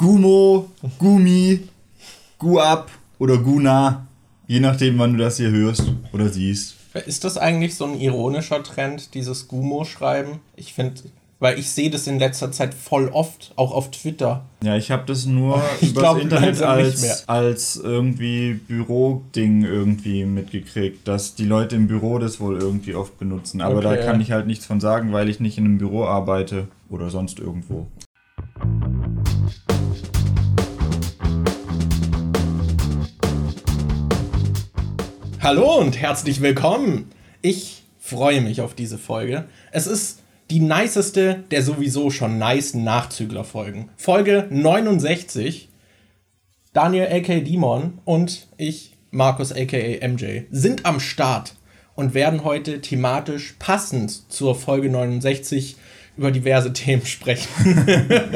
Gumo, Gumi, Guab oder Guna. Je nachdem, wann du das hier hörst oder siehst. Ist das eigentlich so ein ironischer Trend, dieses Gumo-Schreiben? Ich finde, weil ich sehe das in letzter Zeit voll oft, auch auf Twitter. Ja, ich habe das nur übers glaub, Internet als, als irgendwie Büroding irgendwie mitgekriegt, dass die Leute im Büro das wohl irgendwie oft benutzen. Aber okay, da kann ich halt nichts von sagen, weil ich nicht in einem Büro arbeite oder sonst irgendwo. Hallo und herzlich willkommen. Ich freue mich auf diese Folge. Es ist die niceste der sowieso schon nice Nachzügler-Folgen. Folge 69. Daniel aka Demon und ich, Markus aka MJ, sind am Start und werden heute thematisch passend zur Folge 69 über diverse Themen sprechen.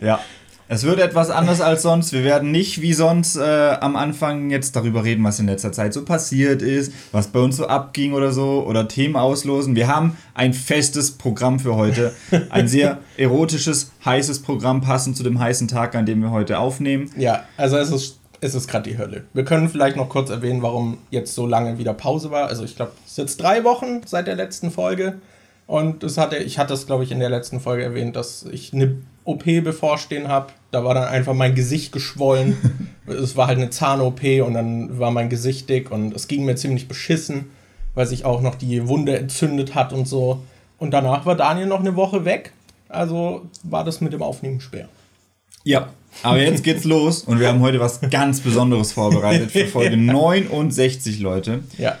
ja. Es wird etwas anders als sonst. Wir werden nicht wie sonst äh, am Anfang jetzt darüber reden, was in letzter Zeit so passiert ist, was bei uns so abging oder so, oder Themen auslosen. Wir haben ein festes Programm für heute. Ein sehr erotisches, heißes Programm, passend zu dem heißen Tag, an dem wir heute aufnehmen. Ja, also es ist, es ist gerade die Hölle. Wir können vielleicht noch kurz erwähnen, warum jetzt so lange wieder Pause war. Also ich glaube, es ist jetzt drei Wochen seit der letzten Folge. Und das hatte, ich hatte es, glaube ich, in der letzten Folge erwähnt, dass ich eine OP bevorstehen habe. Da war dann einfach mein Gesicht geschwollen. es war halt eine Zahn-OP und dann war mein Gesicht dick und es ging mir ziemlich beschissen, weil sich auch noch die Wunde entzündet hat und so. Und danach war Daniel noch eine Woche weg. Also war das mit dem Aufnehmen schwer. Ja, aber jetzt geht's los und wir haben heute was ganz Besonderes vorbereitet für Folge 69, Leute. Ja.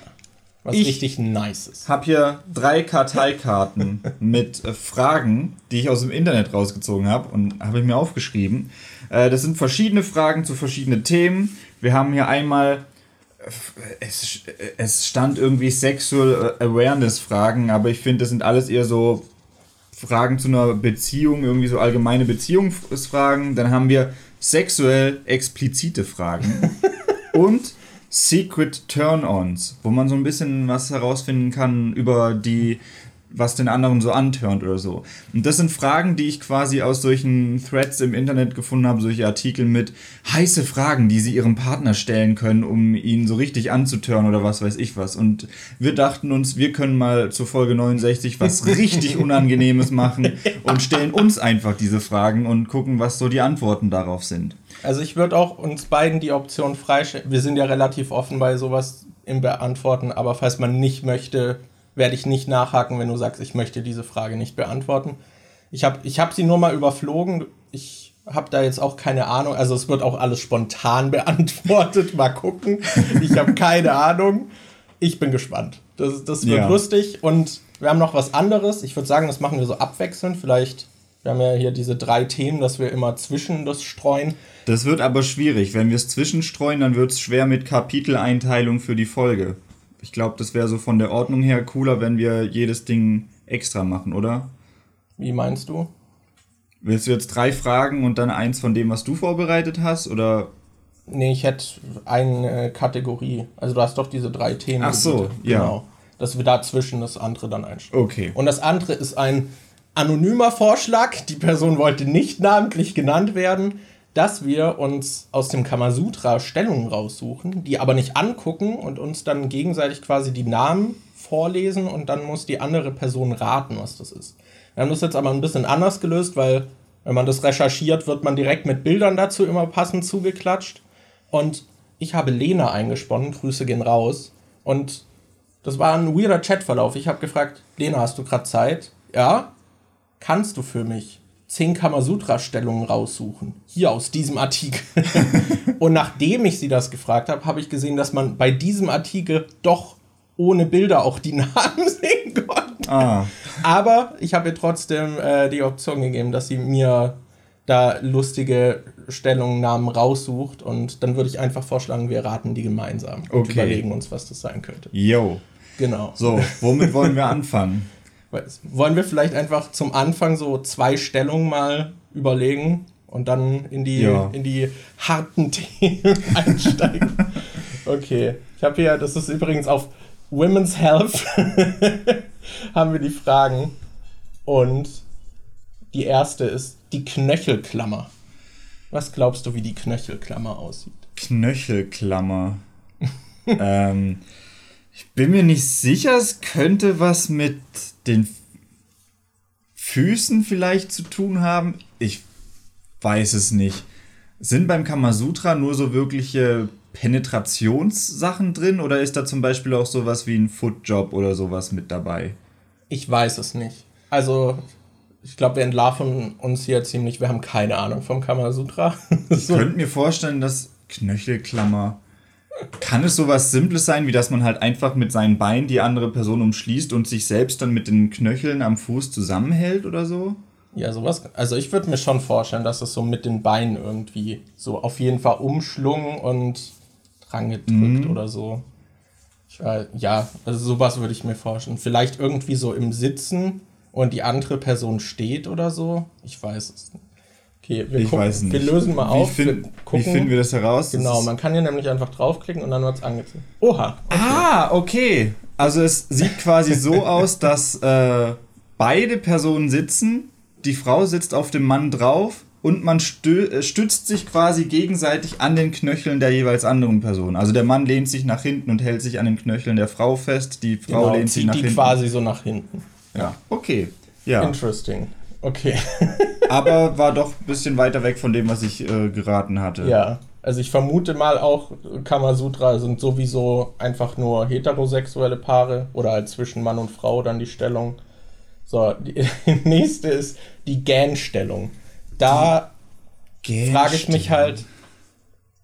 Was ich richtig nice ist. habe hier drei Karteikarten mit äh, Fragen, die ich aus dem Internet rausgezogen habe und habe ich mir aufgeschrieben. Äh, das sind verschiedene Fragen zu verschiedenen Themen. Wir haben hier einmal äh, es, es stand irgendwie Sexual Awareness Fragen, aber ich finde, das sind alles eher so Fragen zu einer Beziehung, irgendwie so allgemeine Beziehungsfragen. Dann haben wir sexuell explizite Fragen. und Secret Turn-Ons, wo man so ein bisschen was herausfinden kann über die, was den anderen so antörnt oder so. Und das sind Fragen, die ich quasi aus solchen Threads im Internet gefunden habe, solche Artikel mit heiße Fragen, die sie ihrem Partner stellen können, um ihn so richtig anzutören oder was weiß ich was. Und wir dachten uns, wir können mal zur Folge 69 was richtig Unangenehmes machen und stellen uns einfach diese Fragen und gucken, was so die Antworten darauf sind. Also ich würde auch uns beiden die Option freistellen. Wir sind ja relativ offen bei sowas im Beantworten, aber falls man nicht möchte, werde ich nicht nachhaken, wenn du sagst, ich möchte diese Frage nicht beantworten. Ich habe ich hab sie nur mal überflogen. Ich habe da jetzt auch keine Ahnung. Also es wird auch alles spontan beantwortet. Mal gucken. Ich habe keine Ahnung. Ich bin gespannt. Das, das wird ja. lustig. Und wir haben noch was anderes. Ich würde sagen, das machen wir so abwechselnd. Vielleicht, wir haben ja hier diese drei Themen, dass wir immer zwischen das streuen. Das wird aber schwierig. Wenn wir es zwischenstreuen, dann wird es schwer mit Kapiteleinteilung für die Folge. Ich glaube, das wäre so von der Ordnung her cooler, wenn wir jedes Ding extra machen, oder? Wie meinst du? Willst du jetzt drei Fragen und dann eins von dem, was du vorbereitet hast, oder? Nee, ich hätte eine Kategorie. Also du hast doch diese drei Themen. Ach so, ja. Genau. Dass wir dazwischen das andere dann einstellen. Okay. Und das andere ist ein anonymer Vorschlag. Die Person wollte nicht namentlich genannt werden dass wir uns aus dem Kamasutra Stellungen raussuchen, die aber nicht angucken und uns dann gegenseitig quasi die Namen vorlesen und dann muss die andere Person raten, was das ist. Wir haben das jetzt aber ein bisschen anders gelöst, weil wenn man das recherchiert, wird man direkt mit Bildern dazu immer passend zugeklatscht. Und ich habe Lena eingesponnen, Grüße gehen raus. Und das war ein weirder Chatverlauf. Ich habe gefragt, Lena, hast du gerade Zeit? Ja? Kannst du für mich? zehn Kamasutra-Stellungen raussuchen. Hier aus diesem Artikel. und nachdem ich sie das gefragt habe, habe ich gesehen, dass man bei diesem Artikel doch ohne Bilder auch die Namen sehen konnte. Ah. Aber ich habe ihr trotzdem äh, die Option gegeben, dass sie mir da lustige Stellungnahmen raussucht und dann würde ich einfach vorschlagen, wir raten die gemeinsam und okay. überlegen uns, was das sein könnte. Jo. Genau. So, womit wollen wir anfangen? Wollen wir vielleicht einfach zum Anfang so zwei Stellungen mal überlegen und dann in die, ja. in die harten Themen einsteigen? okay. Ich habe hier, das ist übrigens auf Women's Health, haben wir die Fragen. Und die erste ist die Knöchelklammer. Was glaubst du, wie die Knöchelklammer aussieht? Knöchelklammer. ähm, ich bin mir nicht sicher, es könnte was mit den Füßen vielleicht zu tun haben. Ich weiß es nicht. Sind beim Kamasutra nur so wirkliche Penetrationssachen drin oder ist da zum Beispiel auch sowas wie ein Footjob oder sowas mit dabei? Ich weiß es nicht. Also, ich glaube, wir entlarven uns hier ziemlich. Wir haben keine Ahnung vom Kamasutra. Ich könnte mir vorstellen, dass Knöchelklammer. Kann es sowas Simples sein, wie dass man halt einfach mit seinen Beinen die andere Person umschließt und sich selbst dann mit den Knöcheln am Fuß zusammenhält oder so? Ja, sowas. Also ich würde mir schon vorstellen, dass es so mit den Beinen irgendwie so auf jeden Fall umschlungen und dran gedrückt mhm. oder so. Ich, äh, ja, also sowas würde ich mir vorstellen. Vielleicht irgendwie so im Sitzen und die andere Person steht oder so. Ich weiß es nicht. Okay, wir, ich gucken, wir lösen mal auf. Wie, find, wie, finden wir das heraus? Genau, das man kann hier nämlich einfach draufklicken und dann wird es angezeigt. Oha. Okay. Ah, okay. Also es sieht quasi so aus, dass äh, beide Personen sitzen, die Frau sitzt auf dem Mann drauf und man äh, stützt sich quasi gegenseitig an den Knöcheln der jeweils anderen Person. Also der Mann lehnt sich nach hinten und hält sich an den Knöcheln der Frau fest, die Frau genau, lehnt sich nach die hinten. quasi so nach hinten. Ja, okay. Ja. Interesting. Okay. Aber war doch ein bisschen weiter weg von dem, was ich äh, geraten hatte. Ja, also ich vermute mal auch, Kamasutra sind sowieso einfach nur heterosexuelle Paare oder halt zwischen Mann und Frau dann die Stellung. So, die nächste ist die Gan-Stellung. Da frage ich mich halt,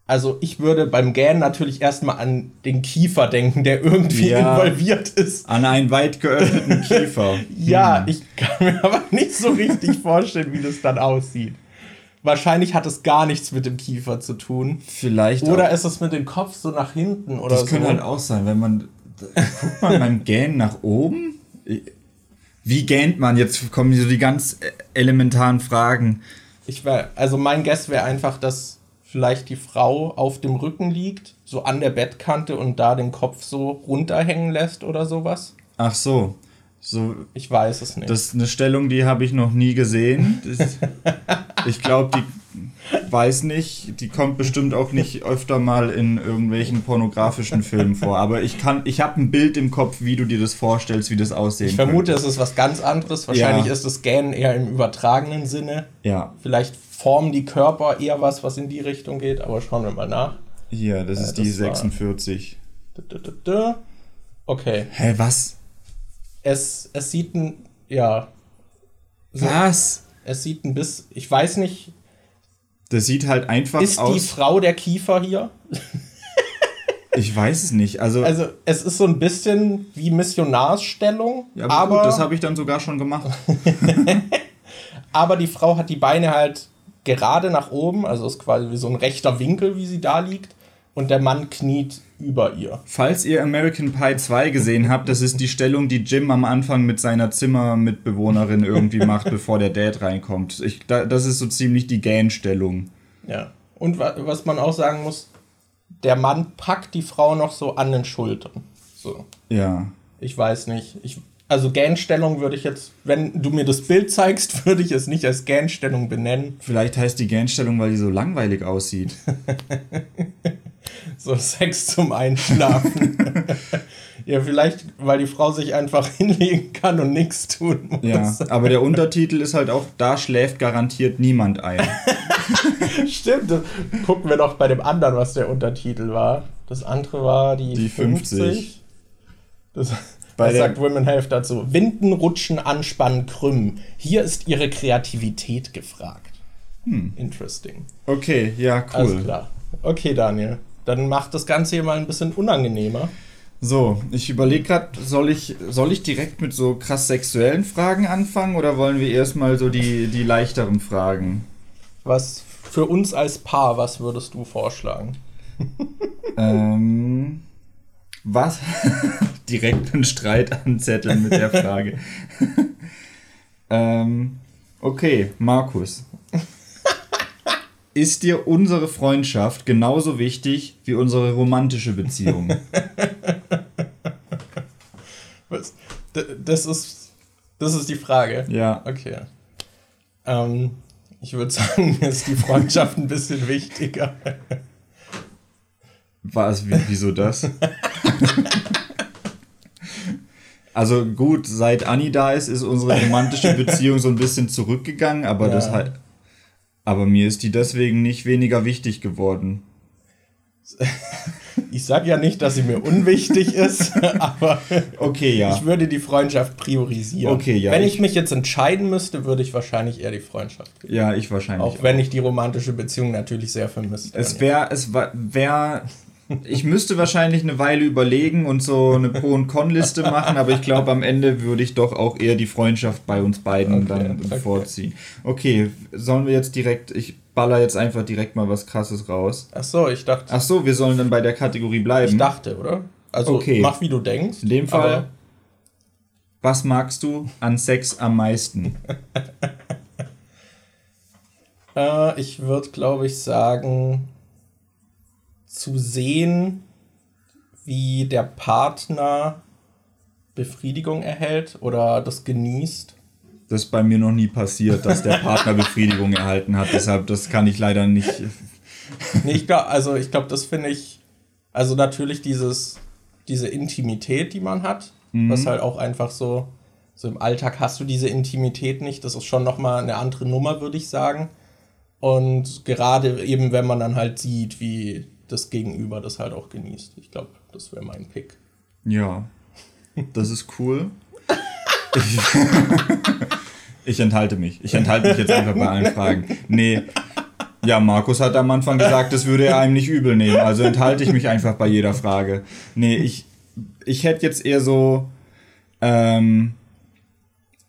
also ich würde beim Gähnen natürlich erstmal an den Kiefer denken, der irgendwie ja, involviert ist. An einen weit geöffneten Kiefer. ja, hm. ich kann mir aber nicht so richtig vorstellen, wie das dann aussieht. Wahrscheinlich hat es gar nichts mit dem Kiefer zu tun. Vielleicht. Oder auch. ist es mit dem Kopf so nach hinten oder das so. Das könnte halt auch sein, wenn man. Guckt man beim Gähnen nach oben? Wie gähnt man? Jetzt kommen so die ganz elementaren Fragen. Ich wär, also mein Guess wäre einfach, dass vielleicht die Frau auf dem Rücken liegt, so an der Bettkante und da den Kopf so runterhängen lässt oder sowas. Ach so. So, ich weiß es nicht. Das ist eine Stellung, die habe ich noch nie gesehen. Das, ich glaube, die weiß nicht, die kommt bestimmt auch nicht öfter mal in irgendwelchen pornografischen Filmen vor. Aber ich kann, ich habe ein Bild im Kopf, wie du dir das vorstellst, wie das aussehen Ich vermute, könnte. es ist was ganz anderes. Wahrscheinlich ja. ist das Gähnen eher im übertragenen Sinne. Ja. Vielleicht formen die Körper eher was, was in die Richtung geht, aber schauen wir mal nach. Hier, das äh, ist die das 46. Okay. Hä, was? Es, es sieht ein, ja. So, was? Es sieht ein bisschen, ich weiß nicht. Das sieht halt einfach ist aus. Ist die Frau der Kiefer hier? Ich weiß es nicht. Also, also es ist so ein bisschen wie Missionarsstellung. Ja, aber, aber gut, das habe ich dann sogar schon gemacht. aber die Frau hat die Beine halt gerade nach oben, also ist quasi wie so ein rechter Winkel, wie sie da liegt. Und der Mann kniet über ihr. Falls ihr American Pie 2 gesehen habt, das ist die Stellung, die Jim am Anfang mit seiner Zimmermitbewohnerin irgendwie macht, bevor der Dad reinkommt. Ich, da, das ist so ziemlich die Gan-Stellung. Ja. Und wa was man auch sagen muss, der Mann packt die Frau noch so an den Schultern. So. Ja. Ich weiß nicht. Ich also Gähnstellung würde ich jetzt, wenn du mir das Bild zeigst, würde ich es nicht als Gähnstellung benennen. Vielleicht heißt die Gähnstellung, weil die so langweilig aussieht. so Sex zum Einschlafen. ja, vielleicht, weil die Frau sich einfach hinlegen kann und nichts tun muss. Ja, aber der Untertitel ist halt auch, da schläft garantiert niemand ein. Stimmt, gucken wir doch bei dem anderen, was der Untertitel war. Das andere war die, die 50. 50. Das bei Was sagt Women Health dazu? Winden, rutschen, anspannen, krümmen. Hier ist ihre Kreativität gefragt. Hm. Interesting. Okay, ja, cool. Alles klar. Okay, Daniel. Dann macht das Ganze hier mal ein bisschen unangenehmer. So, ich überlege gerade, soll ich, soll ich direkt mit so krass sexuellen Fragen anfangen oder wollen wir erstmal so die, die leichteren Fragen? Was für uns als Paar, was würdest du vorschlagen? ähm. Was? Direkt einen Streit anzetteln mit der Frage. ähm, okay, Markus. Ist dir unsere Freundschaft genauso wichtig wie unsere romantische Beziehung? Was? Das ist, das ist die Frage. Ja. Okay. Ähm, Ich würde sagen, mir ist die Freundschaft ein bisschen wichtiger. Was? Wieso das? Also gut, seit Anni da ist, ist unsere romantische Beziehung so ein bisschen zurückgegangen, aber ja. das halt. Aber mir ist die deswegen nicht weniger wichtig geworden. Ich sage ja nicht, dass sie mir unwichtig ist, aber okay, ja. ich würde die Freundschaft priorisieren. Okay, ja. Wenn ich, ich mich jetzt entscheiden müsste, würde ich wahrscheinlich eher die Freundschaft wählen. Ja, ich wahrscheinlich. Auch, auch wenn ich die romantische Beziehung natürlich sehr vermisse. Es wäre, es wäre ich müsste wahrscheinlich eine Weile überlegen und so eine Pro- und Con-Liste machen, aber ich glaube, am Ende würde ich doch auch eher die Freundschaft bei uns beiden okay, dann okay. vorziehen. Okay, sollen wir jetzt direkt, ich baller jetzt einfach direkt mal was krasses raus. Ach so, ich dachte. Ach so, wir sollen dann bei der Kategorie bleiben. Ich dachte, oder? Also okay. mach wie du denkst. In dem Fall, was magst du an Sex am meisten? äh, ich würde, glaube ich, sagen, zu sehen, wie der Partner Befriedigung erhält oder das genießt. Das ist bei mir noch nie passiert, dass der Partner Befriedigung erhalten hat. Deshalb, das kann ich leider nicht. nee, ich glaube, also ich glaube, das finde ich, also natürlich dieses, diese Intimität, die man hat, mhm. was halt auch einfach so, so im Alltag hast du diese Intimität nicht. Das ist schon nochmal eine andere Nummer, würde ich sagen. Und gerade eben, wenn man dann halt sieht, wie das Gegenüber das halt auch genießt. Ich glaube, das wäre mein Pick. Ja, das ist cool. Ich, ich, enthalte mich. Ich enthalte mich jetzt einfach bei allen Fragen. Nee. Ja, Markus hat am Anfang gesagt, das würde er einem nicht übel nehmen. Also enthalte ich mich einfach bei jeder Frage. Nee, ich, ich hätte jetzt eher so. Ähm,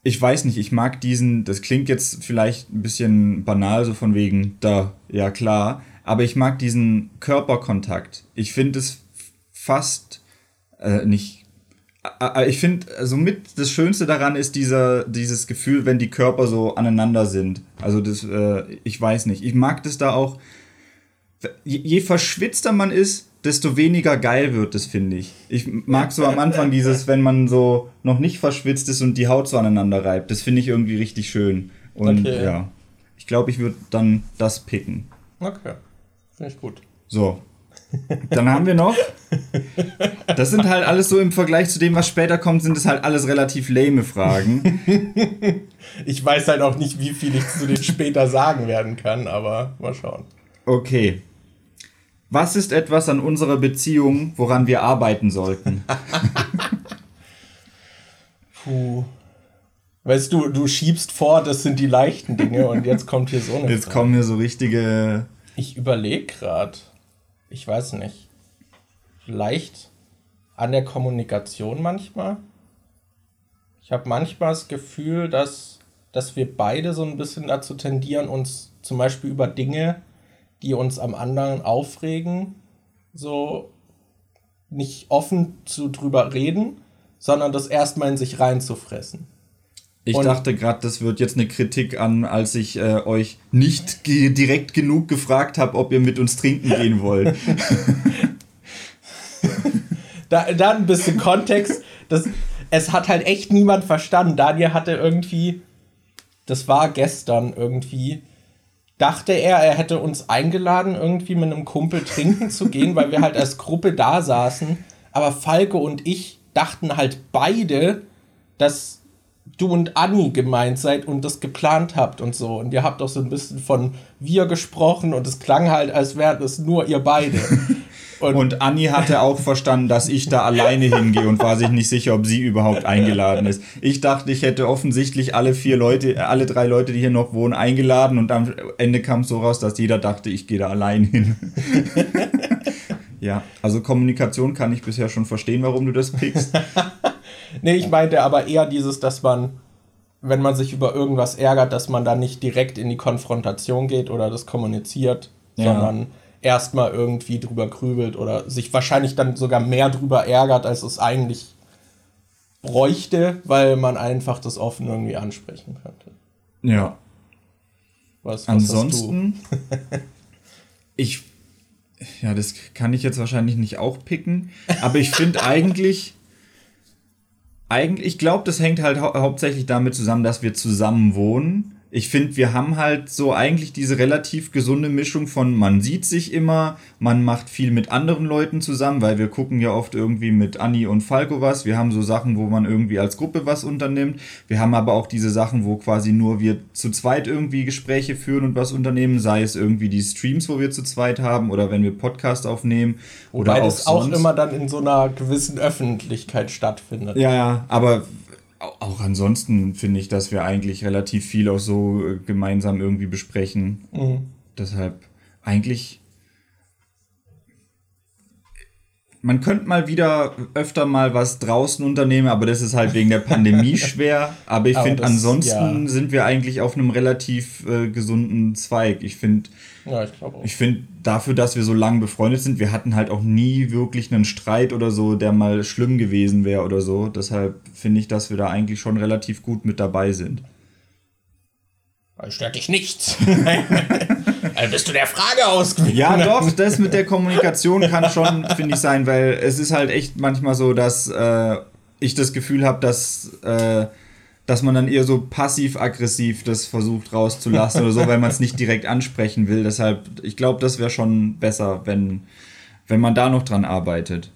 ich weiß nicht, ich mag diesen, das klingt jetzt vielleicht ein bisschen banal, so von wegen, da, ja klar, aber ich mag diesen Körperkontakt. Ich finde es fast äh, nicht. Äh, ich finde, also mit das Schönste daran ist dieser, dieses Gefühl, wenn die Körper so aneinander sind. Also das, äh, ich weiß nicht. Ich mag das da auch. Je, je verschwitzter man ist, desto weniger geil wird das, finde ich. Ich mag so am Anfang dieses, wenn man so noch nicht verschwitzt ist und die Haut so aneinander reibt. Das finde ich irgendwie richtig schön. Und okay. ja, ich glaube, ich würde dann das picken. Okay. Finde ich gut. So. Dann haben wir noch. Das sind halt alles so im Vergleich zu dem, was später kommt, sind es halt alles relativ lame Fragen. Ich weiß halt auch nicht, wie viel ich zu denen später sagen werden kann, aber mal schauen. Okay. Was ist etwas an unserer Beziehung, woran wir arbeiten sollten? Puh. Weißt du, du schiebst vor, das sind die leichten Dinge und jetzt kommt hier so eine. Jetzt Frage. kommen hier so richtige ich überlege gerade. Ich weiß nicht. Vielleicht an der Kommunikation manchmal. Ich habe manchmal das Gefühl, dass, dass wir beide so ein bisschen dazu tendieren, uns zum Beispiel über Dinge, die uns am anderen aufregen, so nicht offen zu drüber reden, sondern das erstmal in sich reinzufressen. Ich und dachte gerade, das wird jetzt eine Kritik an, als ich äh, euch nicht ge direkt genug gefragt habe, ob ihr mit uns trinken gehen wollt. da, da ein bisschen Kontext. Das, es hat halt echt niemand verstanden. Daniel hatte irgendwie, das war gestern irgendwie, dachte er, er hätte uns eingeladen, irgendwie mit einem Kumpel trinken zu gehen, weil wir halt als Gruppe da saßen. Aber Falke und ich dachten halt beide, dass du und Anni gemeint seid und das geplant habt und so. Und ihr habt auch so ein bisschen von wir gesprochen und es klang halt, als wären es nur ihr beide. Und, und Anni hatte auch verstanden, dass ich da alleine hingehe und war sich nicht sicher, ob sie überhaupt eingeladen ist. Ich dachte, ich hätte offensichtlich alle vier Leute, alle drei Leute, die hier noch wohnen, eingeladen und am Ende kam es so raus, dass jeder dachte, ich gehe da allein hin. ja, also Kommunikation kann ich bisher schon verstehen, warum du das pickst. Nee, ich meinte aber eher dieses, dass man, wenn man sich über irgendwas ärgert, dass man da nicht direkt in die Konfrontation geht oder das kommuniziert, ja. sondern erstmal irgendwie drüber grübelt oder sich wahrscheinlich dann sogar mehr drüber ärgert, als es eigentlich bräuchte, weil man einfach das offen irgendwie ansprechen könnte. Ja. Was, was Ansonsten, ich, ja, das kann ich jetzt wahrscheinlich nicht auch picken, aber ich finde eigentlich, eigentlich, ich glaube, das hängt halt hau hauptsächlich damit zusammen, dass wir zusammen wohnen. Ich finde, wir haben halt so eigentlich diese relativ gesunde Mischung von man sieht sich immer, man macht viel mit anderen Leuten zusammen, weil wir gucken ja oft irgendwie mit Anni und Falco was. Wir haben so Sachen, wo man irgendwie als Gruppe was unternimmt. Wir haben aber auch diese Sachen, wo quasi nur wir zu zweit irgendwie Gespräche führen und was unternehmen, sei es irgendwie die Streams, wo wir zu zweit haben oder wenn wir Podcast aufnehmen. Wobei oder das auch, auch immer dann in so einer gewissen Öffentlichkeit stattfindet. Ja, ja, aber auch ansonsten finde ich, dass wir eigentlich relativ viel auch so äh, gemeinsam irgendwie besprechen. Mhm. Deshalb eigentlich. Man könnte mal wieder öfter mal was draußen unternehmen, aber das ist halt wegen der Pandemie schwer. Aber ich finde, ansonsten ja. sind wir eigentlich auf einem relativ äh, gesunden Zweig. Ich finde, ja, ich. Ich finde, dafür, dass wir so lange befreundet sind, wir hatten halt auch nie wirklich einen Streit oder so, der mal schlimm gewesen wäre oder so. Deshalb finde ich, dass wir da eigentlich schon relativ gut mit dabei sind. Weil stört dich nichts. also bist du der Frage ausgewichen. Ja, doch, das mit der Kommunikation kann schon, finde ich, sein, weil es ist halt echt manchmal so, dass äh, ich das Gefühl habe, dass. Äh, dass man dann eher so passiv-aggressiv das versucht rauszulassen oder so, weil man es nicht direkt ansprechen will. Deshalb, ich glaube, das wäre schon besser, wenn, wenn man da noch dran arbeitet.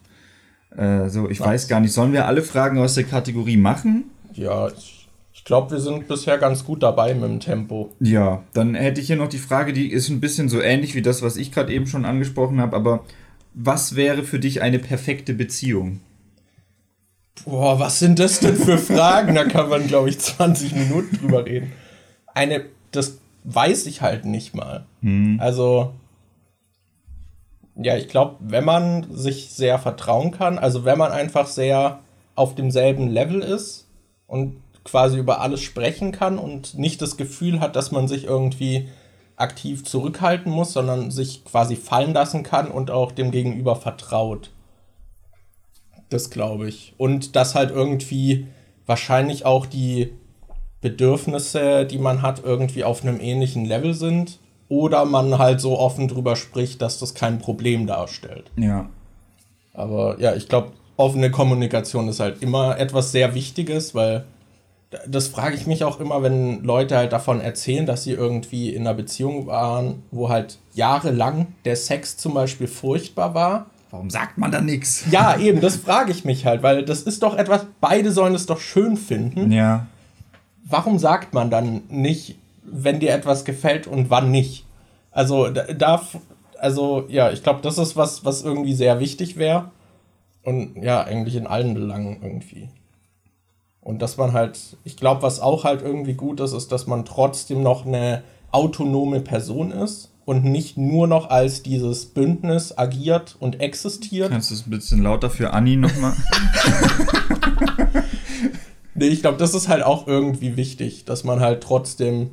Äh, so, ich Was? weiß gar nicht, sollen wir alle Fragen aus der Kategorie machen? Ja, ich, ich glaube, wir sind bisher ganz gut dabei mit dem Tempo. Ja, dann hätte ich hier noch die Frage, die ist ein bisschen so ähnlich wie das, was ich gerade eben schon angesprochen habe, aber was wäre für dich eine perfekte Beziehung? Boah, was sind das denn für Fragen? Da kann man, glaube ich, 20 Minuten drüber reden. Eine, das weiß ich halt nicht mal. Hm. Also, ja, ich glaube, wenn man sich sehr vertrauen kann, also wenn man einfach sehr auf demselben Level ist und quasi über alles sprechen kann und nicht das Gefühl hat, dass man sich irgendwie aktiv zurückhalten muss, sondern sich quasi fallen lassen kann und auch dem Gegenüber vertraut. Das glaube ich. Und dass halt irgendwie wahrscheinlich auch die Bedürfnisse, die man hat, irgendwie auf einem ähnlichen Level sind. Oder man halt so offen drüber spricht, dass das kein Problem darstellt. Ja. Aber ja, ich glaube, offene Kommunikation ist halt immer etwas sehr Wichtiges, weil das frage ich mich auch immer, wenn Leute halt davon erzählen, dass sie irgendwie in einer Beziehung waren, wo halt jahrelang der Sex zum Beispiel furchtbar war Warum sagt man da nichts? Ja, eben, das frage ich mich halt, weil das ist doch etwas, beide sollen es doch schön finden. Ja. Warum sagt man dann nicht, wenn dir etwas gefällt und wann nicht? Also, da, also, ja, ich glaube, das ist was, was irgendwie sehr wichtig wäre. Und ja, eigentlich in allen Belangen irgendwie. Und dass man halt, ich glaube, was auch halt irgendwie gut ist, ist, dass man trotzdem noch eine autonome Person ist und nicht nur noch als dieses Bündnis agiert und existiert. Kannst du es ein bisschen lauter für Anni nochmal? nee, ich glaube, das ist halt auch irgendwie wichtig, dass man halt trotzdem,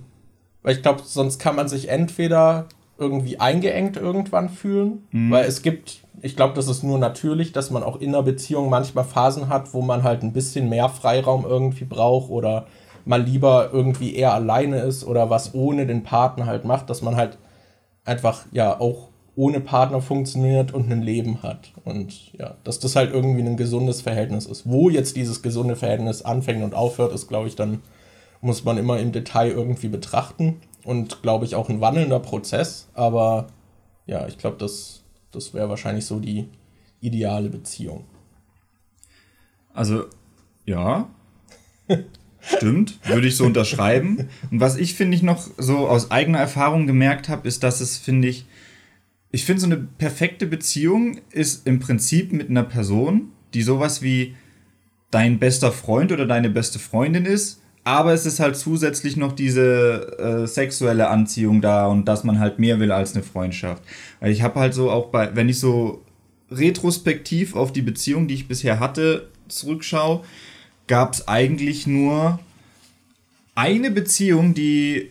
weil ich glaube, sonst kann man sich entweder irgendwie eingeengt irgendwann fühlen, mhm. weil es gibt, ich glaube, das ist nur natürlich, dass man auch in einer Beziehung manchmal Phasen hat, wo man halt ein bisschen mehr Freiraum irgendwie braucht oder mal lieber irgendwie eher alleine ist oder was ohne den Partner halt macht, dass man halt einfach ja auch ohne Partner funktioniert und ein Leben hat. Und ja, dass das halt irgendwie ein gesundes Verhältnis ist. Wo jetzt dieses gesunde Verhältnis anfängt und aufhört, ist, glaube ich, dann muss man immer im Detail irgendwie betrachten. Und glaube ich auch ein wandelnder Prozess. Aber ja, ich glaube, das, das wäre wahrscheinlich so die ideale Beziehung. Also, ja. Stimmt, würde ich so unterschreiben. Und was ich, finde ich, noch so aus eigener Erfahrung gemerkt habe, ist, dass es, finde ich, ich finde, so eine perfekte Beziehung ist im Prinzip mit einer Person, die sowas wie dein bester Freund oder deine beste Freundin ist, aber es ist halt zusätzlich noch diese äh, sexuelle Anziehung da und dass man halt mehr will als eine Freundschaft. Weil ich habe halt so auch bei, wenn ich so retrospektiv auf die Beziehung, die ich bisher hatte, zurückschaue, gab es eigentlich nur eine Beziehung, die.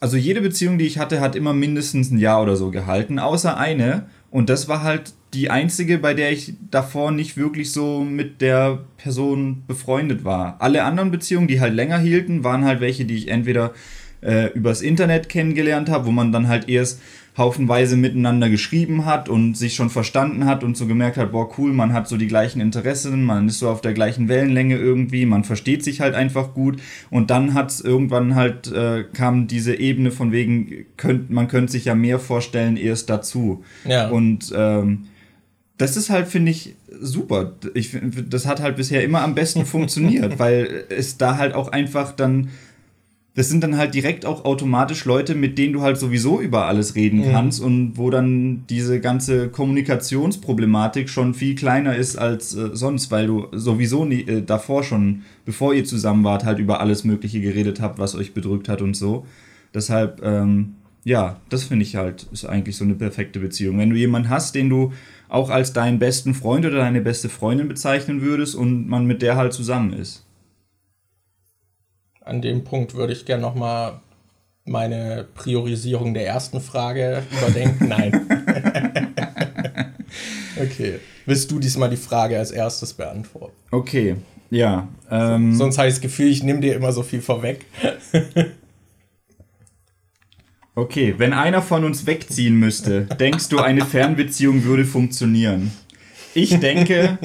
Also jede Beziehung, die ich hatte, hat immer mindestens ein Jahr oder so gehalten, außer eine. Und das war halt die einzige, bei der ich davor nicht wirklich so mit der Person befreundet war. Alle anderen Beziehungen, die halt länger hielten, waren halt welche, die ich entweder äh, übers Internet kennengelernt habe, wo man dann halt erst haufenweise miteinander geschrieben hat und sich schon verstanden hat und so gemerkt hat, boah, cool, man hat so die gleichen Interessen, man ist so auf der gleichen Wellenlänge irgendwie, man versteht sich halt einfach gut und dann hat es irgendwann halt, äh, kam diese Ebene von wegen, könnt, man könnte sich ja mehr vorstellen erst dazu. Ja. Und ähm, das ist halt, finde ich, super. Ich, das hat halt bisher immer am besten funktioniert, weil es da halt auch einfach dann das sind dann halt direkt auch automatisch Leute, mit denen du halt sowieso über alles reden mhm. kannst und wo dann diese ganze Kommunikationsproblematik schon viel kleiner ist als äh, sonst, weil du sowieso nie, äh, davor schon, bevor ihr zusammen wart, halt über alles Mögliche geredet habt, was euch bedrückt hat und so. Deshalb, ähm, ja, das finde ich halt, ist eigentlich so eine perfekte Beziehung. Wenn du jemanden hast, den du auch als deinen besten Freund oder deine beste Freundin bezeichnen würdest und man mit der halt zusammen ist an dem Punkt würde ich gerne nochmal meine Priorisierung der ersten Frage überdenken. Nein. okay. Willst du diesmal die Frage als erstes beantworten? Okay, ja. Ähm, Sonst habe ich das Gefühl, ich nehme dir immer so viel vorweg. okay, wenn einer von uns wegziehen müsste, denkst du, eine Fernbeziehung würde funktionieren? Ich denke,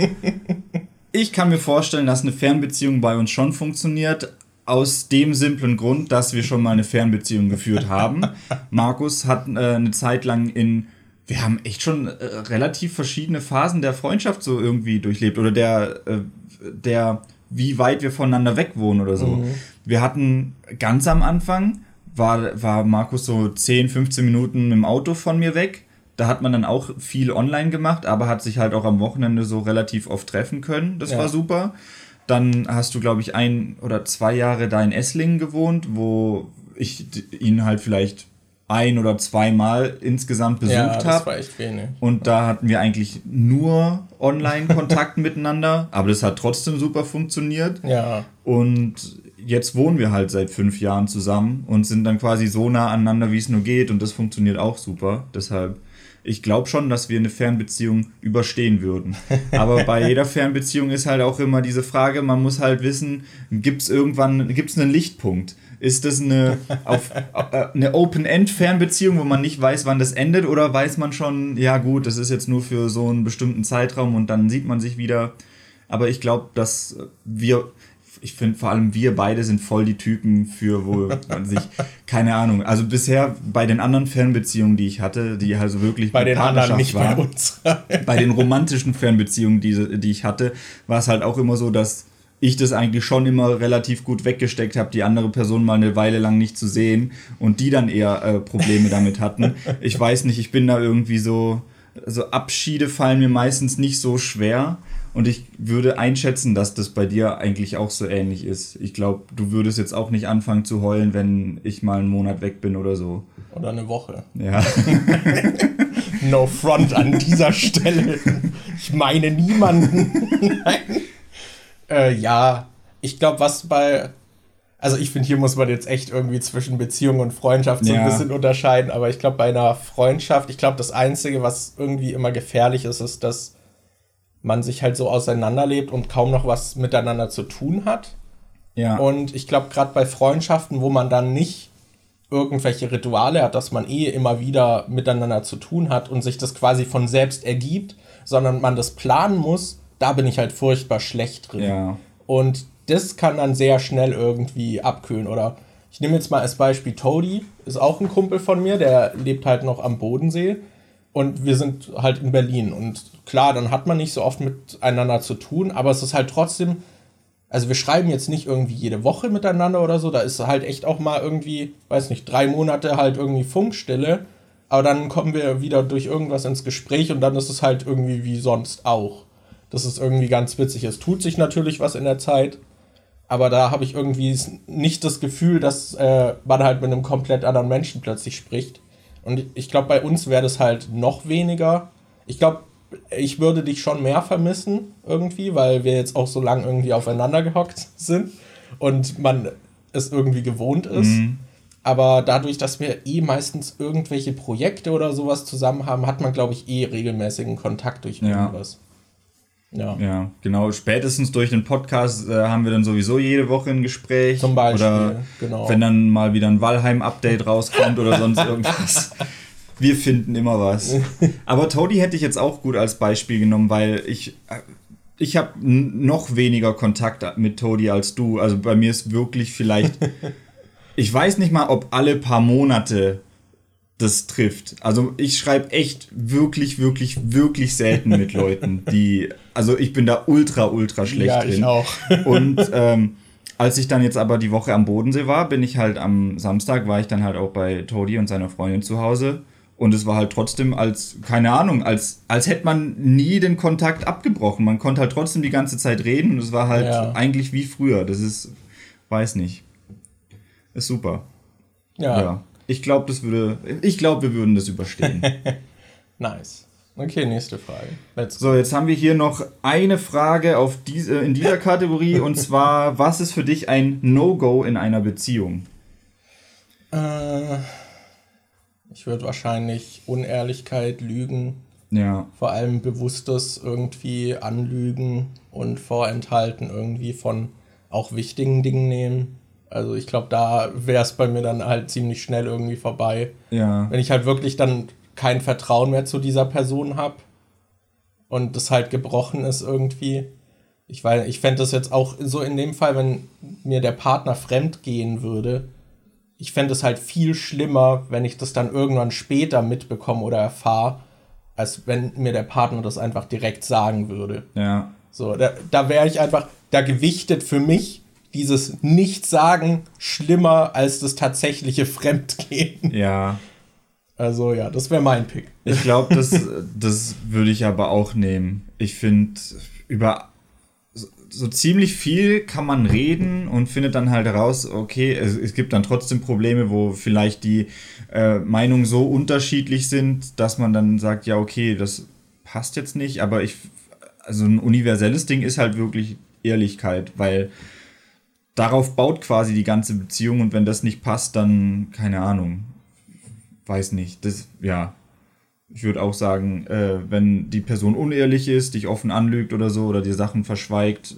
ich kann mir vorstellen, dass eine Fernbeziehung bei uns schon funktioniert, aus dem simplen Grund, dass wir schon mal eine Fernbeziehung geführt haben. Markus hat äh, eine Zeit lang in wir haben echt schon äh, relativ verschiedene Phasen der Freundschaft so irgendwie durchlebt oder der äh, der wie weit wir voneinander weg wohnen oder so. Mhm. Wir hatten ganz am Anfang war war Markus so 10, 15 Minuten im Auto von mir weg. Da hat man dann auch viel online gemacht, aber hat sich halt auch am Wochenende so relativ oft treffen können. Das ja. war super. Dann hast du, glaube ich, ein oder zwei Jahre da in Esslingen gewohnt, wo ich ihn halt vielleicht ein oder zweimal insgesamt besucht habe. Ja, das war echt wenig. Und da hatten wir eigentlich nur Online-Kontakt miteinander, aber das hat trotzdem super funktioniert. Ja. Und jetzt wohnen wir halt seit fünf Jahren zusammen und sind dann quasi so nah aneinander, wie es nur geht und das funktioniert auch super. Deshalb ich glaube schon, dass wir eine Fernbeziehung überstehen würden. Aber bei jeder Fernbeziehung ist halt auch immer diese Frage, man muss halt wissen, gibt es irgendwann, gibt es einen Lichtpunkt? Ist das eine, auf, äh, eine Open-End-Fernbeziehung, wo man nicht weiß, wann das endet? Oder weiß man schon, ja gut, das ist jetzt nur für so einen bestimmten Zeitraum und dann sieht man sich wieder. Aber ich glaube, dass wir, ich finde vor allem wir beide sind voll die Typen für, wo man sich, keine Ahnung, also bisher bei den anderen Fernbeziehungen, die ich hatte, die also wirklich bei den anderen nicht waren, bei uns. bei den romantischen Fernbeziehungen, die, die ich hatte, war es halt auch immer so, dass ich das eigentlich schon immer relativ gut weggesteckt habe, die andere Person mal eine Weile lang nicht zu sehen und die dann eher äh, Probleme damit hatten. Ich weiß nicht, ich bin da irgendwie so, also Abschiede fallen mir meistens nicht so schwer. Und ich würde einschätzen, dass das bei dir eigentlich auch so ähnlich ist. Ich glaube, du würdest jetzt auch nicht anfangen zu heulen, wenn ich mal einen Monat weg bin oder so. Oder eine Woche. Ja. no front an dieser Stelle. Ich meine niemanden. äh, ja, ich glaube, was bei. Also ich finde, hier muss man jetzt echt irgendwie zwischen Beziehung und Freundschaft so ja. ein bisschen unterscheiden. Aber ich glaube, bei einer Freundschaft, ich glaube, das Einzige, was irgendwie immer gefährlich ist, ist, dass man sich halt so auseinanderlebt und kaum noch was miteinander zu tun hat. Ja. Und ich glaube, gerade bei Freundschaften, wo man dann nicht irgendwelche Rituale hat, dass man eh immer wieder miteinander zu tun hat und sich das quasi von selbst ergibt, sondern man das planen muss, da bin ich halt furchtbar schlecht drin. Ja. Und das kann dann sehr schnell irgendwie abkühlen. Oder ich nehme jetzt mal als Beispiel Toady, ist auch ein Kumpel von mir, der lebt halt noch am Bodensee. Und wir sind halt in Berlin. Und klar, dann hat man nicht so oft miteinander zu tun, aber es ist halt trotzdem, also wir schreiben jetzt nicht irgendwie jede Woche miteinander oder so, da ist halt echt auch mal irgendwie, weiß nicht, drei Monate halt irgendwie Funkstille. Aber dann kommen wir wieder durch irgendwas ins Gespräch und dann ist es halt irgendwie wie sonst auch. Das ist irgendwie ganz witzig. Es tut sich natürlich was in der Zeit, aber da habe ich irgendwie nicht das Gefühl, dass äh, man halt mit einem komplett anderen Menschen plötzlich spricht. Und ich glaube, bei uns wäre das halt noch weniger. Ich glaube, ich würde dich schon mehr vermissen irgendwie, weil wir jetzt auch so lange irgendwie aufeinander gehockt sind und man es irgendwie gewohnt ist. Mhm. Aber dadurch, dass wir eh meistens irgendwelche Projekte oder sowas zusammen haben, hat man, glaube ich, eh regelmäßigen Kontakt durch irgendwas. Ja. Ja, genau. Spätestens durch den Podcast äh, haben wir dann sowieso jede Woche ein Gespräch. Zum Beispiel, oder genau. Wenn dann mal wieder ein Valheim-Update rauskommt oder sonst irgendwas. Wir finden immer was. Aber Toady hätte ich jetzt auch gut als Beispiel genommen, weil ich, äh, ich habe noch weniger Kontakt mit Toady als du. Also bei mir ist wirklich vielleicht, ich weiß nicht mal, ob alle paar Monate das trifft. Also ich schreibe echt wirklich, wirklich, wirklich selten mit Leuten, die. Also ich bin da ultra, ultra schlecht ja, drin. Ich auch. Und ähm, als ich dann jetzt aber die Woche am Bodensee war, bin ich halt am Samstag, war ich dann halt auch bei Todi und seiner Freundin zu Hause. Und es war halt trotzdem als, keine Ahnung, als, als hätte man nie den Kontakt abgebrochen. Man konnte halt trotzdem die ganze Zeit reden und es war halt ja. eigentlich wie früher. Das ist, weiß nicht. Ist super. Ja. ja. Ich glaube, das würde, ich glaube, wir würden das überstehen. nice. Okay, nächste Frage. Let's so, jetzt haben wir hier noch eine Frage auf diese, in dieser Kategorie und zwar, was ist für dich ein No-Go in einer Beziehung? Äh, ich würde wahrscheinlich Unehrlichkeit, Lügen, ja. vor allem bewusstes irgendwie anlügen und vorenthalten irgendwie von auch wichtigen Dingen nehmen. Also ich glaube, da wäre es bei mir dann halt ziemlich schnell irgendwie vorbei. Ja. Wenn ich halt wirklich dann kein Vertrauen mehr zu dieser Person habe und das halt gebrochen ist irgendwie. Ich, ich fände das jetzt auch so in dem Fall, wenn mir der Partner fremd gehen würde, ich fände es halt viel schlimmer, wenn ich das dann irgendwann später mitbekomme oder erfahre, als wenn mir der Partner das einfach direkt sagen würde. Ja. So, da, da wäre ich einfach, da gewichtet für mich dieses Nichtsagen schlimmer als das tatsächliche Fremdgehen. Ja. Also ja, das wäre mein Pick. Ich glaube, das, das würde ich aber auch nehmen. Ich finde, über so, so, ziemlich viel kann man reden und findet dann halt heraus, okay, es, es gibt dann trotzdem Probleme, wo vielleicht die äh, Meinungen so unterschiedlich sind, dass man dann sagt, ja, okay, das passt jetzt nicht, aber ich, also ein universelles Ding ist halt wirklich Ehrlichkeit, weil darauf baut quasi die ganze Beziehung und wenn das nicht passt, dann keine Ahnung. Weiß nicht. Das, ja. Ich würde auch sagen, äh, wenn die Person unehrlich ist, dich offen anlügt oder so oder dir Sachen verschweigt,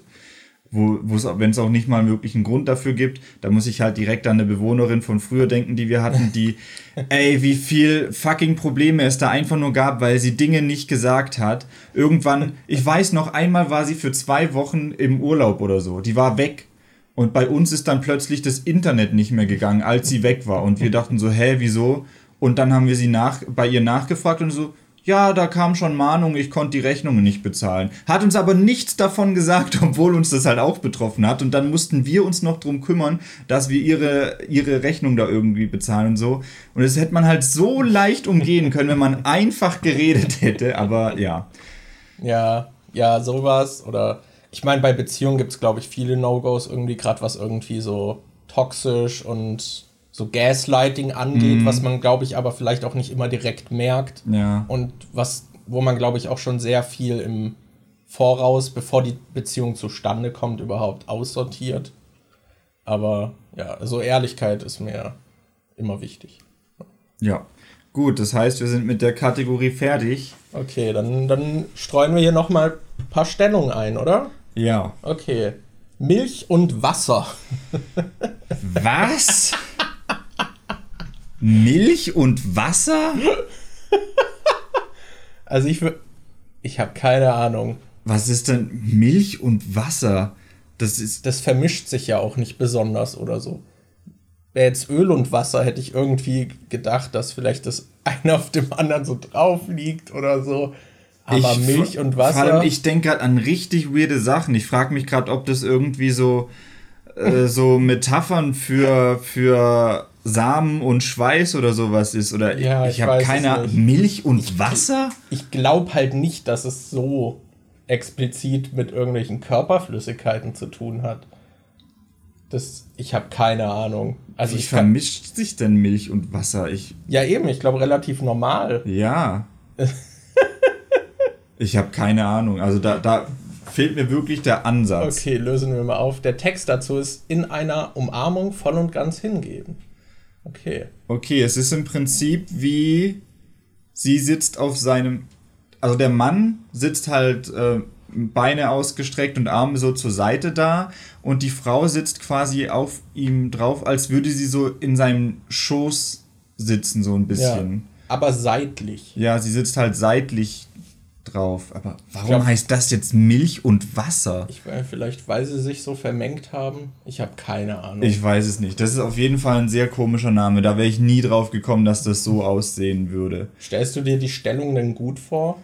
wo wenn es auch nicht mal wirklich einen Grund dafür gibt, da muss ich halt direkt an eine Bewohnerin von früher denken, die wir hatten, die, ey, wie viel fucking Probleme es da einfach nur gab, weil sie Dinge nicht gesagt hat. Irgendwann, ich weiß noch, einmal war sie für zwei Wochen im Urlaub oder so. Die war weg und bei uns ist dann plötzlich das Internet nicht mehr gegangen, als sie weg war. Und wir dachten so, hä, wieso? Und dann haben wir sie nach, bei ihr nachgefragt und so, ja, da kam schon Mahnung, ich konnte die Rechnungen nicht bezahlen. Hat uns aber nichts davon gesagt, obwohl uns das halt auch betroffen hat. Und dann mussten wir uns noch drum kümmern, dass wir ihre, ihre Rechnung da irgendwie bezahlen und so. Und das hätte man halt so leicht umgehen können, wenn man einfach geredet hätte. Aber ja. Ja, ja, sowas. Oder ich meine, bei Beziehungen gibt es, glaube ich, viele No-Gos irgendwie, gerade was irgendwie so toxisch und so Gaslighting angeht, mhm. was man, glaube ich, aber vielleicht auch nicht immer direkt merkt. Ja. Und was, wo man, glaube ich, auch schon sehr viel im Voraus, bevor die Beziehung zustande kommt, überhaupt aussortiert. Aber ja, so Ehrlichkeit ist mir immer wichtig. Ja. Gut, das heißt, wir sind mit der Kategorie fertig. Okay, dann, dann streuen wir hier nochmal ein paar Stellungen ein, oder? Ja. Okay. Milch und Wasser. Was? Milch und Wasser? Also ich ich habe keine Ahnung. Was ist denn Milch und Wasser? Das ist das vermischt sich ja auch nicht besonders oder so. Wäre jetzt Öl und Wasser, hätte ich irgendwie gedacht, dass vielleicht das eine auf dem anderen so drauf liegt oder so. Aber ich, Milch und Wasser. Vor allem, ich denke gerade an richtig weirde Sachen. Ich frage mich gerade, ob das irgendwie so, äh, so Metaphern für, für Samen und Schweiß oder sowas ist. Oder ja, ich, ich habe keine Ahnung. Milch und ich, Wasser? Ich glaube halt nicht, dass es so explizit mit irgendwelchen Körperflüssigkeiten zu tun hat. Das, ich habe keine Ahnung. Also Wie vermischt sich denn Milch und Wasser? Ich, ja, eben, ich glaube relativ normal. Ja. Ich habe keine Ahnung. Also da, da fehlt mir wirklich der Ansatz. Okay, lösen wir mal auf. Der Text dazu ist in einer Umarmung voll und ganz hingeben. Okay. Okay, es ist im Prinzip wie sie sitzt auf seinem. Also der Mann sitzt halt äh, Beine ausgestreckt und Arme so zur Seite da und die Frau sitzt quasi auf ihm drauf, als würde sie so in seinem Schoß sitzen, so ein bisschen. Ja, aber seitlich. Ja, sie sitzt halt seitlich drauf. Aber warum glaub, heißt das jetzt Milch und Wasser? Ich weiß, vielleicht, weil sie sich so vermengt haben. Ich habe keine Ahnung. Ich weiß es nicht. Das ist auf jeden Fall ein sehr komischer Name. Da wäre ich nie drauf gekommen, dass das so aussehen würde. Stellst du dir die Stellung denn gut vor?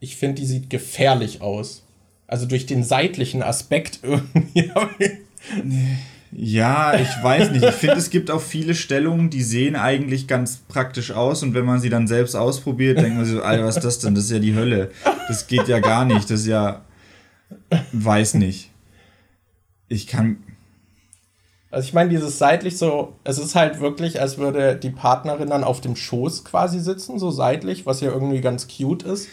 Ich finde, die sieht gefährlich aus. Also durch den seitlichen Aspekt irgendwie. Ja, ich weiß nicht. Ich finde, es gibt auch viele Stellungen, die sehen eigentlich ganz praktisch aus und wenn man sie dann selbst ausprobiert, denkt man sich so, Alter, was ist das denn? Das ist ja die Hölle. Das geht ja gar nicht. Das ist ja. Weiß nicht. Ich kann. Also ich meine, dieses seitlich so, es ist halt wirklich, als würde die Partnerin dann auf dem Schoß quasi sitzen, so seitlich, was ja irgendwie ganz cute ist.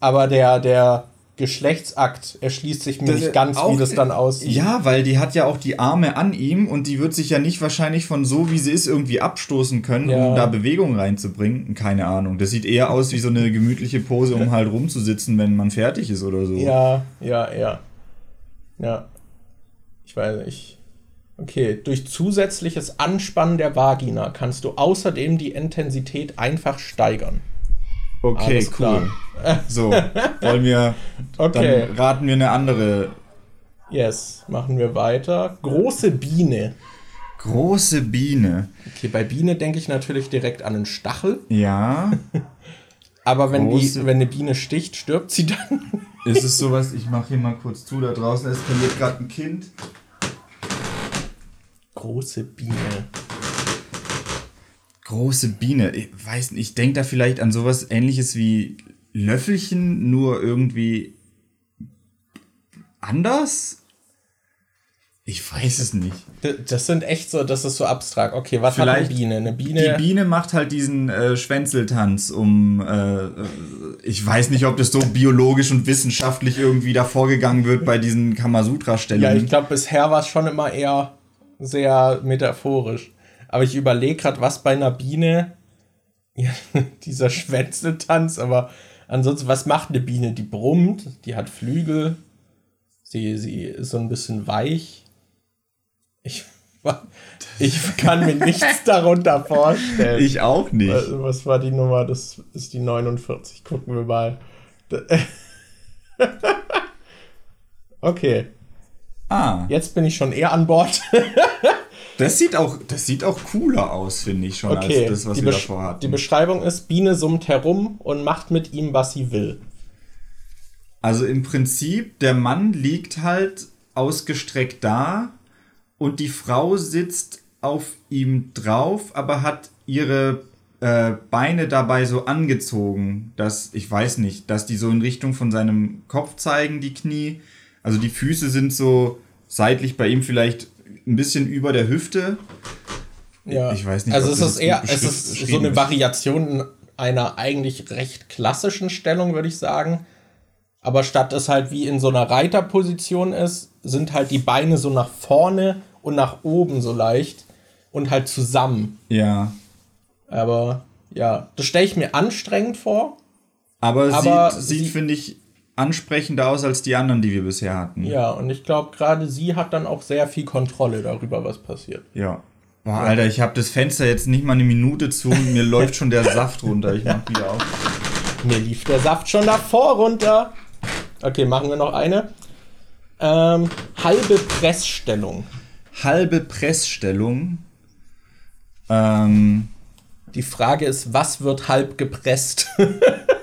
Aber der, der Geschlechtsakt erschließt sich mir das nicht ganz, auch, wie das dann aussieht. Ja, weil die hat ja auch die Arme an ihm und die wird sich ja nicht wahrscheinlich von so, wie sie ist, irgendwie abstoßen können, ja. um da Bewegung reinzubringen. Keine Ahnung. Das sieht eher aus wie so eine gemütliche Pose, um halt rumzusitzen, wenn man fertig ist oder so. Ja, ja, ja. Ja. Ich weiß nicht. Okay, durch zusätzliches Anspannen der Vagina kannst du außerdem die Intensität einfach steigern. Okay, cool. So, wollen wir. Okay. Dann raten wir eine andere. Yes, machen wir weiter. Große Biene. Große Biene. Okay, bei Biene denke ich natürlich direkt an einen Stachel. Ja. Aber wenn, die, wenn eine Biene sticht, stirbt sie dann. Ist es sowas, ich mache hier mal kurz zu, da draußen eskaliert gerade ein Kind. Große Biene große Biene. Ich weiß nicht, ich denke da vielleicht an sowas ähnliches wie Löffelchen, nur irgendwie anders? Ich weiß es nicht. Das sind echt so, das ist so abstrakt. Okay, was Vielleicht hat eine Biene? Eine Biene. Die Biene macht halt diesen äh, Schwänzeltanz, um. Äh, äh, ich weiß nicht, ob das so biologisch und wissenschaftlich irgendwie da vorgegangen wird bei diesen Kamasutra-Stellungen. Ja, ich glaube, bisher war es schon immer eher sehr metaphorisch. Aber ich überlege gerade, was bei einer Biene. Ja, dieser Schwänzeltanz, aber ansonsten, was macht eine Biene? Die brummt, die hat Flügel, sie, sie ist so ein bisschen weich. Ich, ich kann mir nichts darunter vorstellen. Ich auch nicht. Was, was war die Nummer? Das ist die 49. Gucken wir mal. Okay. Ah. Jetzt bin ich schon eher an Bord. Das sieht auch, das sieht auch cooler aus, finde ich schon, okay. als das, was die wir davor hatten. Die Beschreibung ist, Biene summt herum und macht mit ihm, was sie will. Also im Prinzip, der Mann liegt halt ausgestreckt da und die Frau sitzt auf ihm drauf, aber hat ihre äh, Beine dabei so angezogen, dass, ich weiß nicht, dass die so in Richtung von seinem Kopf zeigen, die Knie. Also die Füße sind so seitlich bei ihm vielleicht ein bisschen über der Hüfte. Ja. Ich weiß nicht. Also es ist eher, es ist so eine Variation einer eigentlich recht klassischen Stellung, würde ich sagen. Aber statt es halt wie in so einer Reiterposition ist, sind halt die Beine so nach vorne und nach oben so leicht und halt zusammen. Ja. Aber ja, das stelle ich mir anstrengend vor. Aber, aber sieht, sieht finde ich, ansprechender aus als die anderen, die wir bisher hatten. Ja, und ich glaube, gerade sie hat dann auch sehr viel Kontrolle darüber, was passiert. Ja. Boah, Alter, ich habe das Fenster jetzt nicht mal eine Minute zu und mir läuft schon der Saft runter. Ich mach wieder auf. Mir lief der Saft schon davor runter. Okay, machen wir noch eine. Ähm, halbe Pressstellung. Halbe Pressstellung. Ähm, Die Frage ist, was wird halb gepresst?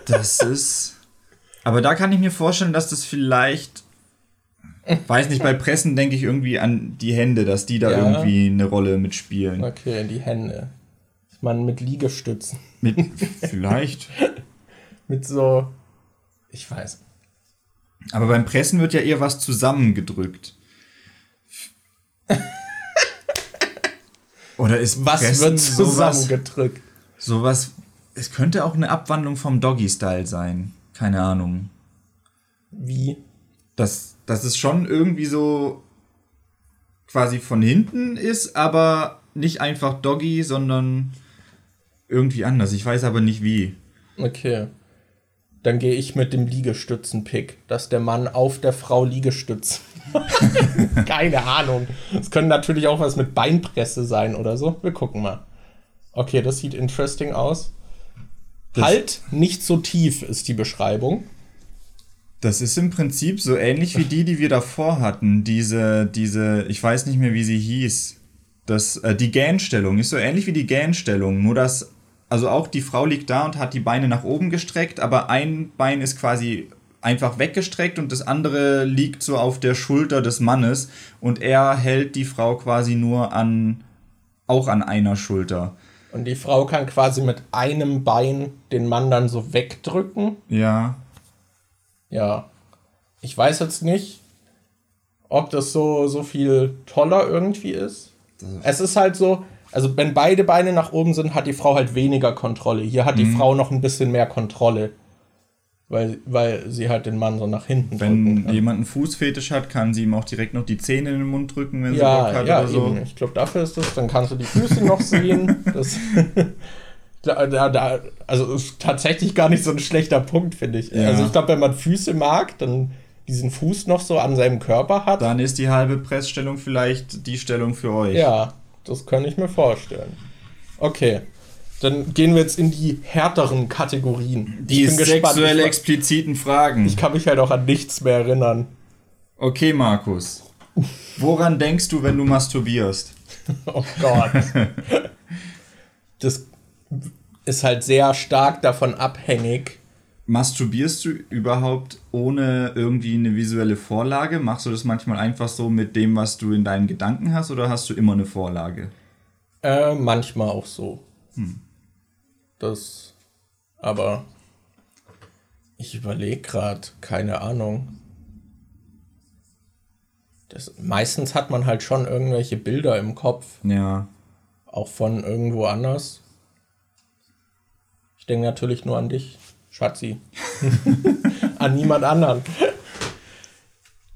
das ist. Aber da kann ich mir vorstellen, dass das vielleicht. Weiß nicht, bei Pressen denke ich irgendwie an die Hände, dass die da ja. irgendwie eine Rolle mitspielen. Okay, die Hände. Man mit Liegestützen. Mit, vielleicht. mit so. Ich weiß. Aber beim Pressen wird ja eher was zusammengedrückt. Oder ist was Pressen wird zusammengedrückt? Sowas, sowas. Es könnte auch eine Abwandlung vom Doggy-Style sein. Keine Ahnung. Wie? Dass, dass es schon irgendwie so quasi von hinten ist, aber nicht einfach Doggy, sondern irgendwie anders. Ich weiß aber nicht wie. Okay. Dann gehe ich mit dem Liegestützen-Pick, dass der Mann auf der Frau Liegestütz. Keine Ahnung. Es können natürlich auch was mit Beinpresse sein oder so. Wir gucken mal. Okay, das sieht interesting aus. Das halt nicht so tief ist die Beschreibung. Das ist im Prinzip so ähnlich wie die, die wir davor hatten. Diese, diese, ich weiß nicht mehr, wie sie hieß. Das, äh, die Gähnstellung ist so ähnlich wie die Gähnstellung, nur dass, also auch die Frau liegt da und hat die Beine nach oben gestreckt, aber ein Bein ist quasi einfach weggestreckt und das andere liegt so auf der Schulter des Mannes und er hält die Frau quasi nur an, auch an einer Schulter. Und die Frau kann quasi mit einem Bein den Mann dann so wegdrücken. Ja. Ja. Ich weiß jetzt nicht, ob das so, so viel toller irgendwie ist. Es ist halt so, also wenn beide Beine nach oben sind, hat die Frau halt weniger Kontrolle. Hier hat die mhm. Frau noch ein bisschen mehr Kontrolle. Weil, weil sie halt den Mann so nach hinten Wenn jemand einen Fußfetisch hat, kann sie ihm auch direkt noch die Zähne in den Mund drücken, wenn ja, sie Bock hat ja, oder so. Eben. Ich glaube, dafür ist das. Dann kannst du die Füße noch sehen. Das, da, da, also ist tatsächlich gar nicht so ein schlechter Punkt, finde ich. Ja. Also ich glaube, wenn man Füße mag, dann diesen Fuß noch so an seinem Körper hat. Dann ist die halbe Pressstellung vielleicht die Stellung für euch. Ja, das kann ich mir vorstellen. Okay. Dann gehen wir jetzt in die härteren Kategorien. Die sexuell expliziten Fragen. Ich kann mich halt auch an nichts mehr erinnern. Okay, Markus. Woran denkst du, wenn du masturbierst? oh Gott. das ist halt sehr stark davon abhängig. Masturbierst du überhaupt ohne irgendwie eine visuelle Vorlage? Machst du das manchmal einfach so mit dem, was du in deinen Gedanken hast, oder hast du immer eine Vorlage? Äh, manchmal auch so. Hm. Das, aber ich überlege gerade, keine Ahnung. Das, meistens hat man halt schon irgendwelche Bilder im Kopf. Ja. Auch von irgendwo anders. Ich denke natürlich nur an dich, Schatzi. an niemand anderen.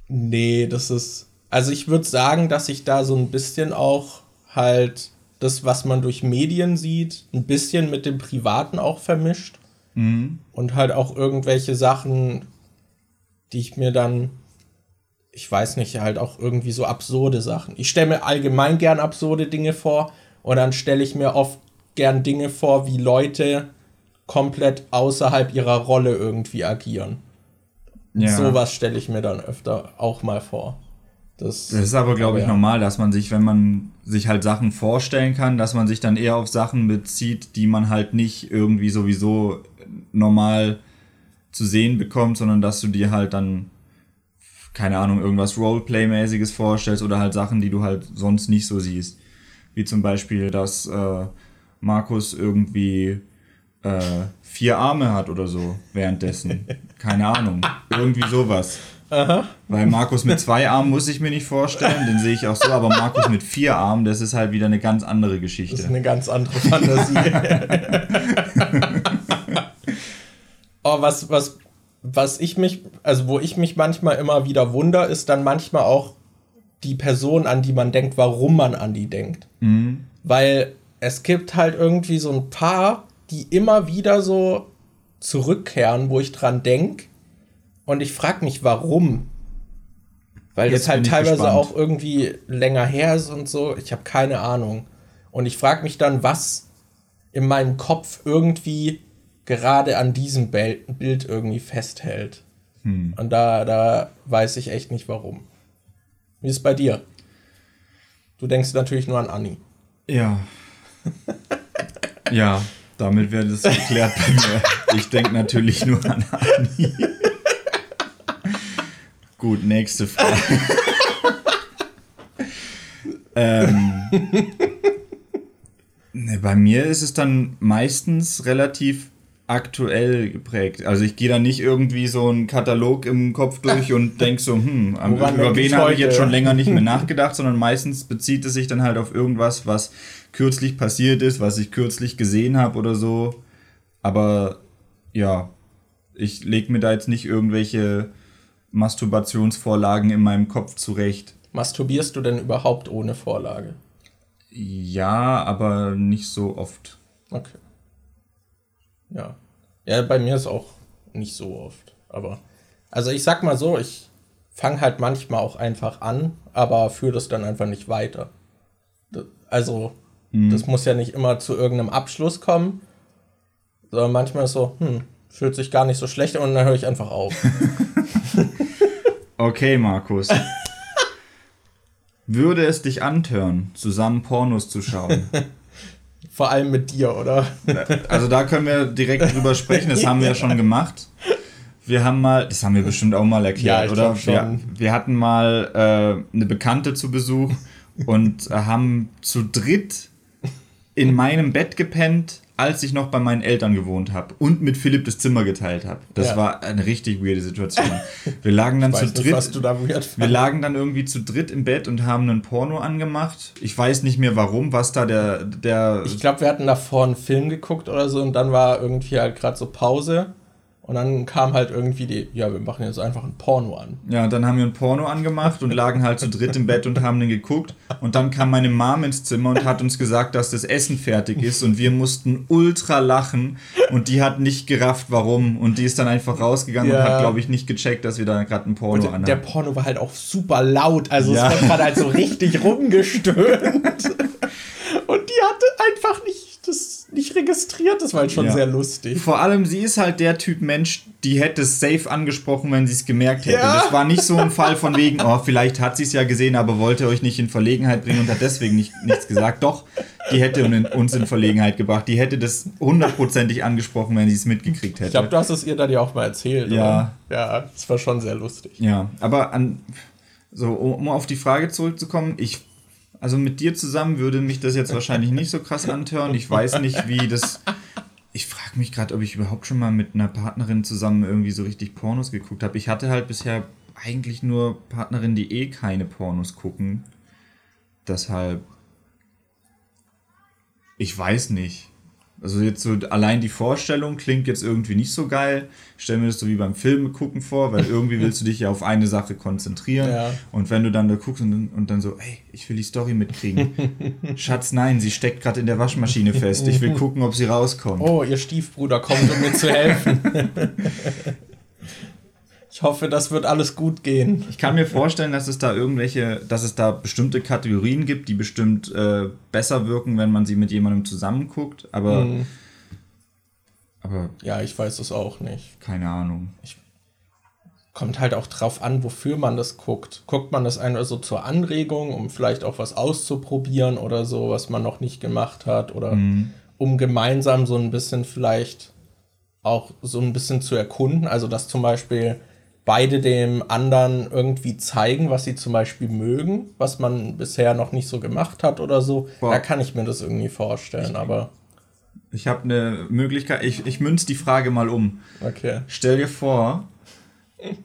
nee, das ist. Also ich würde sagen, dass ich da so ein bisschen auch halt das, was man durch Medien sieht, ein bisschen mit dem Privaten auch vermischt. Mhm. Und halt auch irgendwelche Sachen, die ich mir dann, ich weiß nicht, halt auch irgendwie so absurde Sachen. Ich stelle mir allgemein gern absurde Dinge vor und dann stelle ich mir oft gern Dinge vor, wie Leute komplett außerhalb ihrer Rolle irgendwie agieren. Ja. Sowas stelle ich mir dann öfter auch mal vor. Das, das ist aber, glaube ich, ja. normal, dass man sich, wenn man sich halt Sachen vorstellen kann, dass man sich dann eher auf Sachen bezieht, die man halt nicht irgendwie sowieso normal zu sehen bekommt, sondern dass du dir halt dann, keine Ahnung, irgendwas Roleplay-mäßiges vorstellst oder halt Sachen, die du halt sonst nicht so siehst. Wie zum Beispiel, dass äh, Markus irgendwie äh, vier Arme hat oder so währenddessen. Keine Ahnung. Irgendwie sowas. Aha. Weil Markus mit zwei Armen muss ich mir nicht vorstellen, den sehe ich auch so, aber Markus mit vier Armen, das ist halt wieder eine ganz andere Geschichte. Das ist eine ganz andere Fantasie. oh, was, was, was ich mich, also wo ich mich manchmal immer wieder wunder, ist dann manchmal auch die Person, an die man denkt, warum man an die denkt. Mhm. Weil es gibt halt irgendwie so ein paar, die immer wieder so zurückkehren, wo ich dran denke und ich frage mich, warum. Weil Jetzt das halt teilweise gespannt. auch irgendwie länger her ist und so. Ich habe keine Ahnung. Und ich frage mich dann, was in meinem Kopf irgendwie gerade an diesem Bild irgendwie festhält. Hm. Und da, da weiß ich echt nicht warum. Wie ist es bei dir? Du denkst natürlich nur an Anni. Ja. ja, damit wäre das geklärt bei mir. Ich denke natürlich nur an Anni. Gut, nächste Frage. ähm, ne, bei mir ist es dann meistens relativ aktuell geprägt. Also ich gehe da nicht irgendwie so einen Katalog im Kopf durch und denke so, hm, Woran über wen habe ich jetzt schon länger nicht mehr nachgedacht, sondern meistens bezieht es sich dann halt auf irgendwas, was kürzlich passiert ist, was ich kürzlich gesehen habe oder so. Aber ja, ich lege mir da jetzt nicht irgendwelche Masturbationsvorlagen in meinem Kopf zurecht. Masturbierst du denn überhaupt ohne Vorlage? Ja, aber nicht so oft. Okay. Ja. Ja, bei mir ist auch nicht so oft. Aber, also ich sag mal so, ich fange halt manchmal auch einfach an, aber führe das dann einfach nicht weiter. Also, mhm. das muss ja nicht immer zu irgendeinem Abschluss kommen, sondern manchmal ist so, hm, fühlt sich gar nicht so schlecht und dann höre ich einfach auf. okay, Markus. Würde es dich antören, zusammen Pornos zu schauen? Vor allem mit dir, oder? Also da können wir direkt drüber sprechen, das haben wir ja schon gemacht. Wir haben mal, das haben wir bestimmt auch mal erklärt, ja, oder? Wir, wir, hatten mal äh, eine Bekannte zu Besuch und haben zu dritt in meinem Bett gepennt als ich noch bei meinen Eltern gewohnt habe und mit Philipp das Zimmer geteilt habe. Das ja. war eine richtig weirde Situation. Wir lagen dann zu dritt. Nicht, da wir lagen dann irgendwie zu dritt im Bett und haben einen Porno angemacht. Ich weiß nicht mehr warum, was da der der. Ich glaube, wir hatten davor einen Film geguckt oder so und dann war irgendwie halt gerade so Pause. Und dann kam halt irgendwie die, ja, wir machen jetzt einfach ein Porno an. Ja, und dann haben wir ein Porno angemacht und lagen halt zu dritt im Bett und haben den geguckt. Und dann kam meine Mom ins Zimmer und hat uns gesagt, dass das Essen fertig ist. Und wir mussten ultra lachen. Und die hat nicht gerafft, warum. Und die ist dann einfach rausgegangen ja. und hat, glaube ich, nicht gecheckt, dass wir da gerade ein Porno anhaben. Der Porno war halt auch super laut. Also ja. es hat halt so richtig rumgestöhnt. Und die hatte einfach nicht das nicht registriert. Das war halt schon ja. sehr lustig. Vor allem, sie ist halt der Typ Mensch, die hätte es safe angesprochen, wenn sie es gemerkt hätte. Ja. Das war nicht so ein Fall von wegen, oh, vielleicht hat sie es ja gesehen, aber wollte euch nicht in Verlegenheit bringen und hat deswegen nicht, nichts gesagt. Doch, die hätte uns in Verlegenheit gebracht. Die hätte das hundertprozentig angesprochen, wenn sie es mitgekriegt hätte. Ich glaube, du hast es ihr dann ja auch mal erzählt. Ja. Oder? Ja, das war schon sehr lustig. Ja, aber an, so, um auf die Frage zurückzukommen, ich also mit dir zusammen würde mich das jetzt wahrscheinlich nicht so krass antören. Ich weiß nicht, wie das. Ich frage mich gerade, ob ich überhaupt schon mal mit einer Partnerin zusammen irgendwie so richtig Pornos geguckt habe. Ich hatte halt bisher eigentlich nur Partnerinnen, die eh keine Pornos gucken. Deshalb. Ich weiß nicht. Also jetzt so allein die Vorstellung klingt jetzt irgendwie nicht so geil. Ich stelle mir das so wie beim Film gucken vor, weil irgendwie willst du dich ja auf eine Sache konzentrieren. Ja. Und wenn du dann da guckst und, und dann so, ey, ich will die Story mitkriegen. Schatz, nein, sie steckt gerade in der Waschmaschine fest. Ich will gucken, ob sie rauskommt. Oh, ihr Stiefbruder kommt, um mir zu helfen. Ich hoffe, das wird alles gut gehen. Ich kann mir vorstellen, dass es da irgendwelche, dass es da bestimmte Kategorien gibt, die bestimmt äh, besser wirken, wenn man sie mit jemandem zusammenguckt, aber. Mhm. Aber. Ja, ich weiß es auch nicht. Keine Ahnung. Ich, kommt halt auch drauf an, wofür man das guckt. Guckt man das einfach so zur Anregung, um vielleicht auch was auszuprobieren oder so, was man noch nicht gemacht hat, oder mhm. um gemeinsam so ein bisschen vielleicht auch so ein bisschen zu erkunden. Also, dass zum Beispiel beide dem anderen irgendwie zeigen, was sie zum Beispiel mögen, was man bisher noch nicht so gemacht hat oder so. Boah. Da kann ich mir das irgendwie vorstellen, ich, aber. Ich habe eine Möglichkeit, ich, ich münze die Frage mal um. Okay. Stell dir vor,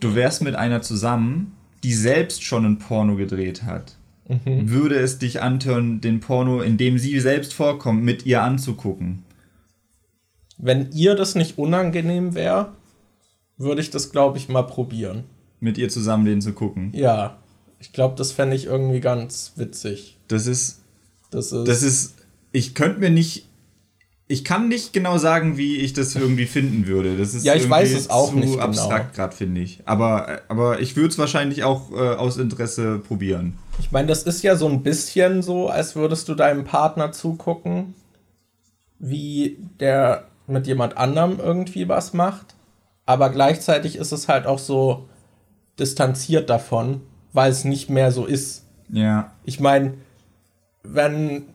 du wärst mit einer zusammen, die selbst schon ein Porno gedreht hat. Mhm. Würde es dich antören, den Porno, in dem sie selbst vorkommt, mit ihr anzugucken? Wenn ihr das nicht unangenehm wäre, würde ich das, glaube ich, mal probieren. Mit ihr zusammen den zu gucken. Ja. Ich glaube, das fände ich irgendwie ganz witzig. Das ist. Das ist. Das ist. Ich könnte mir nicht. Ich kann nicht genau sagen, wie ich das irgendwie finden würde. Das ist ja, ich weiß es auch zu nicht genau. abstrakt gerade, finde ich. Aber, aber ich würde es wahrscheinlich auch äh, aus Interesse probieren. Ich meine, das ist ja so ein bisschen so, als würdest du deinem Partner zugucken, wie der mit jemand anderem irgendwie was macht aber gleichzeitig ist es halt auch so distanziert davon, weil es nicht mehr so ist. Ja. Ich meine, wenn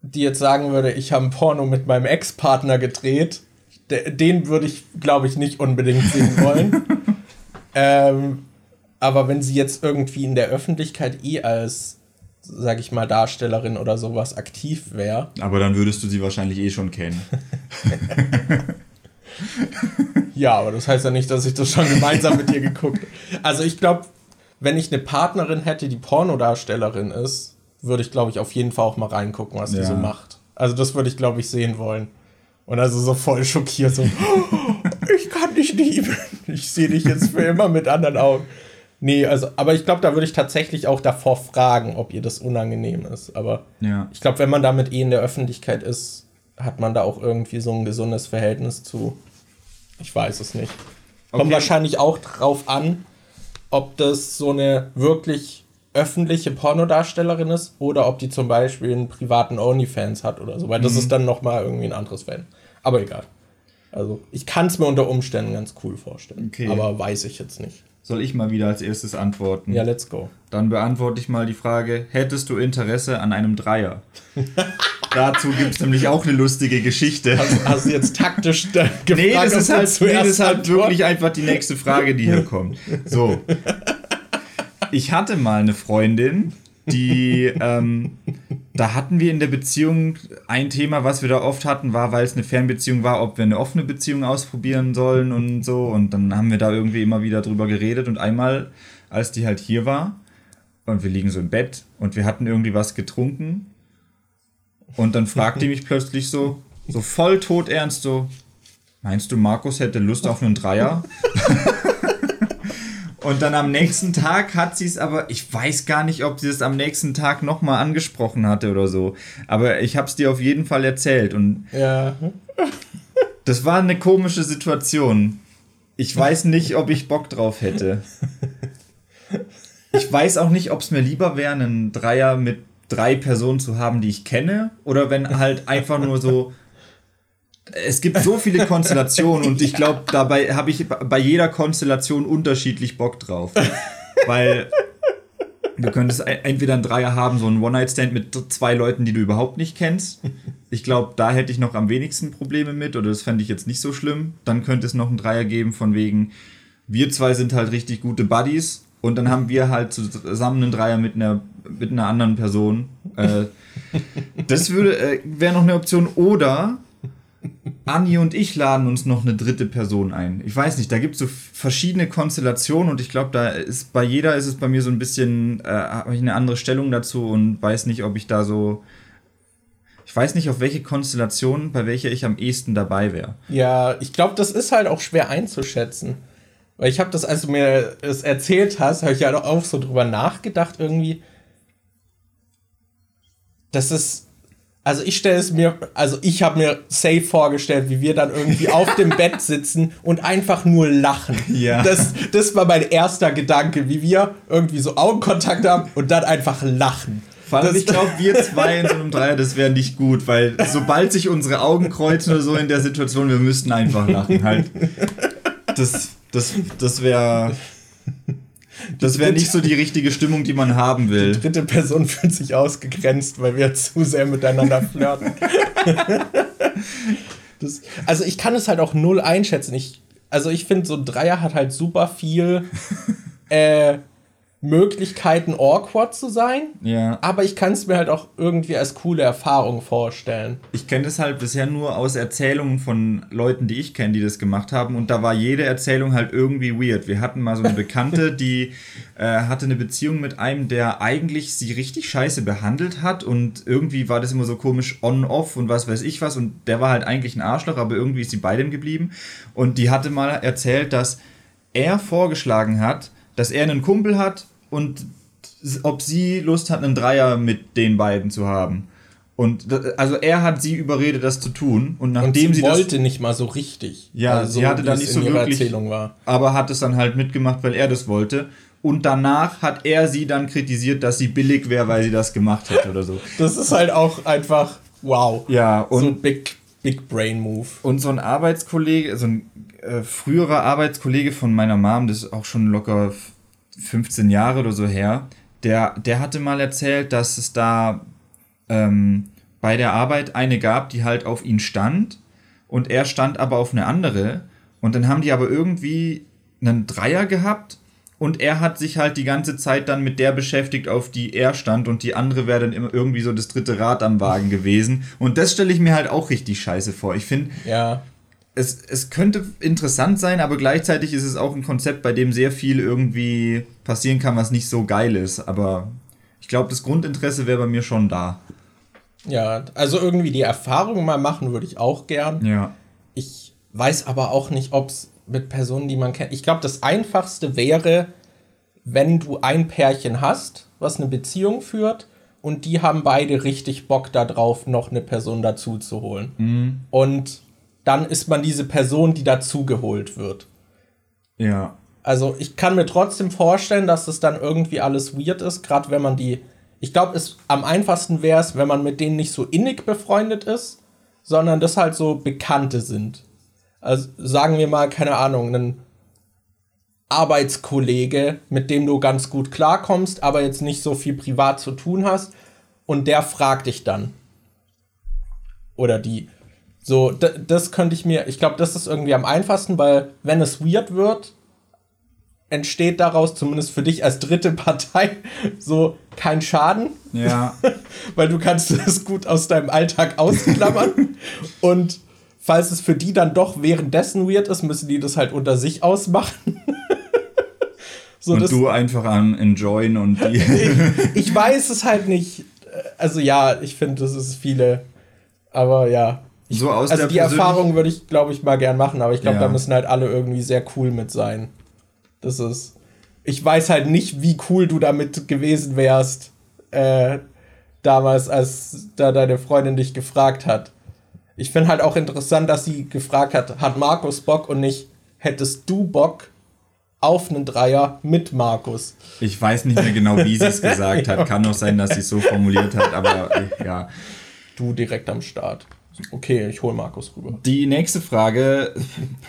die jetzt sagen würde, ich habe ein Porno mit meinem Ex-Partner gedreht, den würde ich, glaube ich, nicht unbedingt sehen wollen. ähm, aber wenn sie jetzt irgendwie in der Öffentlichkeit eh als, sag ich mal, Darstellerin oder sowas aktiv wäre. Aber dann würdest du sie wahrscheinlich eh schon kennen. ja, aber das heißt ja nicht, dass ich das schon gemeinsam mit dir geguckt habe. Also ich glaube, wenn ich eine Partnerin hätte, die Pornodarstellerin ist, würde ich, glaube ich, auf jeden Fall auch mal reingucken, was ja. die so macht. Also das würde ich, glaube ich, sehen wollen. Und also so voll schockiert, so, ich kann dich lieben. Ich sehe dich jetzt für immer mit anderen Augen. Nee, also, aber ich glaube, da würde ich tatsächlich auch davor fragen, ob ihr das unangenehm ist. Aber ja. ich glaube, wenn man damit eh in der Öffentlichkeit ist, hat man da auch irgendwie so ein gesundes Verhältnis zu. Ich weiß es nicht. Kommt wahrscheinlich auch drauf an, ob das so eine wirklich öffentliche Pornodarstellerin ist oder ob die zum Beispiel einen privaten OnlyFans hat oder so, weil das Mhm. ist dann nochmal irgendwie ein anderes Fan. Aber egal. Also ich kann es mir unter Umständen ganz cool vorstellen. Okay. Aber weiß ich jetzt nicht. Soll ich mal wieder als erstes antworten? Ja, let's go. Dann beantworte ich mal die Frage: Hättest du Interesse an einem Dreier? Dazu gibt es nämlich auch eine lustige Geschichte. Hast, hast du jetzt taktisch da gefragt, Nee, das ist halt, nee, das ist halt wirklich einfach die nächste Frage, die hier kommt. So. Ich hatte mal eine Freundin, die, ähm, da hatten wir in der Beziehung ein Thema, was wir da oft hatten, war, weil es eine Fernbeziehung war, ob wir eine offene Beziehung ausprobieren sollen und so. Und dann haben wir da irgendwie immer wieder drüber geredet. Und einmal, als die halt hier war, und wir liegen so im Bett und wir hatten irgendwie was getrunken. Und dann fragt die mich plötzlich so, so voll todernst, so, meinst du, Markus hätte Lust auf einen Dreier? Und dann am nächsten Tag hat sie es aber, ich weiß gar nicht, ob sie es am nächsten Tag nochmal angesprochen hatte oder so. Aber ich habe es dir auf jeden Fall erzählt und Ja. das war eine komische Situation. Ich weiß nicht, ob ich Bock drauf hätte. Ich weiß auch nicht, ob es mir lieber wäre, einen Dreier mit drei Personen zu haben, die ich kenne, oder wenn halt einfach nur so. Es gibt so viele Konstellationen und ich glaube, dabei habe ich bei jeder Konstellation unterschiedlich Bock drauf. Weil du könntest e- entweder einen Dreier haben, so einen One-Night-Stand mit zwei Leuten, die du überhaupt nicht kennst. Ich glaube, da hätte ich noch am wenigsten Probleme mit oder das fände ich jetzt nicht so schlimm. Dann könnte es noch einen Dreier geben von wegen, wir zwei sind halt richtig gute Buddies und dann haben wir halt zusammen einen Dreier mit einer, mit einer anderen Person. Äh, das würde äh, wäre noch eine Option. Oder Anni und ich laden uns noch eine dritte Person ein. Ich weiß nicht, da gibt es so verschiedene Konstellationen und ich glaube, da ist bei jeder ist es bei mir so ein bisschen, äh, habe ich eine andere Stellung dazu und weiß nicht, ob ich da so. Ich weiß nicht, auf welche Konstellation, bei welcher ich am ehesten dabei wäre. Ja, ich glaube, das ist halt auch schwer einzuschätzen. Weil ich habe das, als du mir es erzählt hast, habe ich ja auch so drüber nachgedacht irgendwie. Das ist, also ich stelle es mir, also ich habe mir safe vorgestellt, wie wir dann irgendwie auf dem Bett sitzen und einfach nur lachen. Ja. Das, das war mein erster Gedanke, wie wir irgendwie so Augenkontakt haben und dann einfach lachen. Vor ich glaube, wir zwei in so einem Dreier, das wäre nicht gut, weil sobald sich unsere Augen kreuzen oder so in der Situation, wir müssten einfach lachen halt. Das, das, das wäre. Das wäre nicht so die richtige Stimmung, die man haben will. dritte Person fühlt sich ausgegrenzt, weil wir zu sehr miteinander flirten. das, also ich kann es halt auch null einschätzen. Ich, also ich finde, so ein Dreier hat halt super viel äh, Möglichkeiten, awkward zu sein. Ja. Aber ich kann es mir halt auch irgendwie als coole Erfahrung vorstellen. Ich kenne das halt bisher nur aus Erzählungen von Leuten, die ich kenne, die das gemacht haben. Und da war jede Erzählung halt irgendwie weird. Wir hatten mal so eine Bekannte, die äh, hatte eine Beziehung mit einem, der eigentlich sie richtig scheiße behandelt hat. Und irgendwie war das immer so komisch on-off und was weiß ich was. Und der war halt eigentlich ein Arschloch, aber irgendwie ist sie bei dem geblieben. Und die hatte mal erzählt, dass er vorgeschlagen hat, dass er einen Kumpel hat und ob sie Lust hat, einen Dreier mit den beiden zu haben. Und also er hat sie überredet, das zu tun. Und Und nachdem sie sie das, wollte nicht mal so richtig. Ja, Also sie hatte wie da es nicht so wirklich- Erzählung war. aber hat es dann halt mitgemacht, weil er das wollte. Und danach hat er sie dann kritisiert, dass sie billig wäre, weil sie das gemacht hat oder so. Das ist halt auch einfach wow. Ja, so und ein Big, Big Brain Move. Und so ein Arbeitskollege, so ein äh, früherer Arbeitskollege von meiner Mom, das ist auch schon locker 15 Jahre oder so her, der, der hatte mal erzählt, dass es da ähm, bei der Arbeit eine gab, die halt auf ihn stand und er stand aber auf eine andere und dann haben die aber irgendwie einen Dreier gehabt und er hat sich halt die ganze Zeit dann mit der beschäftigt, auf die er stand und die andere wäre dann immer irgendwie so das dritte Rad am Wagen gewesen und das stelle ich mir halt auch richtig scheiße vor. Ich finde, Ja. Es, es könnte interessant sein, aber gleichzeitig ist es auch ein Konzept, bei dem sehr viel irgendwie passieren kann, was nicht so geil ist. Aber ich glaube, das Grundinteresse wäre bei mir schon da. Ja, also irgendwie die Erfahrung mal machen würde ich auch gern. Ja. Ich weiß aber auch nicht, ob es mit Personen, die man kennt. Ich glaube, das Einfachste wäre, wenn du ein Pärchen hast, was eine Beziehung führt und die haben beide richtig Bock darauf, noch eine Person dazu zu holen. Und dann ist man diese Person, die dazugeholt wird. Ja. Also ich kann mir trotzdem vorstellen, dass das dann irgendwie alles weird ist, gerade wenn man die. Ich glaube, es am einfachsten wäre es, wenn man mit denen nicht so innig befreundet ist, sondern das halt so Bekannte sind. Also sagen wir mal, keine Ahnung, ein Arbeitskollege, mit dem du ganz gut klarkommst, aber jetzt nicht so viel privat zu tun hast, und der fragt dich dann. Oder die. So, das könnte ich mir, ich glaube, das ist irgendwie am einfachsten, weil wenn es weird wird, entsteht daraus zumindest für dich als dritte Partei so kein Schaden. Ja. weil du kannst es gut aus deinem Alltag ausklammern. und falls es für die dann doch währenddessen weird ist, müssen die das halt unter sich ausmachen. so, und du einfach an enjoyen und die. ich, ich weiß es halt nicht. Also ja, ich finde, das ist viele. Aber ja, ich, so aus also die Erfahrung würde ich, glaube ich, mal gern machen, aber ich glaube, ja. da müssen halt alle irgendwie sehr cool mit sein. Das ist. Ich weiß halt nicht, wie cool du damit gewesen wärst, äh, damals, als da deine Freundin dich gefragt hat. Ich finde halt auch interessant, dass sie gefragt hat, hat Markus Bock und nicht, hättest du Bock auf einen Dreier mit Markus? Ich weiß nicht mehr genau, wie sie es gesagt hat. Kann auch sein, dass sie es so formuliert hat, aber äh, ja. Du direkt am Start. Okay, ich hole Markus rüber. Die nächste Frage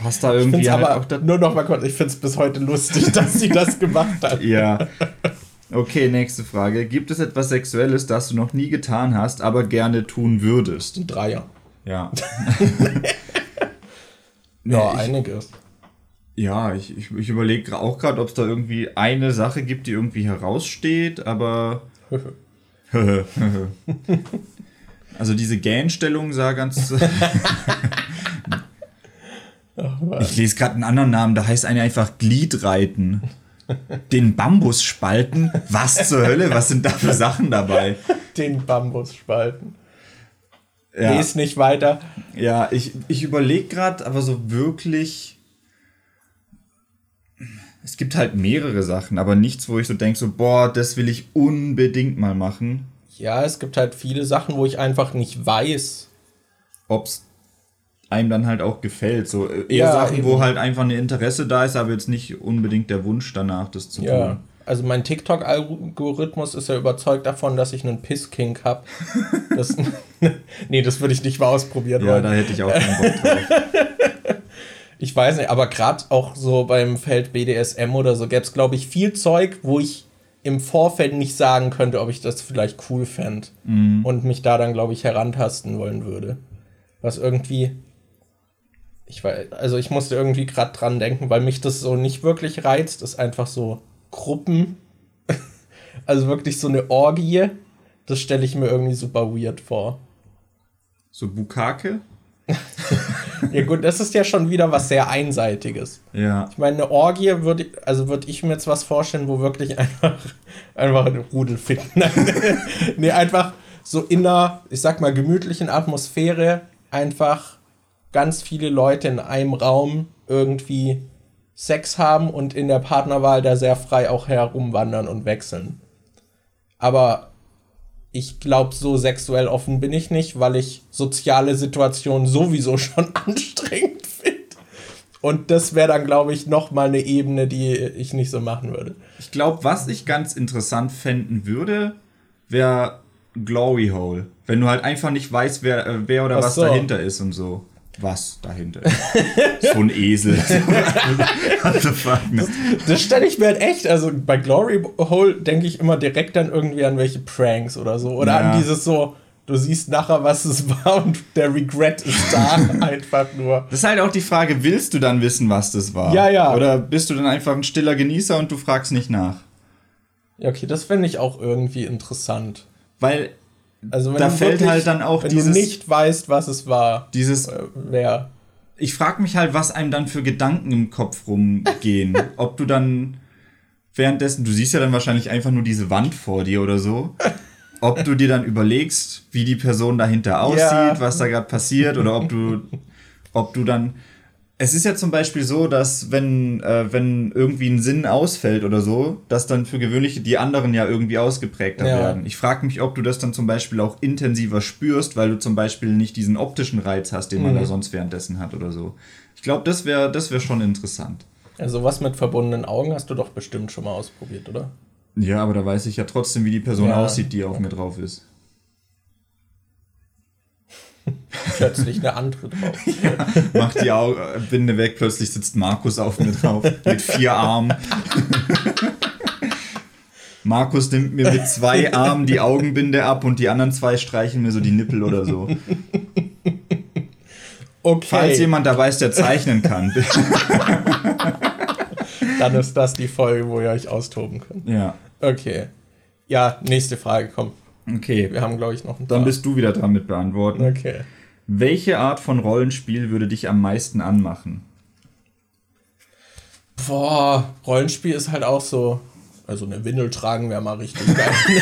passt da irgendwie ich halt aber nur noch mal kurz, ich finde es bis heute lustig, dass sie das gemacht hat. Ja. Okay, nächste Frage. Gibt es etwas Sexuelles, das du noch nie getan hast, aber gerne tun würdest? Ein Dreier. Ja. ja, ich, einiges. Ja, ich, ich, ich überlege auch gerade, ob es da irgendwie eine Sache gibt, die irgendwie heraussteht, aber. Also diese Gähnstellung sah ganz. ich lese gerade einen anderen Namen, da heißt eine einfach Gliedreiten. Den Bambus spalten? Was zur Hölle? Was sind da für Sachen dabei? Den Bambus spalten. Ja. Lese nicht weiter. Ja, ich, ich überlege gerade, aber so wirklich. Es gibt halt mehrere Sachen, aber nichts, wo ich so denke, so, boah, das will ich unbedingt mal machen. Ja, es gibt halt viele Sachen, wo ich einfach nicht weiß. Ob es einem dann halt auch gefällt. So äh, eher ja, Sachen, eben. wo halt einfach ein Interesse da ist, aber jetzt nicht unbedingt der Wunsch danach, das zu ja. tun. Also mein TikTok-Algorithmus ist ja überzeugt davon, dass ich einen Pisskink habe. Das, nee, das würde ich nicht mal ausprobieren ja, wollen. Ja, da hätte ich auch keinen Bock drauf. ich weiß nicht, aber gerade auch so beim Feld BDSM oder so gäbe es, glaube ich, viel Zeug, wo ich im Vorfeld nicht sagen könnte, ob ich das vielleicht cool fände mhm. und mich da dann, glaube ich, herantasten wollen würde. Was irgendwie. Ich weiß, also ich musste irgendwie gerade dran denken, weil mich das so nicht wirklich reizt, ist einfach so Gruppen. also wirklich so eine Orgie. Das stelle ich mir irgendwie super weird vor. So Bukake? ja gut, das ist ja schon wieder was sehr Einseitiges. Ja. Ich meine, eine Orgie würde, also würde ich mir jetzt was vorstellen, wo wirklich einfach, einfach eine Rudel finden. nee, einfach so in einer, ich sag mal, gemütlichen Atmosphäre einfach ganz viele Leute in einem Raum irgendwie Sex haben und in der Partnerwahl da sehr frei auch herumwandern und wechseln. Aber ich glaube, so sexuell offen bin ich nicht, weil ich soziale Situationen sowieso schon anstrengend finde. Und das wäre dann, glaube ich, noch mal eine Ebene, die ich nicht so machen würde. Ich glaube, was ich ganz interessant fänden würde, wäre Glory Hole. Wenn du halt einfach nicht weißt, wer, äh, wer oder Ach was so. dahinter ist und so was dahinter ist. so ein Esel. das, das stelle ich mir halt echt, also bei Glory Hole denke ich immer direkt dann irgendwie an welche Pranks oder so. Oder ja. an dieses so, du siehst nachher, was es war und der Regret ist da einfach nur. Das ist halt auch die Frage, willst du dann wissen, was das war? Ja, ja. Oder bist du dann einfach ein stiller Genießer und du fragst nicht nach? Ja, okay, das fände ich auch irgendwie interessant. Weil also wenn da fällt wirklich, halt dann auch wenn dieses, du nicht weißt, was es war. Dieses äh, wer. Ich frage mich halt, was einem dann für Gedanken im Kopf rumgehen. Ob du dann währenddessen, du siehst ja dann wahrscheinlich einfach nur diese Wand vor dir oder so. Ob du dir dann überlegst, wie die Person dahinter aussieht, ja. was da gerade passiert, oder ob du, ob du dann Es ist ja zum Beispiel so, dass wenn, äh, wenn irgendwie ein Sinn ausfällt oder so, dass dann für gewöhnlich die anderen ja irgendwie ausgeprägter Ja. werden. Ich frage mich, ob du das dann zum Beispiel auch intensiver spürst, weil du zum Beispiel nicht diesen optischen Reiz hast, den man Mhm. da sonst währenddessen hat oder so. Ich glaube, das wäre das wär schon interessant. Also was mit verbundenen Augen hast du doch bestimmt schon mal ausprobiert, oder? Ja, aber da weiß ich ja trotzdem, wie die Person Ja. aussieht, die auf mir drauf ist. Plötzlich eine andere drauf. Macht die Au äh, Binde weg, plötzlich sitzt Markus auf mir drauf mit vier Armen. Markus nimmt mir mit zwei Armen die Augenbinde ab und die anderen zwei streichen mir so die Nippel oder so. Okay, Falls jemand dabei ist, der zeichnen kann. dann ist das die Folge, wo ihr euch austoben könnt. ja, Okay. Ja, nächste Frage, komm. Okay. Wir haben, glaube ich, noch ein Dann paar. bist du wieder dran mit beantworten. Okay. Welche Art von Rollenspiel würde dich am meisten anmachen? Boah, Rollenspiel ist halt auch so. Also eine Windel tragen wäre mal richtig geil.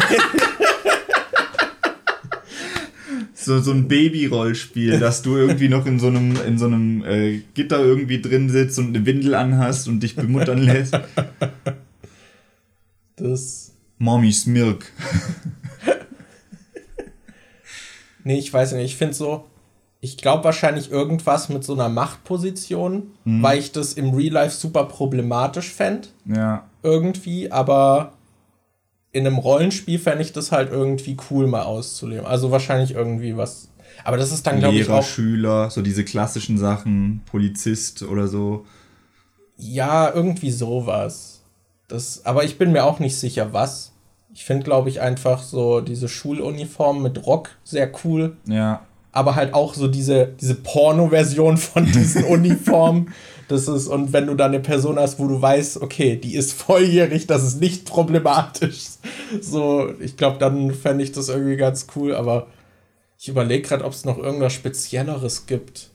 So, so ein Baby-Rollspiel, dass du irgendwie noch in so einem, in so einem äh, Gitter irgendwie drin sitzt und eine Windel anhast und dich bemuttern lässt. Das. Mommy's Milk. Nee, ich weiß nicht. Ich finde so. Ich glaube wahrscheinlich irgendwas mit so einer Machtposition, weil ich das im Real Life super problematisch fände. Ja. Irgendwie, aber in einem Rollenspiel fände ich das halt irgendwie cool mal auszuleben. Also wahrscheinlich irgendwie was. Aber das ist dann, glaube ich, Lehrer, auch. Schüler, so diese klassischen Sachen, Polizist oder so. Ja, irgendwie sowas. Das, aber ich bin mir auch nicht sicher, was. Ich finde, glaube ich, einfach so diese Schuluniform mit Rock sehr cool. Ja. Aber halt auch so diese, diese Porno-Version von diesen Uniformen. Das ist, und wenn du da eine Person hast, wo du weißt, okay, die ist volljährig, das ist nicht problematisch. So, ich glaube, dann fände ich das irgendwie ganz cool, aber ich überlege gerade, ob es noch irgendwas Spezielleres gibt.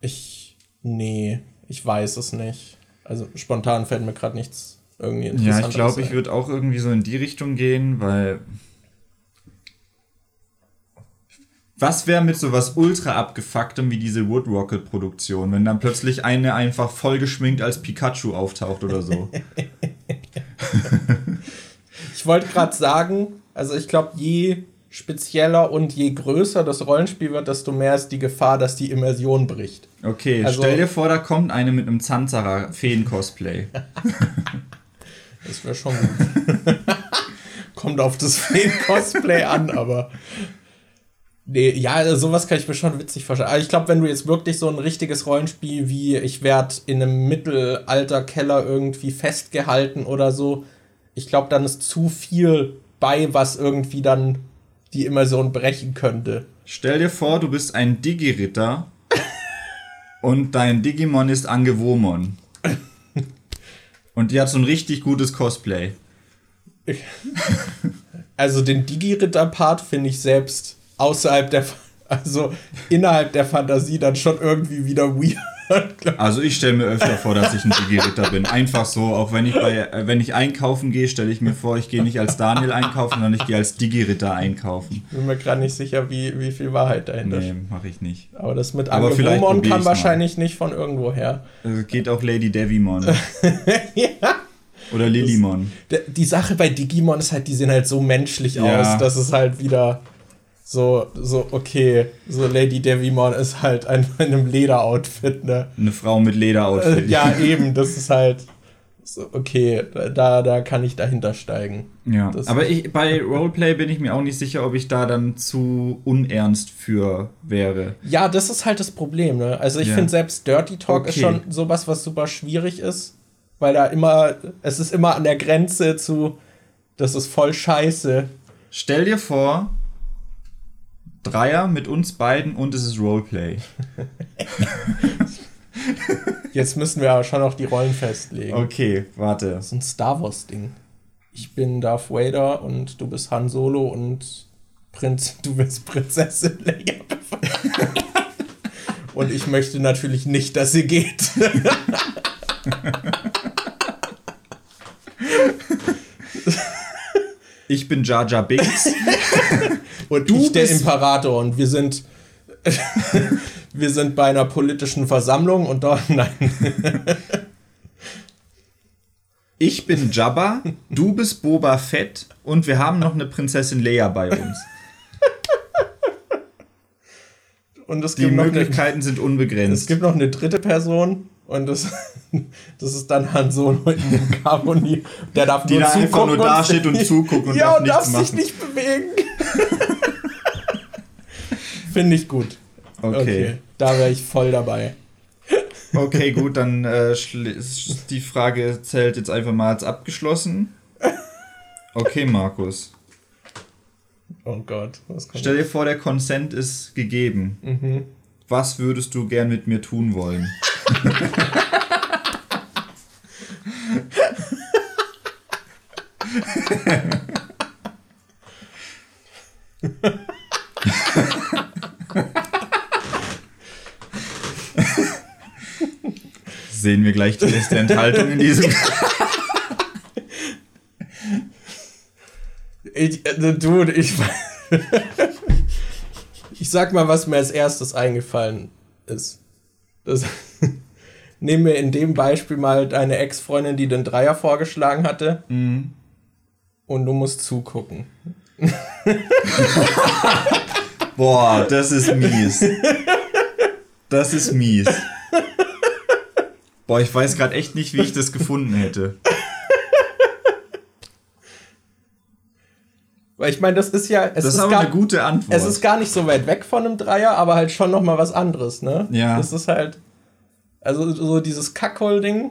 Ich. Nee, ich weiß es nicht. Also spontan fällt mir gerade nichts irgendwie Ja, Interessantes ich glaube, ich ein. würde auch irgendwie so in die Richtung gehen, weil. Was wäre mit so was ultra abgefucktem wie diese Wood Rocket Produktion, wenn dann plötzlich eine einfach voll geschminkt als Pikachu auftaucht oder so? Ich wollte gerade sagen, also ich glaube, je spezieller und je größer das Rollenspiel wird, desto mehr ist die Gefahr, dass die Immersion bricht. Okay, Also- stell dir vor, da kommt eine mit einem Zanzara Feen-Cosplay. Das wäre schon gut. Kommt auf das Feen-Cosplay an, aber. Nee, ja, also sowas kann ich mir schon witzig vorstellen. Aber ich glaube, wenn du jetzt wirklich so ein richtiges Rollenspiel wie ich werde in einem Mittelalter-Keller irgendwie festgehalten oder so, ich glaube, dann ist zu viel bei, was irgendwie dann die Immersion brechen könnte. Stell dir vor, du bist ein Digi-Ritter und dein Digimon ist Angewomon. Und die hat so ein richtig gutes Cosplay. Also den Digi-Ritter-Part finde ich selbst außerhalb der, also innerhalb der Fantasie dann schon irgendwie wieder weird. Also ich stelle mir öfter vor, dass ich ein Digi-Ritter bin. Einfach so, auch wenn ich bei, äh, wenn ich einkaufen gehe, stelle ich mir vor, ich gehe nicht als Daniel einkaufen, sondern ich gehe als Digi-Ritter einkaufen. Bin mir gerade nicht sicher, wie, wie viel Wahrheit dahinter Nee, steht. mache ich nicht. Aber das mit Aber probier kam ich's mal. wahrscheinlich nicht von irgendwo her. Also geht auch Lady Devimon. ja. Oder Lilymon. D- Die Sache bei Digimon ist halt, die sehen halt so menschlich Ja. aus, dass es halt wieder so, so, okay, so Lady Devimon ist halt einfach in einem Lederoutfit, ne? Eine Frau mit Äh, Lederoutfit. ja, eben, das ist halt so, okay, da, da kann ich dahinter steigen. Ja, Das- aber ich, bei Roleplay bin ich mir auch nicht sicher, ob ich da dann zu unernst für wäre. Ja, das ist halt das Problem, ne? Also ich Ja. finde selbst Dirty Talk ist Okay. schon sowas, was super schwierig ist, weil da immer, es ist immer an der Grenze zu, das ist voll scheiße. Stell dir vor, Dreier mit uns beiden und es ist Roleplay. Jetzt müssen wir aber schon noch die Rollen festlegen. Okay, warte. Das ist ein Star Wars-Ding. Ich bin Darth Vader und du bist Han Solo und Prinz, du bist Prinzessin Leia. und ich möchte natürlich nicht, dass sie geht. Ich bin Jar Jar Binks. Und Du ich der Imperator und wir sind. wir sind bei einer politischen Versammlung und dort, nein. Ich bin Jabba, du bist Boba Fett und wir haben noch eine Prinzessin Leia bei uns. Und es Die gibt, noch eine, Möglichkeiten sind es unbegrenzt. gibt noch eine dritte Person und das, das ist dann Han Solo in Carboni. Der darf Die nur da einfach nur da steht und zuguckt und ja, darf und nichts darf sich nicht bewegen. Finde ich gut. Okay. Da wäre ich voll dabei. Okay, gut, dann äh, die Frage zählt jetzt einfach mal als abgeschlossen. Okay, Markus. Oh Gott, was kommt Stell dir vor, der Consent ist gegeben. Mhm. Was würdest du gern mit mir tun wollen? Sehen wir gleich die letzte Enthaltung in diesem. Ich, äh, Dude, ich. ich sag mal, was mir als erstes eingefallen ist. Das, nehmen wir in dem Beispiel mal deine Ex-Freundin, die den Dreier vorgeschlagen hatte. Mhm. Und du musst zugucken. Boah, das ist mies. Das ist mies. Boah, ich weiß gerade echt nicht, wie ich das gefunden hätte. Weil ich meine, das ist ja. Es Das ist aber gar, eine gute Antwort. Es ist gar nicht so weit weg von einem Dreier, aber halt schon noch mal was anderes, ne? Ja. Das ist halt. Also so dieses Kackhol-Ding.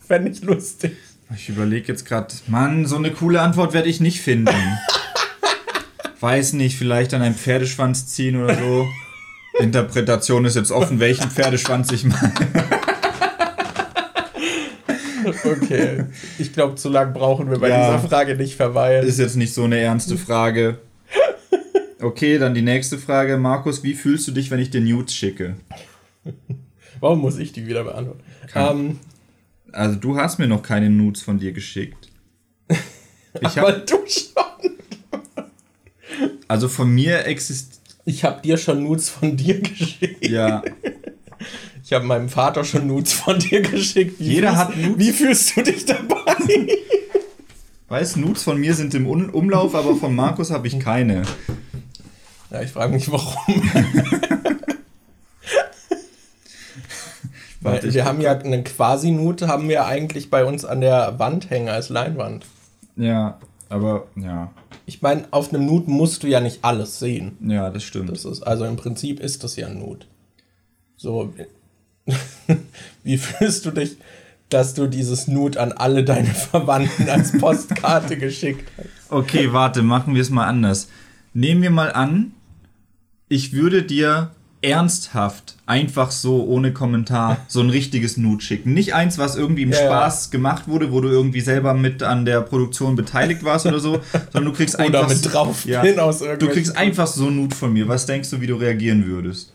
Fände ich lustig. Ich überlege jetzt gerade, Mann, so eine coole Antwort werde ich nicht finden. Weiß nicht, vielleicht an einem Pferdeschwanz ziehen oder so. Interpretation ist jetzt offen, welchen Pferdeschwanz ich meine. Okay. Ich glaube, zu lang brauchen wir bei Ja. dieser Frage nicht verweilen. Ist jetzt nicht so eine ernste Frage. Okay, dann die nächste Frage. Markus, wie fühlst du dich, wenn ich dir Nudes schicke? Warum muss ich die wieder beantworten? Ähm, Also, du hast mir noch keine Nudes von dir geschickt. Ich aber hab, du schon. also von mir existiert. Ich habe dir schon Nudes von dir geschickt. Ja, Ich habe meinem Vater schon Nudes von dir geschickt. Wie Jeder fühlst, hat Nudes. Wie fühlst du dich dabei? weißt Nudes von mir sind im Un Umlauf, aber von Markus habe ich keine. Ja, ich frage mich, warum. Weil Warte, wir haben ja einen Quasi-Nude, haben wir eigentlich bei uns an der Wand hängen als Leinwand. Ja, aber ja, Ich meine, auf einem Nude musst du ja nicht alles sehen. ja, das stimmt. Das ist, also im Prinzip ist das ja ein Nude. So, wie fühlst du dich, dass du dieses Nude an alle deine Verwandten als Postkarte geschickt hast? Okay, warte, machen wir es mal anders. Nehmen wir mal an, ich würde dir ernsthaft, einfach so ohne Kommentar, so ein richtiges Nude schicken. Nicht eins, was irgendwie im Ja, ja. Spaß gemacht wurde, wo du irgendwie selber mit an der Produktion beteiligt warst oder so, sondern du kriegst Oder einfach. mit drauf ja, aus Du kriegst einfach so ein Nude von mir. Was denkst du, wie du reagieren würdest?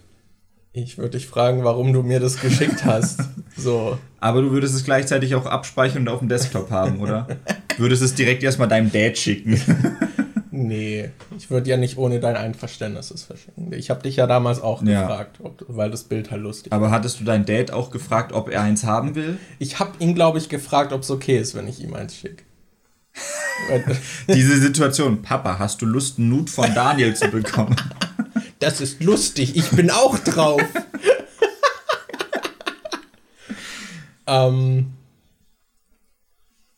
Ich würde dich fragen, warum du mir das geschickt hast. So. Aber du würdest es gleichzeitig auch abspeichern und auf dem Desktop haben, oder? Würdest es direkt erstmal deinem Dad schicken. Nee, ich würde ja nicht ohne dein Einverständnis es verschicken. Ich habe dich ja damals auch Ja. gefragt, ob, weil das Bild halt lustig Aber hattest du deinen Dad auch gefragt, ob er eins haben will? Ich habe ihn, glaube ich, gefragt, ob es okay ist, wenn ich ihm eins schicke. Diese Situation, Papa, hast du Lust, einen Nude von Daniel zu bekommen? das ist lustig, ich bin auch drauf. ähm,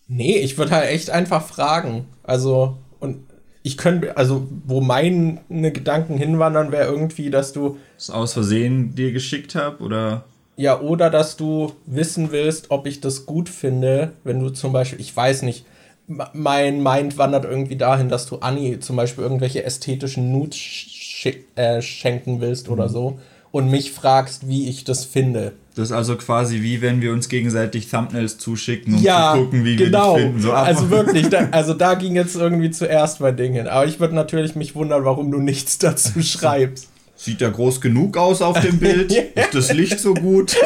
nee, ich würde halt echt einfach fragen. Also, und ich könnte, also, wo meine Gedanken hinwandern, wäre irgendwie, dass du, Das aus Versehen dir geschickt habe oder ja, oder dass du wissen willst, ob ich das gut finde, wenn du zum Beispiel, ich weiß nicht, mein Mind wandert irgendwie dahin, dass du Anni zum Beispiel irgendwelche ästhetischen Nudes sch äh, schenken willst oder so und mich fragst, wie ich das finde. Das ist also quasi wie wenn wir uns gegenseitig Thumbnails zuschicken, um ja, zu gucken, wie genau. wir die finden. So ab- also wirklich, da, also da ging jetzt irgendwie zuerst mein Ding hin. Aber ich würde natürlich mich wundern, warum du nichts dazu schreibst. Sieht ja groß genug aus auf dem Bild? Ist das Licht so gut?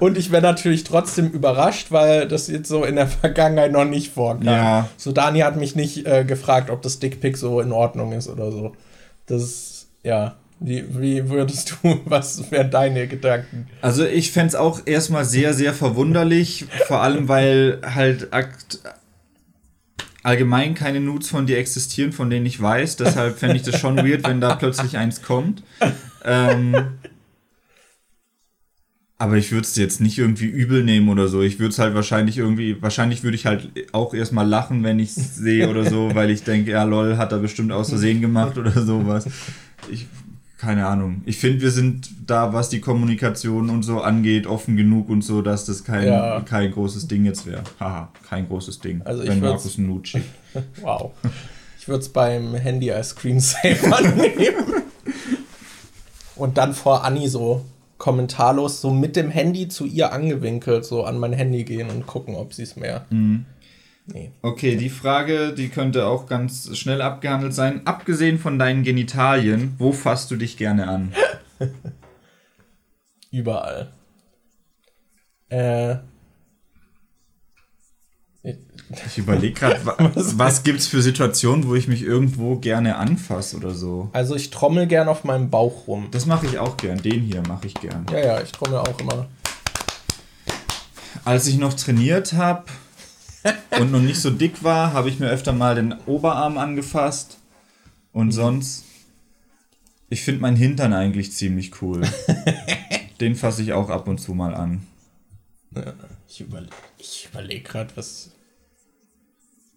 Und ich wäre natürlich trotzdem überrascht, weil das jetzt so in der Vergangenheit noch nicht vorkam. Ja. So, Dani hat mich nicht äh, gefragt, ob das Dickpick so in Ordnung ist oder so. Das ist, ja, Wie, wie würdest du, was wären deine Gedanken? Also ich fände es auch erstmal sehr, sehr verwunderlich, vor allem weil halt allgemein keine Nudes von dir existieren, von denen ich weiß. Deshalb fände ich das schon weird, wenn da plötzlich eins kommt. Ähm, aber ich würde es jetzt nicht irgendwie übel nehmen oder so. Ich würde es halt wahrscheinlich irgendwie, wahrscheinlich würde ich halt auch erstmal lachen, wenn ich es sehe oder so, weil ich denke, ja lol, hat er bestimmt aus Versehen gemacht oder sowas. Ich, keine Ahnung. Ich finde, wir sind da, was die Kommunikation und so angeht, offen genug und so, dass das kein, Ja. kein großes Ding jetzt wäre. Haha, kein großes Ding. Also ich wenn Markus einen Nude schickt. Wow. Ich würde es beim Handy als Screensaver nehmen. Und dann vor Anni so kommentarlos so mit dem Handy zu ihr angewinkelt so an mein Handy gehen und gucken, ob sie es mehr. Mhm. Nee. Okay, die Frage, die könnte auch ganz schnell abgehandelt sein. Abgesehen von deinen Genitalien, wo fasst du dich gerne an? Überall. Äh. Ich überlege gerade, was, was gibt's für Situationen, wo ich mich irgendwo gerne anfasse oder so. Also ich trommel gern auf meinem Bauch rum. Das mache ich auch gern. Den hier mache ich gern. Ja, ja, ich trommel auch immer. Als ich noch trainiert habe und noch nicht so dick war, habe ich mir öfter mal den Oberarm angefasst. Und sonst, ich finde meinen Hintern eigentlich ziemlich cool. Den fasse ich auch ab und zu mal an. Ich überlege überleg gerade, was.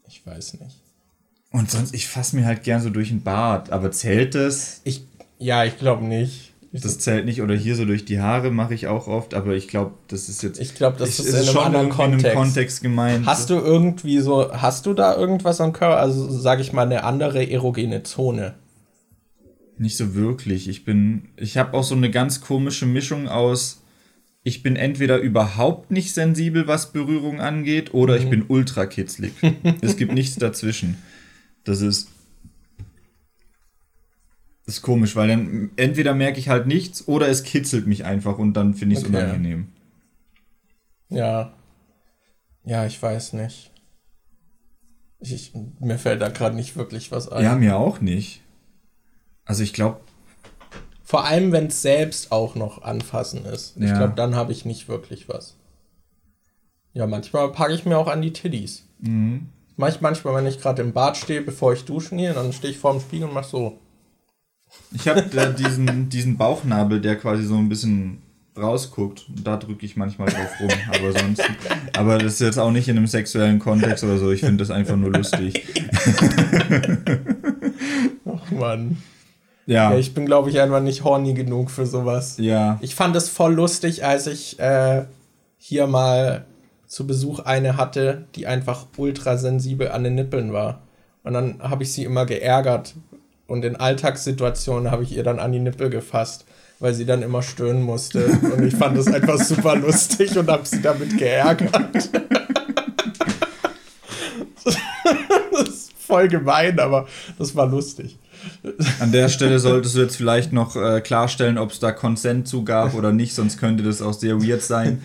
Ich weiß nicht. Und sonst, ich fasse mir halt gern so durch den Bart. Aber zählt das? Ich. Ja, ich glaube nicht. Das zählt nicht. Oder hier so durch die Haare mache ich auch oft. Aber ich glaube, das ist jetzt. ich glaube, das ich- ist in einem schon anderen Kontext. einem Kontext gemeint. Hast du irgendwie so, hast du da irgendwas am Körper? Also sage ich mal eine andere erogene Zone. Nicht so wirklich. Ich bin, ich habe auch so eine ganz komische Mischung aus, ich bin entweder überhaupt nicht sensibel, was Berührung angeht, oder ich bin ultra kitzlig. es gibt nichts dazwischen. Das ist, das ist komisch, weil dann entweder merke ich halt nichts oder es kitzelt mich einfach und dann finde ich es Okay. unangenehm. Ja. Ja, ich weiß nicht. Ich, ich, mir fällt da gerade nicht wirklich was ein. Ja, mir auch nicht. Also ich glaube, Vor allem, wenn es selbst auch noch anfassen ist. Ich Ja. glaube, dann habe ich nicht wirklich was. Ja, manchmal packe ich mir auch an die Tiddies. Mhm. Manchmal, wenn ich gerade im Bad stehe, bevor ich duschen gehe, dann stehe ich vor dem Spiegel und mach so. Ich habe da diesen, diesen Bauchnabel, der quasi so ein bisschen rausguckt. Da drücke ich manchmal drauf rum, aber sonst. Aber das ist jetzt auch nicht in einem sexuellen Kontext oder so. Ich finde das einfach nur lustig. Ach Mann. Ja. Ja, ich bin, glaube ich, einfach nicht horny genug für sowas. ja. Ich fand es voll lustig, als ich äh, hier mal zu Besuch eine hatte, die einfach ultra sensibel an den Nippeln war. Und dann habe ich sie immer geärgert. Und in Alltagssituationen habe ich ihr dann an die Nippel gefasst, weil sie dann immer stöhnen musste. Und ich fand das einfach super lustig und habe sie damit geärgert. das ist voll gemein, aber das war lustig. An der Stelle solltest du jetzt vielleicht noch äh, klarstellen, ob es da Consent zu gab oder nicht, sonst könnte das auch sehr weird sein.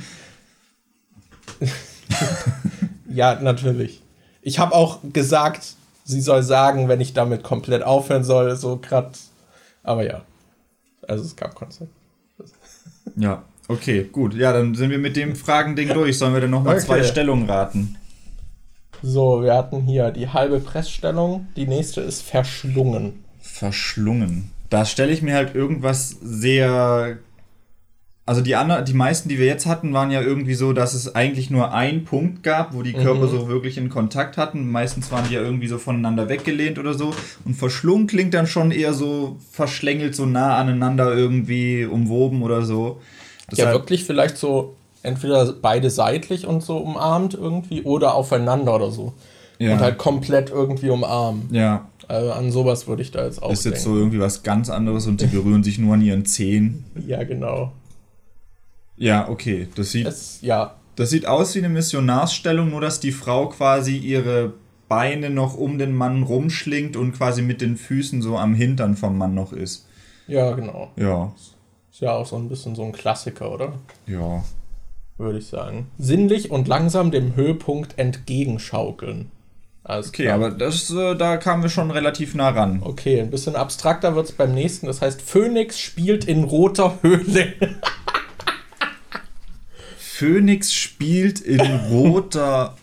Ja, natürlich. Ich habe auch gesagt, sie soll sagen, wenn ich damit komplett aufhören soll, so grad. Aber ja. Also es gab Konzept. Ja. Okay, gut. Ja, dann sind wir mit dem Fragending durch. Sollen wir denn nochmal Okay. zwei Stellungen raten? So, wir hatten hier die halbe Pressstellung. Die nächste ist verschlungen. Verschlungen. Da stelle ich mir halt irgendwas sehr. Also die anderen, die meisten, die wir jetzt hatten, waren ja irgendwie so, dass es eigentlich nur einen Punkt gab, wo die Körper so wirklich in Kontakt hatten. Meistens waren die ja irgendwie so voneinander weggelehnt oder so. Und verschlungen klingt dann schon eher so verschlängelt, so nah aneinander irgendwie umwoben oder so. ja, Deshalb- wirklich vielleicht so entweder beide seitlich und so umarmt irgendwie oder aufeinander oder so. Ja. Und halt komplett irgendwie umarmen. Ja, Also an sowas würde ich da jetzt auch ist jetzt so irgendwie was ganz anderes und die berühren sich nur an ihren Zehen. Ja, genau. Ja, okay. Das sieht, Es, ja, das sieht aus wie eine Missionarsstellung, nur dass die Frau quasi ihre Beine noch um den Mann rumschlingt und quasi mit den Füßen so am Hintern vom Mann noch ist. ja, genau. Ja, Ist ja auch so ein bisschen so ein Klassiker, oder? ja. würde ich sagen. Sinnlich und langsam dem Höhepunkt entgegenschaukeln. Alles Okay, klar. aber das, äh, da kamen wir schon relativ nah ran. Okay, ein bisschen abstrakter wird es beim nächsten. Das heißt, Phoenix spielt in roter Höhle. Phoenix spielt in roter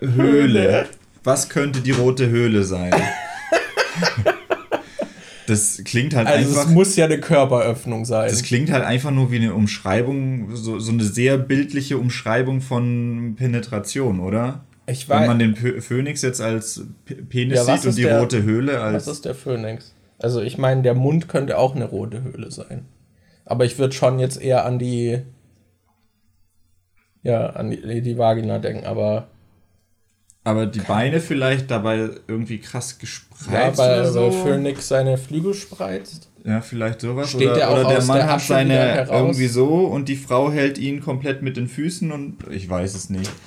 Höhle. Was könnte die rote Höhle sein? Das klingt halt Also einfach. es muss ja eine Körperöffnung sein. Das klingt halt einfach nur wie eine Umschreibung, so, so eine sehr bildliche Umschreibung von Penetration, oder? Ich Wenn weiß, man den P Phönix jetzt als P Penis Ja, was sieht und die der- rote Höhle was als. ist der Phoenix? Also ich meine, der Mund könnte auch eine rote Höhle sein. Aber ich würde schon jetzt eher an die ja, an die, die Vagina denken, aber Aber die Beine vielleicht dabei irgendwie krass ja, gespreizt weil, oder so. weil Phoenix seine Flügel spreizt. Ja, vielleicht sowas. Steht oder der auch oder der Mann der hat seine irgendwie so und die Frau hält ihn komplett mit den Füßen und ich weiß es nicht.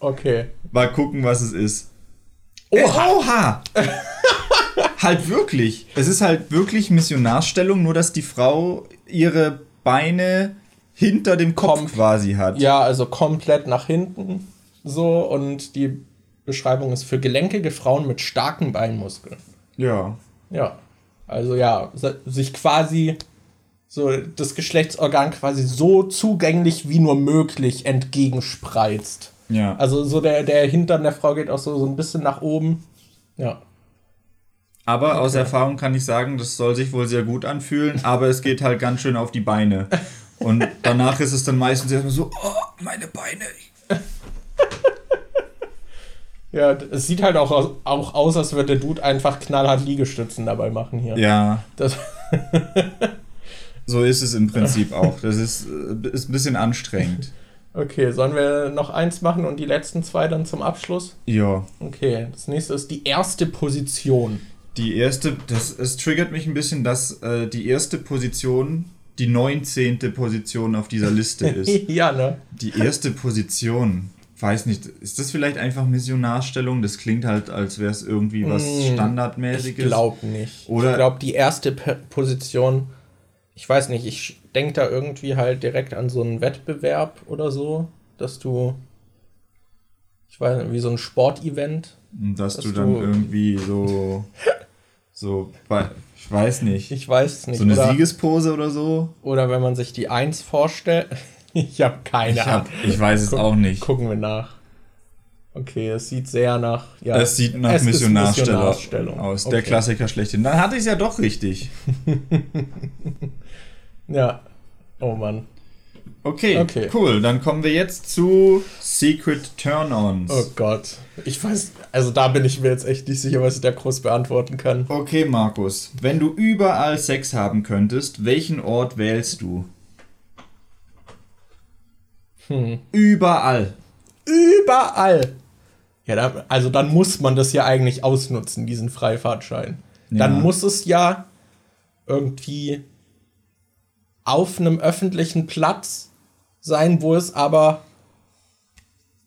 Okay. Mal gucken, was es ist. Oha! Äh, oha! halt wirklich. Es ist halt wirklich Missionarstellung, nur dass die Frau ihre Beine hinter dem Kopf Komp- quasi hat. Ja, also komplett nach hinten so und die Beschreibung ist für gelenkige Frauen mit starken Beinmuskeln. Ja. Ja. Also ja, sich quasi so das Geschlechtsorgan quasi so zugänglich wie nur möglich entgegenspreizt. Ja. Also so der, der Hintern der Frau geht auch so, so ein bisschen nach oben. Ja. Aber aus Erfahrung kann ich sagen, das soll sich wohl sehr gut anfühlen, aber es geht halt ganz schön auf die Beine. Und danach ist es dann meistens erstmal so, oh, meine Beine. Ja, es sieht halt auch aus, auch aus, als würde der Dude einfach knallhart Liegestützen dabei machen hier. Ja, Das, so ist es im Prinzip auch. Das ist, äh, ist ein bisschen anstrengend. okay, sollen wir noch eins machen und die letzten zwei dann zum Abschluss? Ja. Okay, das nächste ist die erste Position. Die erste, das, es triggert mich ein bisschen, dass äh, die erste Position die 19. Position auf dieser Liste ist. ja, ne? Die erste Position. Weiß nicht, ist das vielleicht einfach Missionarstellung? Das klingt halt, als wäre es irgendwie was Mm, Ich Standardmäßiges. glaube nicht. Oder- ich glaube, die erste Position, ich weiß nicht, ich denke da irgendwie halt direkt an so einen Wettbewerb oder so, dass du, ich weiß nicht, wie so ein Sportevent. dass, dass du dann du- irgendwie so, so, wei- ich weiß nicht, Ich weiß es nicht. so eine oder, Siegespose oder so? oder wenn man sich die Eins vorstellt. ich habe keine Ich, Ahnung. hab, ich weiß es Guck- auch nicht. Gucken wir nach. Okay, es sieht sehr nach. Ja, Es sieht nach es Missionarstellung aus. Der Okay. Klassiker schlechthin. Dann hatte ich es ja doch richtig. Ja. Oh Mann. Okay, Okay. cool. Dann kommen wir jetzt zu Secret Turn-Ons. Oh Gott. Ich weiß, also da bin ich mir jetzt echt nicht sicher, was ich da groß beantworten kann. Okay, Markus. Wenn du überall Sex haben könntest, welchen Ort wählst du? Hm. Überall. Überall. Ja, dann, also dann muss man das ja eigentlich ausnutzen, diesen Freifahrtschein. Dann Ja. muss es ja irgendwie auf einem öffentlichen Platz sein, wo es aber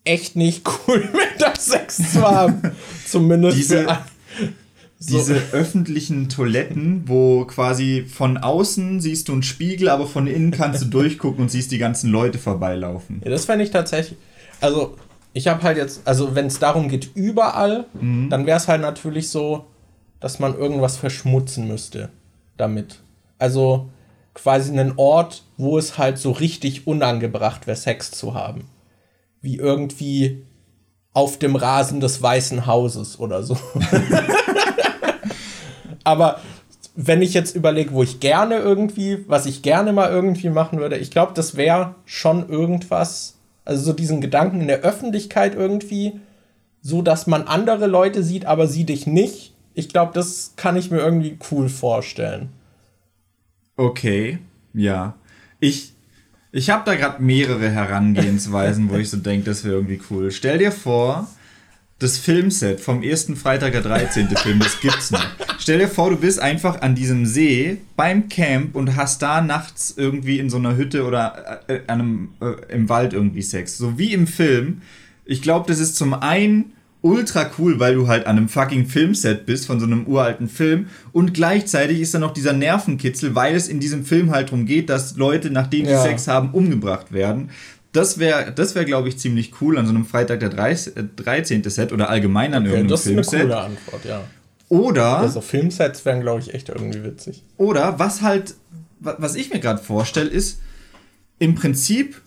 echt nicht cool mit da Sex zu haben. Zumindest Diese- so. Diese öffentlichen Toiletten, wo quasi von außen siehst du einen Spiegel, aber von innen kannst du durchgucken und siehst die ganzen Leute vorbeilaufen. Ja, das fände ich tatsächlich. Also, ich habe halt jetzt, also wenn es darum geht, überall, dann wäre es halt natürlich so, dass man irgendwas verschmutzen müsste damit. Also quasi einen Ort, wo es halt so richtig unangebracht wäre, Sex zu haben. Wie irgendwie auf dem Rasen des Weißen Hauses oder so. Aber wenn ich jetzt überlege, wo ich gerne irgendwie, was ich gerne mal irgendwie machen würde, ich glaube, das wäre schon irgendwas, also so diesen Gedanken in der Öffentlichkeit irgendwie, so dass man andere Leute sieht, aber sie dich nicht. Ich glaube, das kann ich mir irgendwie cool vorstellen. Okay, ja. Ich, ich habe da gerade mehrere Herangehensweisen, wo ich so denke, das wäre irgendwie cool. Stell dir vor, das Filmset vom ersten Freitag der 13. Film, das gibt's noch. Stell dir vor, du bist einfach an diesem See beim Camp und hast da nachts irgendwie in so einer Hütte oder äh, einem, äh, im Wald irgendwie Sex. So wie im Film. Ich glaube, das ist zum einen ultra cool, weil du halt an einem fucking Filmset bist von so einem uralten Film und gleichzeitig ist da noch dieser Nervenkitzel, weil es in diesem Film halt darum geht, dass Leute, nachdem sie Ja. Sex haben, umgebracht werden. Das wäre, das wär, glaube ich, ziemlich cool an so einem Freitag der 13. Set oder allgemein an okay, irgendeinem Filmset. Das ist eine coole Antwort, ja. Oder. Also Filmsets wären, glaube ich, echt irgendwie witzig. Oder was halt, was ich mir gerade vorstelle, ist, im Prinzip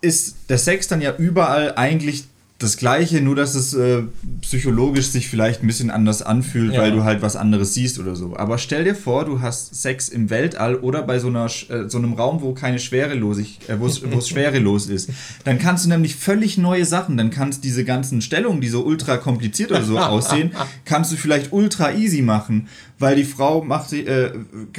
ist der Sex dann ja überall eigentlich das Gleiche, nur dass es äh, psychologisch sich vielleicht ein bisschen anders anfühlt, ja. weil du halt was anderes siehst oder so. Aber stell dir vor, du hast Sex im Weltall oder bei so, einer, äh, so einem Raum, wo keine Schwerelosig, äh, wo es schwerelos ist. Dann kannst du nämlich völlig neue Sachen, dann kannst diese ganzen Stellungen, die so ultra kompliziert oder so aussehen, kannst du vielleicht ultra easy machen weil die Frau macht sie, äh,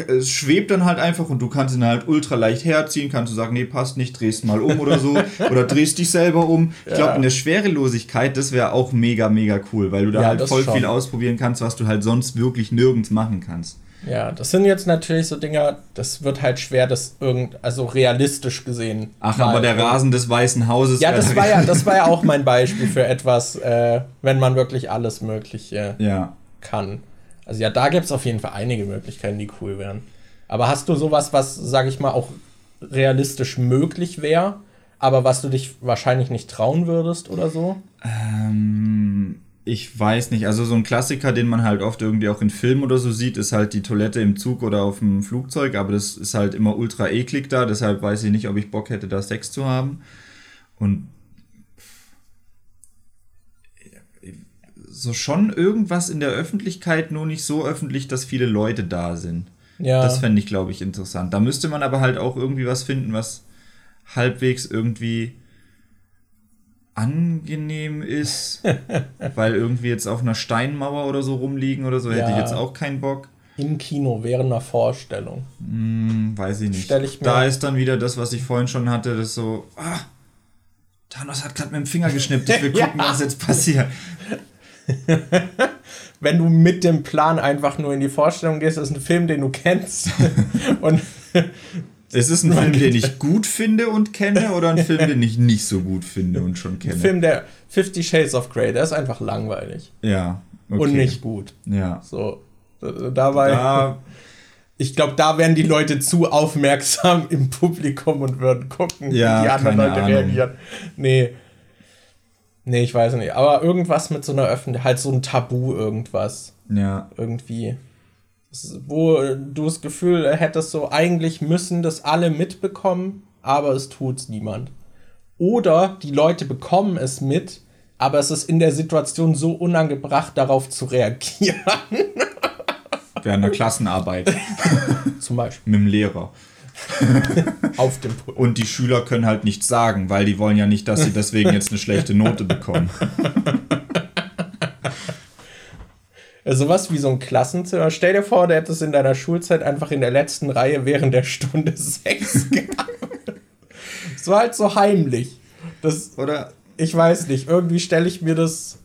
es schwebt dann halt einfach und du kannst ihn halt ultra leicht herziehen, kannst du sagen, nee, passt nicht, drehst mal um oder so oder drehst dich selber um. Ich glaube, in der Schwerelosigkeit, das wäre auch mega, mega cool, weil du da halt voll schon. viel ausprobieren kannst, was du halt sonst wirklich nirgends machen kannst. Ja, das sind jetzt natürlich so Dinger, das wird halt schwer, das irgend, also realistisch gesehen. Ach, aber der Rasen des Weißen Hauses. Ja, das war ja, das war ja auch mein Beispiel für etwas, äh, wenn man wirklich alles Mögliche ja. kann. Also ja, da gibt es auf jeden Fall einige Möglichkeiten, die cool wären. Aber hast du sowas, was, sage ich mal, auch realistisch möglich wäre, aber was du dich wahrscheinlich nicht trauen würdest oder so? Ähm, ich weiß nicht. Also so ein Klassiker, den man halt oft irgendwie auch in Filmen oder so sieht, ist halt die Toilette im Zug oder auf dem Flugzeug, aber das ist halt immer ultra eklig da, deshalb weiß ich nicht, ob ich Bock hätte, da Sex zu haben. Und so schon irgendwas in der Öffentlichkeit, nur nicht so öffentlich, dass viele Leute da sind. Ja. Das fände ich, glaube ich, interessant. Da müsste man aber halt auch irgendwie was finden, was halbwegs irgendwie angenehm ist, weil irgendwie jetzt auf einer Steinmauer oder so rumliegen oder so, ja. hätte ich jetzt auch keinen Bock. Im Kino während einer Vorstellung. Hm, weiß ich nicht. Stell ich mir da ist dann wieder das, was ich vorhin schon hatte, das so, ah, Thanos hat gerade mit dem Finger geschnippt, ich will gucken, ja. was jetzt passiert. Wenn du mit dem Plan einfach nur in die Vorstellung gehst, ist ein Film, den du kennst. und es ist ein Film, den ich gut finde und kenne oder ein Film, den ich nicht so gut finde und schon kenne? Ein Film, der Fifty Shades of Grey, der ist einfach langweilig. Ja. Okay. Und nicht gut. Ja. So. Dabei. Da, ich glaube, da wären die Leute zu aufmerksam im Publikum und würden gucken, ja, wie die anderen Leute Ahnung. reagieren. Nee. Nee, ich weiß nicht. Aber irgendwas mit so einer Öffentlichkeit, halt so ein Tabu, irgendwas. Ja. Irgendwie. Wo du das Gefühl hättest, so eigentlich müssen das alle mitbekommen, aber es tut's niemand. Oder die Leute bekommen es mit, aber es ist in der Situation so unangebracht, darauf zu reagieren. Während der Klassenarbeit. Zum Beispiel. Mit dem Lehrer. Auf dem Pult. Und die Schüler können halt nichts sagen, weil die wollen ja nicht, dass sie deswegen jetzt eine schlechte Note bekommen. Also was wie so ein Klassenzimmer. Stell dir vor, du hättest in deiner Schulzeit einfach in der letzten Reihe während der Stunde Sex gehabt. so halt so heimlich. Das, Oder ich weiß nicht, irgendwie stelle ich mir das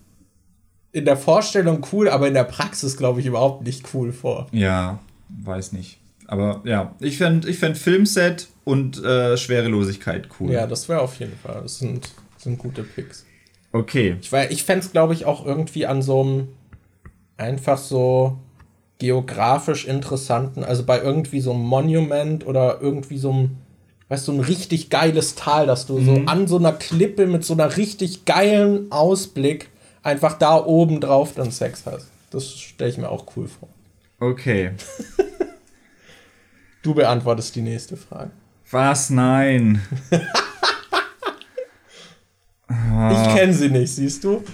in der Vorstellung cool, aber in der Praxis glaube ich überhaupt nicht cool vor. Ja, weiß nicht. Aber ja, ich fände ich fänd Filmset und äh, Schwerelosigkeit cool. Ja, das wäre auf jeden Fall. Das sind, sind gute Picks. Okay. Ich, ich fände es, glaube ich, auch irgendwie an so einem einfach so geografisch interessanten, also bei irgendwie so einem Monument oder irgendwie so einem, weißt du, ein richtig geiles Tal, dass du mhm. so an so einer Klippe mit so einer richtig geilen Ausblick einfach da oben drauf dann Sex hast. Das stelle ich mir auch cool vor. Okay. Du beantwortest die nächste Frage. Was? Nein. ich kenne sie nicht, siehst du?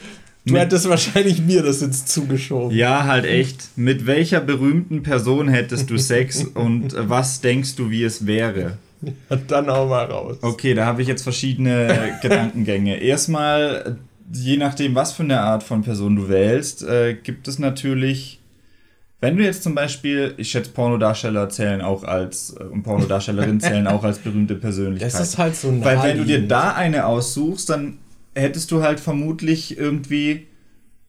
Du Mit hättest wahrscheinlich mir das jetzt zugeschoben. Ja, halt echt. Mit welcher berühmten Person hättest du Sex und was denkst du, wie es wäre? Ja, dann auch mal raus. Okay, da habe ich jetzt verschiedene Gedankengänge. Erstmal, je nachdem, was für eine Art von Person du wählst, äh, gibt es natürlich wenn du jetzt zum Beispiel, ich schätze, Pornodarsteller zählen auch als, äh, und Pornodarstellerinnen zählen auch als berühmte Persönlichkeit. Das ist halt so Weil wenn du dir da eine aussuchst, dann hättest du halt vermutlich irgendwie,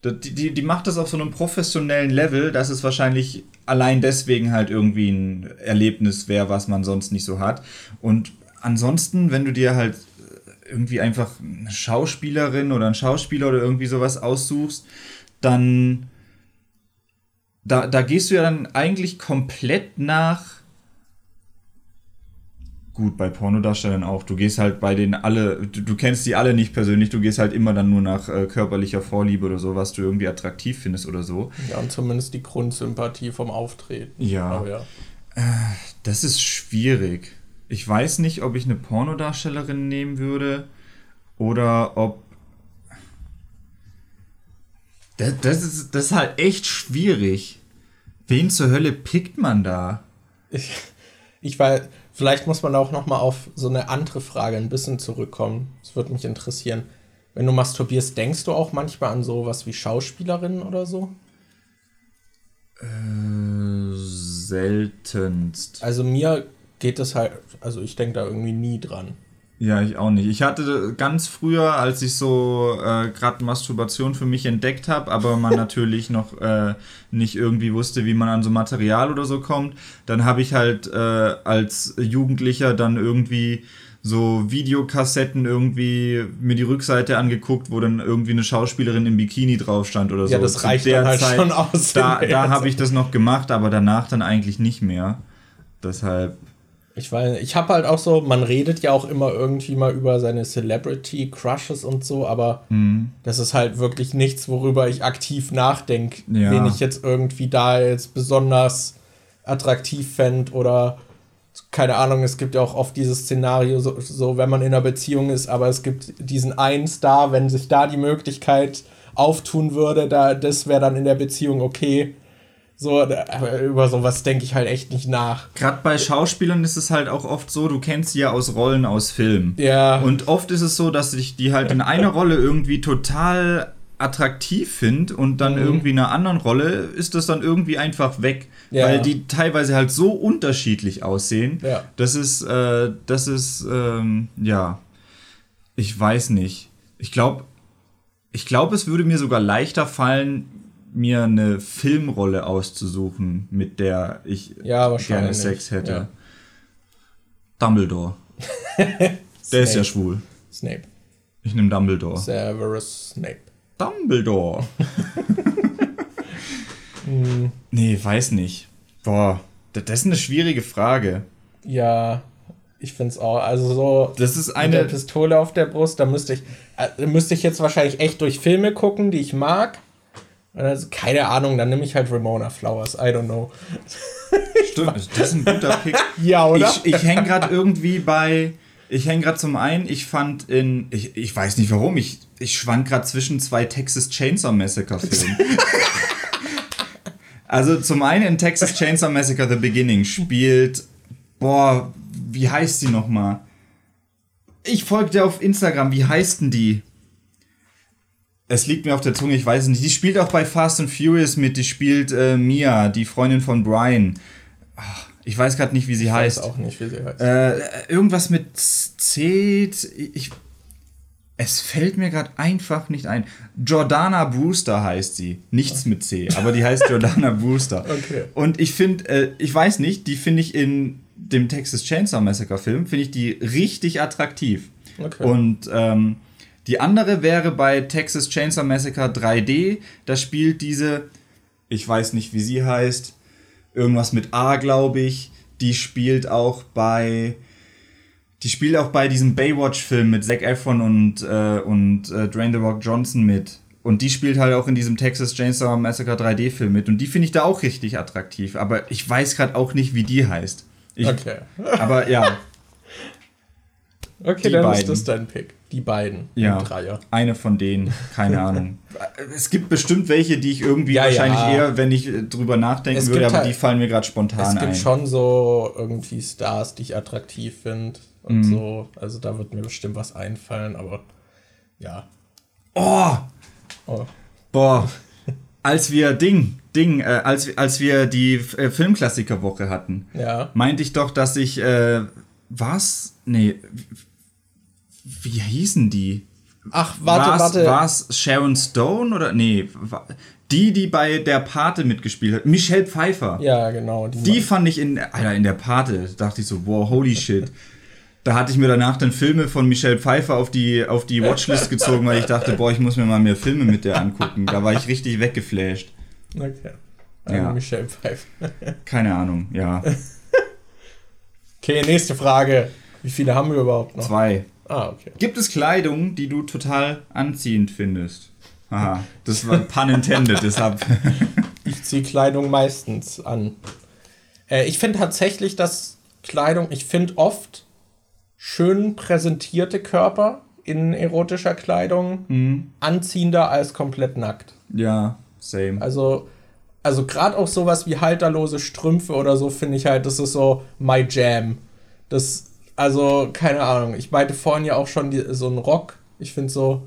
die, die, die macht das auf so einem professionellen Level, dass es wahrscheinlich allein deswegen halt irgendwie ein Erlebnis wäre, was man sonst nicht so hat. Und ansonsten, wenn du dir halt irgendwie einfach eine Schauspielerin oder einen Schauspieler oder irgendwie sowas aussuchst, dann da, da gehst du ja dann eigentlich komplett nach Gut, bei Pornodarstellern auch. Du gehst halt bei denen alle, du, du kennst die alle nicht persönlich, du gehst halt immer dann nur nach äh, körperlicher Vorliebe oder so, was du irgendwie attraktiv findest oder so. Ja, und zumindest die Grundsympathie vom Auftreten. Ja. Aber ja. Das ist schwierig. Ich weiß nicht, ob ich eine Pornodarstellerin nehmen würde oder ob. Das, das, ist, das ist halt echt schwierig. Wen zur Hölle pickt man da? Ich, ich weiß, vielleicht muss man auch noch mal auf so eine andere Frage ein bisschen zurückkommen. Das würde mich interessieren. Wenn du masturbierst, denkst du auch manchmal an sowas wie Schauspielerinnen oder so? Äh, seltenst. Also mir geht das halt, also ich denke da irgendwie nie dran. Ja, ich auch nicht. Ich hatte ganz früher, als ich so äh, gerade Masturbation für mich entdeckt habe, aber man natürlich noch äh, nicht irgendwie wusste, wie man an so Material oder so kommt, dann habe ich halt äh, als Jugendlicher dann irgendwie so Videokassetten irgendwie mir die Rückseite angeguckt, wo dann irgendwie eine Schauspielerin im Bikini drauf stand oder so. Ja, das reicht dann halt schon aus. Da, da habe ich Zeit. das noch gemacht, aber danach dann eigentlich nicht mehr. Deshalb, Ich weiß, ich habe halt auch so, man redet ja auch immer irgendwie mal über seine Celebrity Crushes und so, aber Mhm. das ist halt wirklich nichts, worüber ich aktiv nachdenke, Ja. wen ich jetzt irgendwie da jetzt besonders attraktiv fände oder keine Ahnung, es gibt ja auch oft dieses Szenario, so, so wenn man in einer Beziehung ist, aber es gibt diesen einen Star, wenn sich da die Möglichkeit auftun würde, da, das wäre dann in der Beziehung okay. So, aber über sowas denke ich halt echt nicht nach. Gerade bei Schauspielern ist es halt auch oft so, du kennst sie ja aus Rollen aus Filmen. Ja. Und oft ist es so, dass ich die halt in einer Rolle irgendwie total attraktiv finde und dann Mhm. irgendwie in einer anderen Rolle ist das dann irgendwie einfach weg. Ja. Weil die teilweise halt so unterschiedlich aussehen. Ja. Das ist, äh, das ist, ähm, ja, ich weiß nicht. Ich glaube, ich glaube, es würde mir sogar leichter fallen, mir eine Filmrolle auszusuchen, mit der ich Ja, gerne Sex hätte. ja. Dumbledore. Der ist ja schwul. Snape. Ich nehme Dumbledore. Severus Snape. Dumbledore. nee, weiß nicht. Boah, das ist eine schwierige Frage. Ja, ich finde es auch. Also so Das ist mit der eine. Pistole auf der Brust, da müsste ich, äh, müsste ich jetzt wahrscheinlich echt durch Filme gucken, die ich mag. Also, keine Ahnung, dann nehme ich halt Ramona Flowers. I don't know. Stimmt, das ist ein guter Pick. Ja, oder? Ich, ich hänge gerade irgendwie bei. Ich hänge gerade zum einen, ich fand in. Ich, ich weiß nicht warum, ich, ich schwank gerade zwischen zwei Texas Chainsaw Massacre Filmen. also zum einen in Texas Chainsaw Massacre The Beginning spielt. Boah, wie heißt die nochmal? Ich folge dir auf Instagram, wie heißt denn die? Es liegt mir auf der Zunge, ich weiß es nicht. Die spielt auch bei Fast and Furious mit, die spielt äh, Mia, die Freundin von Brian. Ach, Ich weiß gerade nicht, wie sie Ich heißt. weiß auch nicht, wie sie heißt. Äh, irgendwas mit C. Ich, es fällt mir gerade einfach nicht ein. Jordana Brewster heißt sie. Nichts mit C, aber die heißt Jordana Brewster. Okay. Und ich finde, äh, ich weiß nicht, die finde ich in dem Texas Chainsaw Massacre Film, finde ich die richtig attraktiv. Okay. Und ähm, die andere wäre bei Texas Chainsaw Massacre 3D. Da spielt diese, ich weiß nicht, wie sie heißt, irgendwas mit A, glaube ich. Die spielt auch bei, die spielt auch bei diesem Baywatch-Film mit Zac Efron und äh, und äh, Dwayne The Rock Johnson mit. Und die spielt halt auch in diesem Texas Chainsaw Massacre 3D-Film mit. Und die finde ich da auch richtig attraktiv. Aber ich weiß gerade auch nicht, wie die heißt. Ich, okay. Aber ja, Okay, Die dann ist beiden. das dein Pick. Die beiden. Ja. Dreier. Eine von denen, keine Ahnung. Es gibt bestimmt welche, die ich irgendwie Ja, wahrscheinlich ja. eher, wenn ich äh, drüber nachdenken Es würde, aber halt- die fallen mir gerade spontan Es gibt ein. schon so irgendwie Stars, die ich attraktiv finde und Mhm. so. Also da wird mir bestimmt was einfallen, aber ja. Oh, Oh. boah. Als wir Ding, Ding, äh, als, wir- als wir die äh, Filmklassikerwoche hatten, Ja. meinte ich doch, dass ich, äh, was? Nee, wie hießen die? Ach, warte, war's, warte. War's Sharon Stone oder? Nee, die, die bei der Pate mitgespielt hat. Michelle Pfeiffer. Ja, genau. Die fand ich in, Alter, in der Pate, dachte ich so, wow, holy shit. Da hatte ich mir danach dann Filme von Michelle Pfeiffer auf die, auf die Watchlist gezogen, weil ich dachte, boah, ich muss mir mal mehr Filme mit der angucken. Da war ich richtig weggeflasht. Okay. Ja. Ja. Michelle Pfeiffer. Keine Ahnung, ja. Okay, nächste Frage. Wie viele haben wir überhaupt noch? Zwei. Ah, okay. Gibt es Kleidung, die du total anziehend findest? Aha, das war pun intended, deshalb. Ich ziehe Kleidung meistens an. Äh, ich finde tatsächlich, dass Kleidung, ich finde oft schön präsentierte Körper in erotischer Kleidung Mhm. anziehender als komplett nackt. Ja, same. Also, also gerade auch sowas wie halterlose Strümpfe oder so finde ich halt, das ist so my jam. Das, also, keine Ahnung. Ich meinte vorhin ja auch schon die, so ein Rock. Ich finde so,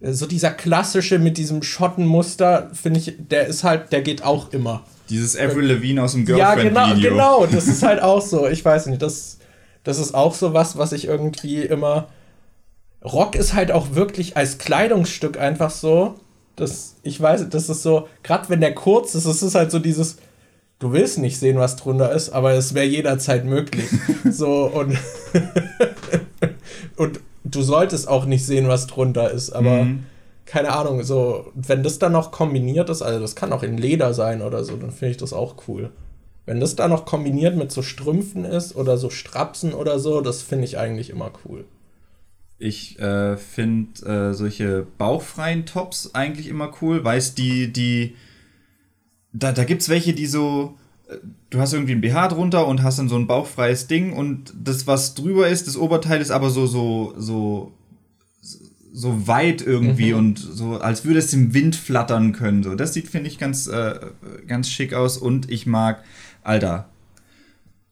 so dieser klassische mit diesem Schottenmuster, finde ich, der ist halt, der geht auch immer. Dieses Avril Lavigne aus dem Ja, genau, Girlfriend-Video. genau. Das ist halt auch so. Ich weiß nicht, das, das ist auch so was, was ich irgendwie immer. Rock ist halt auch wirklich als Kleidungsstück einfach so. Das, ich weiß, das ist so, gerade wenn der kurz ist, es ist halt so dieses, du willst nicht sehen, was drunter ist, aber es wäre jederzeit möglich. so und und du solltest auch nicht sehen, was drunter ist, aber Mhm. keine Ahnung, so, wenn das dann noch kombiniert ist, also das kann auch in Leder sein oder so, dann finde ich das auch cool. Wenn das dann noch kombiniert mit so Strümpfen ist oder so Strapsen oder so, das finde ich eigentlich immer cool. Ich äh, finde äh, solche bauchfreien Tops eigentlich immer cool. Weißt die, die. Da, da gibt es welche, die so. äh, Du hast irgendwie ein BH drunter und hast dann so ein bauchfreies Ding und das, was drüber ist, das Oberteil ist aber so, so, so, so weit irgendwie und so, als würde es im Wind flattern können. So, das sieht, finde ich, ganz, äh, ganz schick aus und ich mag, Alter,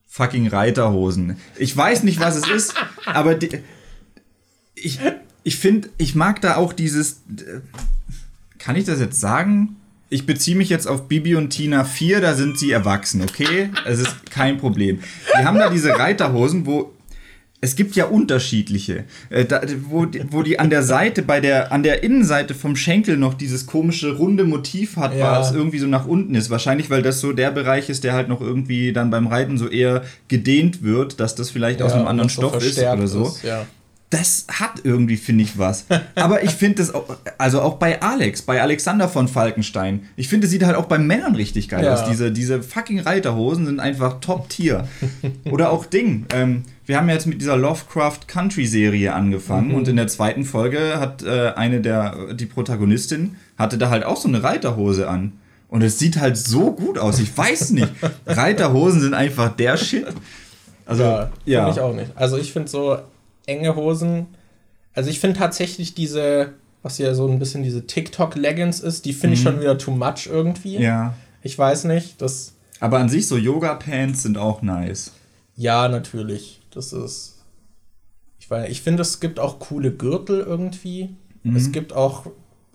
fucking Reiterhosen. Ich weiß nicht, was es ist, aber die, ich, ich finde, ich mag da auch dieses. äh, Kann ich das jetzt sagen? Ich beziehe mich jetzt auf Bibi und Tina 4, da sind sie erwachsen, okay? Es ist kein Problem. Die haben da diese Reiterhosen, wo. Es gibt ja unterschiedliche, äh, da, wo, die- wo die an der Seite, bei der, an der Innenseite vom Schenkel noch dieses komische runde Motiv hat, Ja. was irgendwie so nach unten ist. Wahrscheinlich, weil das so der Bereich ist, der halt noch irgendwie dann beim Reiten so eher gedehnt wird, dass das vielleicht aus Ja, einem anderen Stoff ist oder so ist, ja. Das hat irgendwie, finde ich, was. Aber ich finde es auch, also auch bei Alex, bei Alexander von Falkenstein, ich finde, es sieht halt auch bei Männern richtig geil Ja. aus. Diese, diese fucking Reiterhosen sind einfach Top-Tier. Oder auch Ding. Ähm, wir haben ja jetzt mit dieser Lovecraft Country Serie angefangen und in der zweiten Folge hat äh, eine der, die Protagonistin, hatte da halt auch so eine Reiterhose an. Und es sieht halt so gut aus. Ich weiß nicht. Reiterhosen sind einfach der Shit. Also, Ja, ja. finde ich auch nicht. Also ich finde so enge Hosen, also ich finde tatsächlich diese, was ja so ein bisschen diese TikTok-Leggings ist, die finde ich schon wieder too much irgendwie. Mhm. Ja. Ich weiß nicht, das, Aber an sich so Yoga-Pants sind auch nice. ja, natürlich, das ist, ich weiß ich finde, es gibt auch coole Gürtel irgendwie. Mhm. Es gibt auch,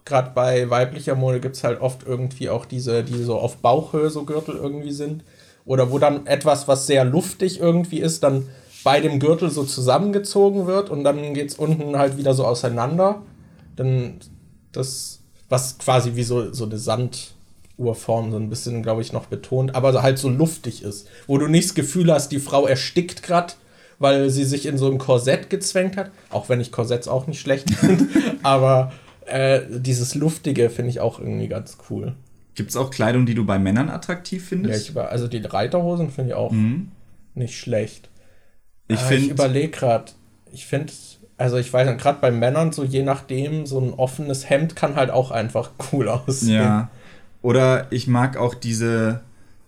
gerade bei weiblicher Mode gibt es halt oft irgendwie auch diese, die so auf Bauchhöhe so Gürtel irgendwie sind. Oder wo dann etwas, was sehr luftig irgendwie ist, dann bei dem Gürtel so zusammengezogen wird und dann geht es unten halt wieder so auseinander. Dann das, was quasi wie so, so eine Sanduhrform so ein bisschen, glaube ich, noch betont, aber halt so luftig ist. Wo du nicht das Gefühl hast, die Frau erstickt gerade, weil sie sich in so ein Korsett gezwängt hat. Auch wenn ich Korsetts auch nicht schlecht finde. aber äh, dieses Luftige finde ich auch irgendwie ganz cool. Gibt es auch Kleidung, die du bei Männern attraktiv Ja, findest? ich über, also die Reiterhosen finde ich auch nicht schlecht. Ich Ah, ich überlege gerade, ich finde, also ich weiß nicht, gerade bei Männern, so je nachdem, so ein offenes Hemd kann halt auch einfach cool aussehen. ja. Oder ich mag auch diese,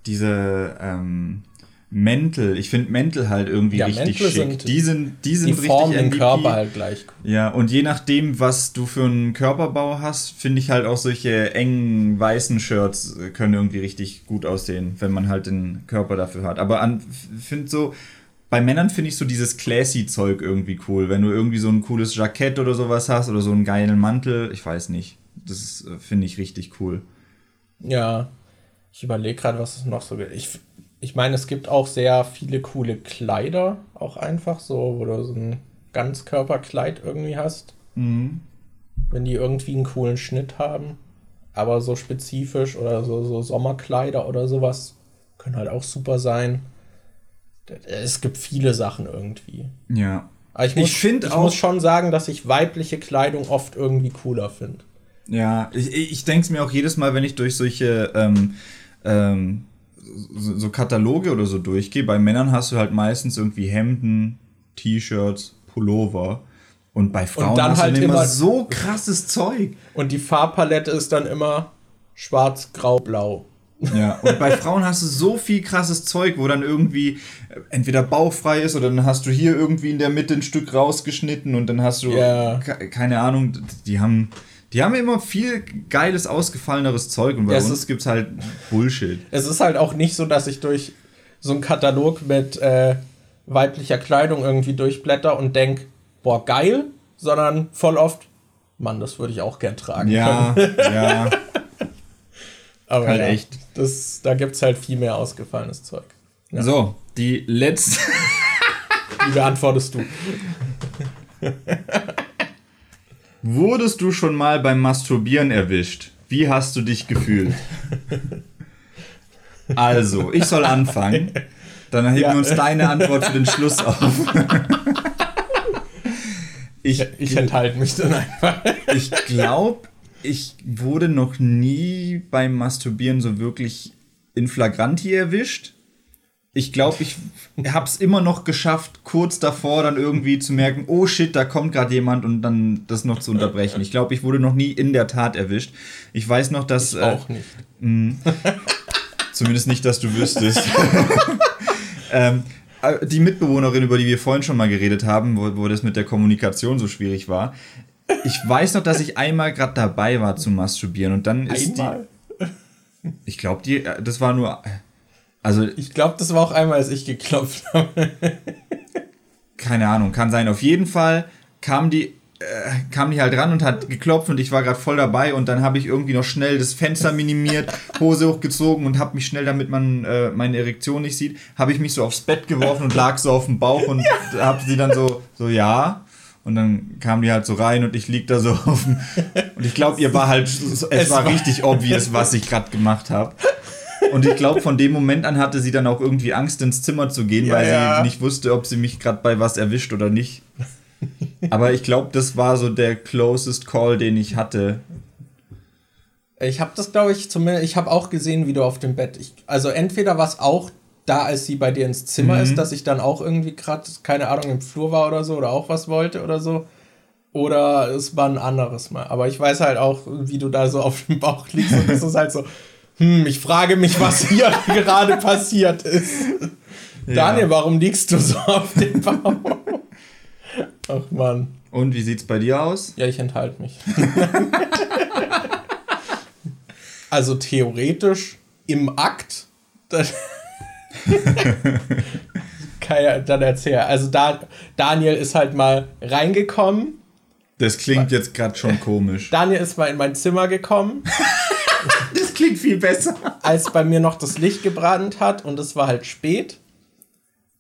diese ähm, Mäntel. Ich finde Mäntel halt irgendwie Ja, richtig Mäntel schick. sind- die sind, die sind Die richtig formen den MVP. Körper halt gleich. Ja, und je nachdem, was du für einen Körperbau hast, finde ich halt auch solche engen weißen Shirts äh, können irgendwie richtig gut aussehen, wenn man halt den Körper dafür hat. Aber an finde so bei Männern finde ich so dieses classy Zeug irgendwie cool, wenn du irgendwie so ein cooles Jackett oder sowas hast oder so einen geilen Mantel, ich weiß nicht. Das äh, finde ich richtig cool. Ja, ich überlege gerade, was es noch so gibt. Ich, ich meine, es gibt auch sehr viele coole Kleider, auch einfach so, wo du so ein Ganzkörperkleid irgendwie hast. Wenn die irgendwie einen coolen Schnitt haben. Aber so spezifisch oder so, so Sommerkleider oder sowas können halt auch super sein. Es gibt viele Sachen irgendwie. Ja. Aber ich, Ich muss, find ich auch- muss schon sagen, dass ich weibliche Kleidung oft irgendwie cooler finde. Ja, ich, ich denke es mir auch jedes Mal, wenn ich durch solche ähm, ähm, so, so Kataloge oder so durchgehe. Bei Männern hast du halt meistens irgendwie Hemden, T-Shirts, Pullover. Und bei Frauen Und dann hast du halt immer- so krasses Zeug. Und die Farbpalette ist dann immer schwarz, grau, blau. Ja, und bei Frauen hast du so viel krasses Zeug, wo dann irgendwie äh, entweder bauchfrei ist oder dann hast du hier irgendwie in der Mitte ein Stück rausgeschnitten und dann hast du, Ja. ke- keine Ahnung, die haben, die haben immer viel geiles, ausgefalleneres Zeug und bei es uns ist- gibt's halt Bullshit. Es ist halt auch nicht so, dass ich durch so einen Katalog mit äh, weiblicher Kleidung irgendwie durchblätter und denk, boah, geil, sondern voll oft, Mann, das würde ich auch gern tragen. Ja, ja. Aber halt ja, echt. Das, da gibt es halt viel mehr ausgefallenes Zeug. Ja. So, die letzte. Wie beantwortest du? Wurdest du schon mal beim Masturbieren erwischt? Wie hast du dich gefühlt? Also, ich soll anfangen. Dann heben Ja. wir uns deine Antwort für den Schluss auf. Ich, Ich enthalte mich dann einfach. ich glaube, ich wurde noch nie beim Masturbieren so wirklich in Flagranti erwischt. Ich glaube, ich habe es immer noch geschafft, kurz davor dann irgendwie zu merken, oh shit, da kommt gerade jemand und dann das noch zu unterbrechen. Ich glaube, ich wurde noch nie in der Tat erwischt. Ich weiß noch, dass äh, Auch nicht. Zumindest nicht, dass du wüsstest. ähm, äh, die Mitbewohnerin, über die wir vorhin schon mal geredet haben, wo, wo das mit der Kommunikation so schwierig war. Ich weiß noch, dass ich einmal gerade dabei war zu masturbieren und dann ist Einmal? die. Ich glaube, die, äh, das war nur. Also, Ich glaube, das war auch einmal, als ich geklopft habe. keine Ahnung, kann sein. Auf jeden Fall kam die, äh, kam die halt ran und hat geklopft und ich war gerade voll dabei und dann habe ich irgendwie noch schnell das Fenster minimiert, Hose hochgezogen und habe mich schnell, damit man äh, meine Erektion nicht sieht, habe ich mich so aufs Bett geworfen und lag so auf dem Bauch und habe sie dann so, so ja. Und dann kam die halt so rein und ich lieg da so auf dem. Und ich glaube, ihr war halt, es, Es war war- richtig obvious, was ich gerade gemacht habe. Und ich glaube, von dem Moment an hatte sie dann auch irgendwie Angst, ins Zimmer zu gehen, Ja, weil ja. sie nicht wusste, ob sie mich gerade bei was erwischt oder nicht. Aber ich glaube, das war so der closest Call, den ich hatte. Ich habe das, glaube ich, zumindest, ich habe auch gesehen, wie du auf dem Bett. Ich, also entweder war es auch da, als sie bei dir ins Zimmer Mhm. ist, dass ich dann auch irgendwie gerade, keine Ahnung, im Flur war oder so oder auch was wollte oder so. Oder es war ein anderes Mal. Aber ich weiß halt auch, wie du da so auf dem Bauch liegst und es ist halt so, hm, ich frage mich, was hier gerade passiert ist. Daniel, warum liegst du so auf dem Bauch? Ach man. Und wie sieht's bei dir aus? Ja, ich enthalte mich. also theoretisch im Akt. Dann, kann ja dann erzählen. Also da, Daniel ist halt mal reingekommen. Das klingt jetzt gerade schon komisch. Daniel ist mal in mein Zimmer gekommen, Das klingt viel besser. als bei mir noch das Licht gebrannt hat und es war halt spät.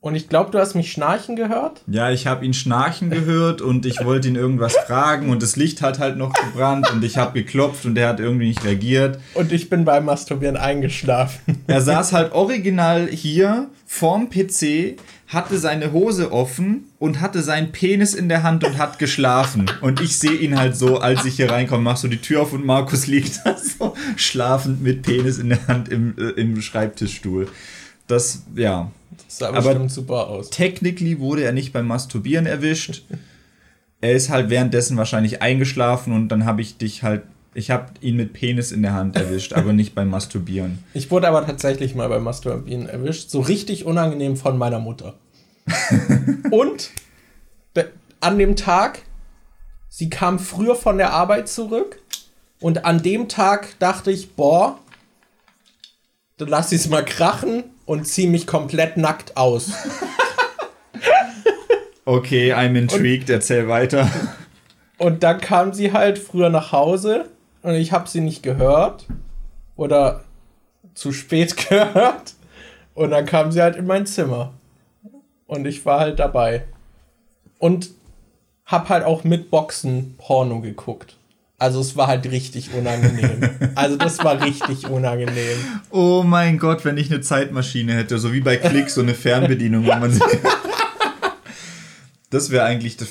Und ich glaube, du hast mich schnarchen gehört. Ja, ich habe ihn schnarchen gehört und ich wollte ihn irgendwas fragen und das Licht hat halt noch gebrannt und ich habe geklopft und er hat irgendwie nicht reagiert. Und ich bin beim Masturbieren eingeschlafen. Er saß halt original hier vorm PC, hatte seine Hose offen und hatte seinen Penis in der Hand und hat geschlafen. Und ich sehe ihn halt so, als ich hier reinkomme, mach so die Tür auf und Markus liegt da so schlafend mit Penis in der Hand im, äh, im Schreibtischstuhl. Das, ja. Das sah Aber- bestimmt super aus. Technically wurde er nicht beim Masturbieren erwischt. Er ist halt währenddessen wahrscheinlich eingeschlafen und dann habe ich dich halt, ich habe ihn mit Penis in der Hand erwischt, aber nicht beim Masturbieren. Ich wurde aber tatsächlich mal beim Masturbieren erwischt. So richtig unangenehm von meiner Mutter. Und an dem Tag, sie kam früher von der Arbeit zurück. Und an dem Tag dachte ich, boah, dann lass ich es mal krachen und zieh mich komplett nackt aus. Okay, I'm intrigued, erzähl weiter. Und dann kam sie halt früher nach Hause und ich habe sie nicht gehört oder zu spät gehört. Und dann kam sie halt in mein Zimmer. Und ich war halt dabei. Und hab halt auch mit Boxen Porno geguckt. Also es war halt richtig unangenehm. Also das war richtig unangenehm. Oh mein Gott, wenn ich eine Zeitmaschine hätte, so wie bei Click, so eine Fernbedienung, wo man. Das wäre eigentlich das.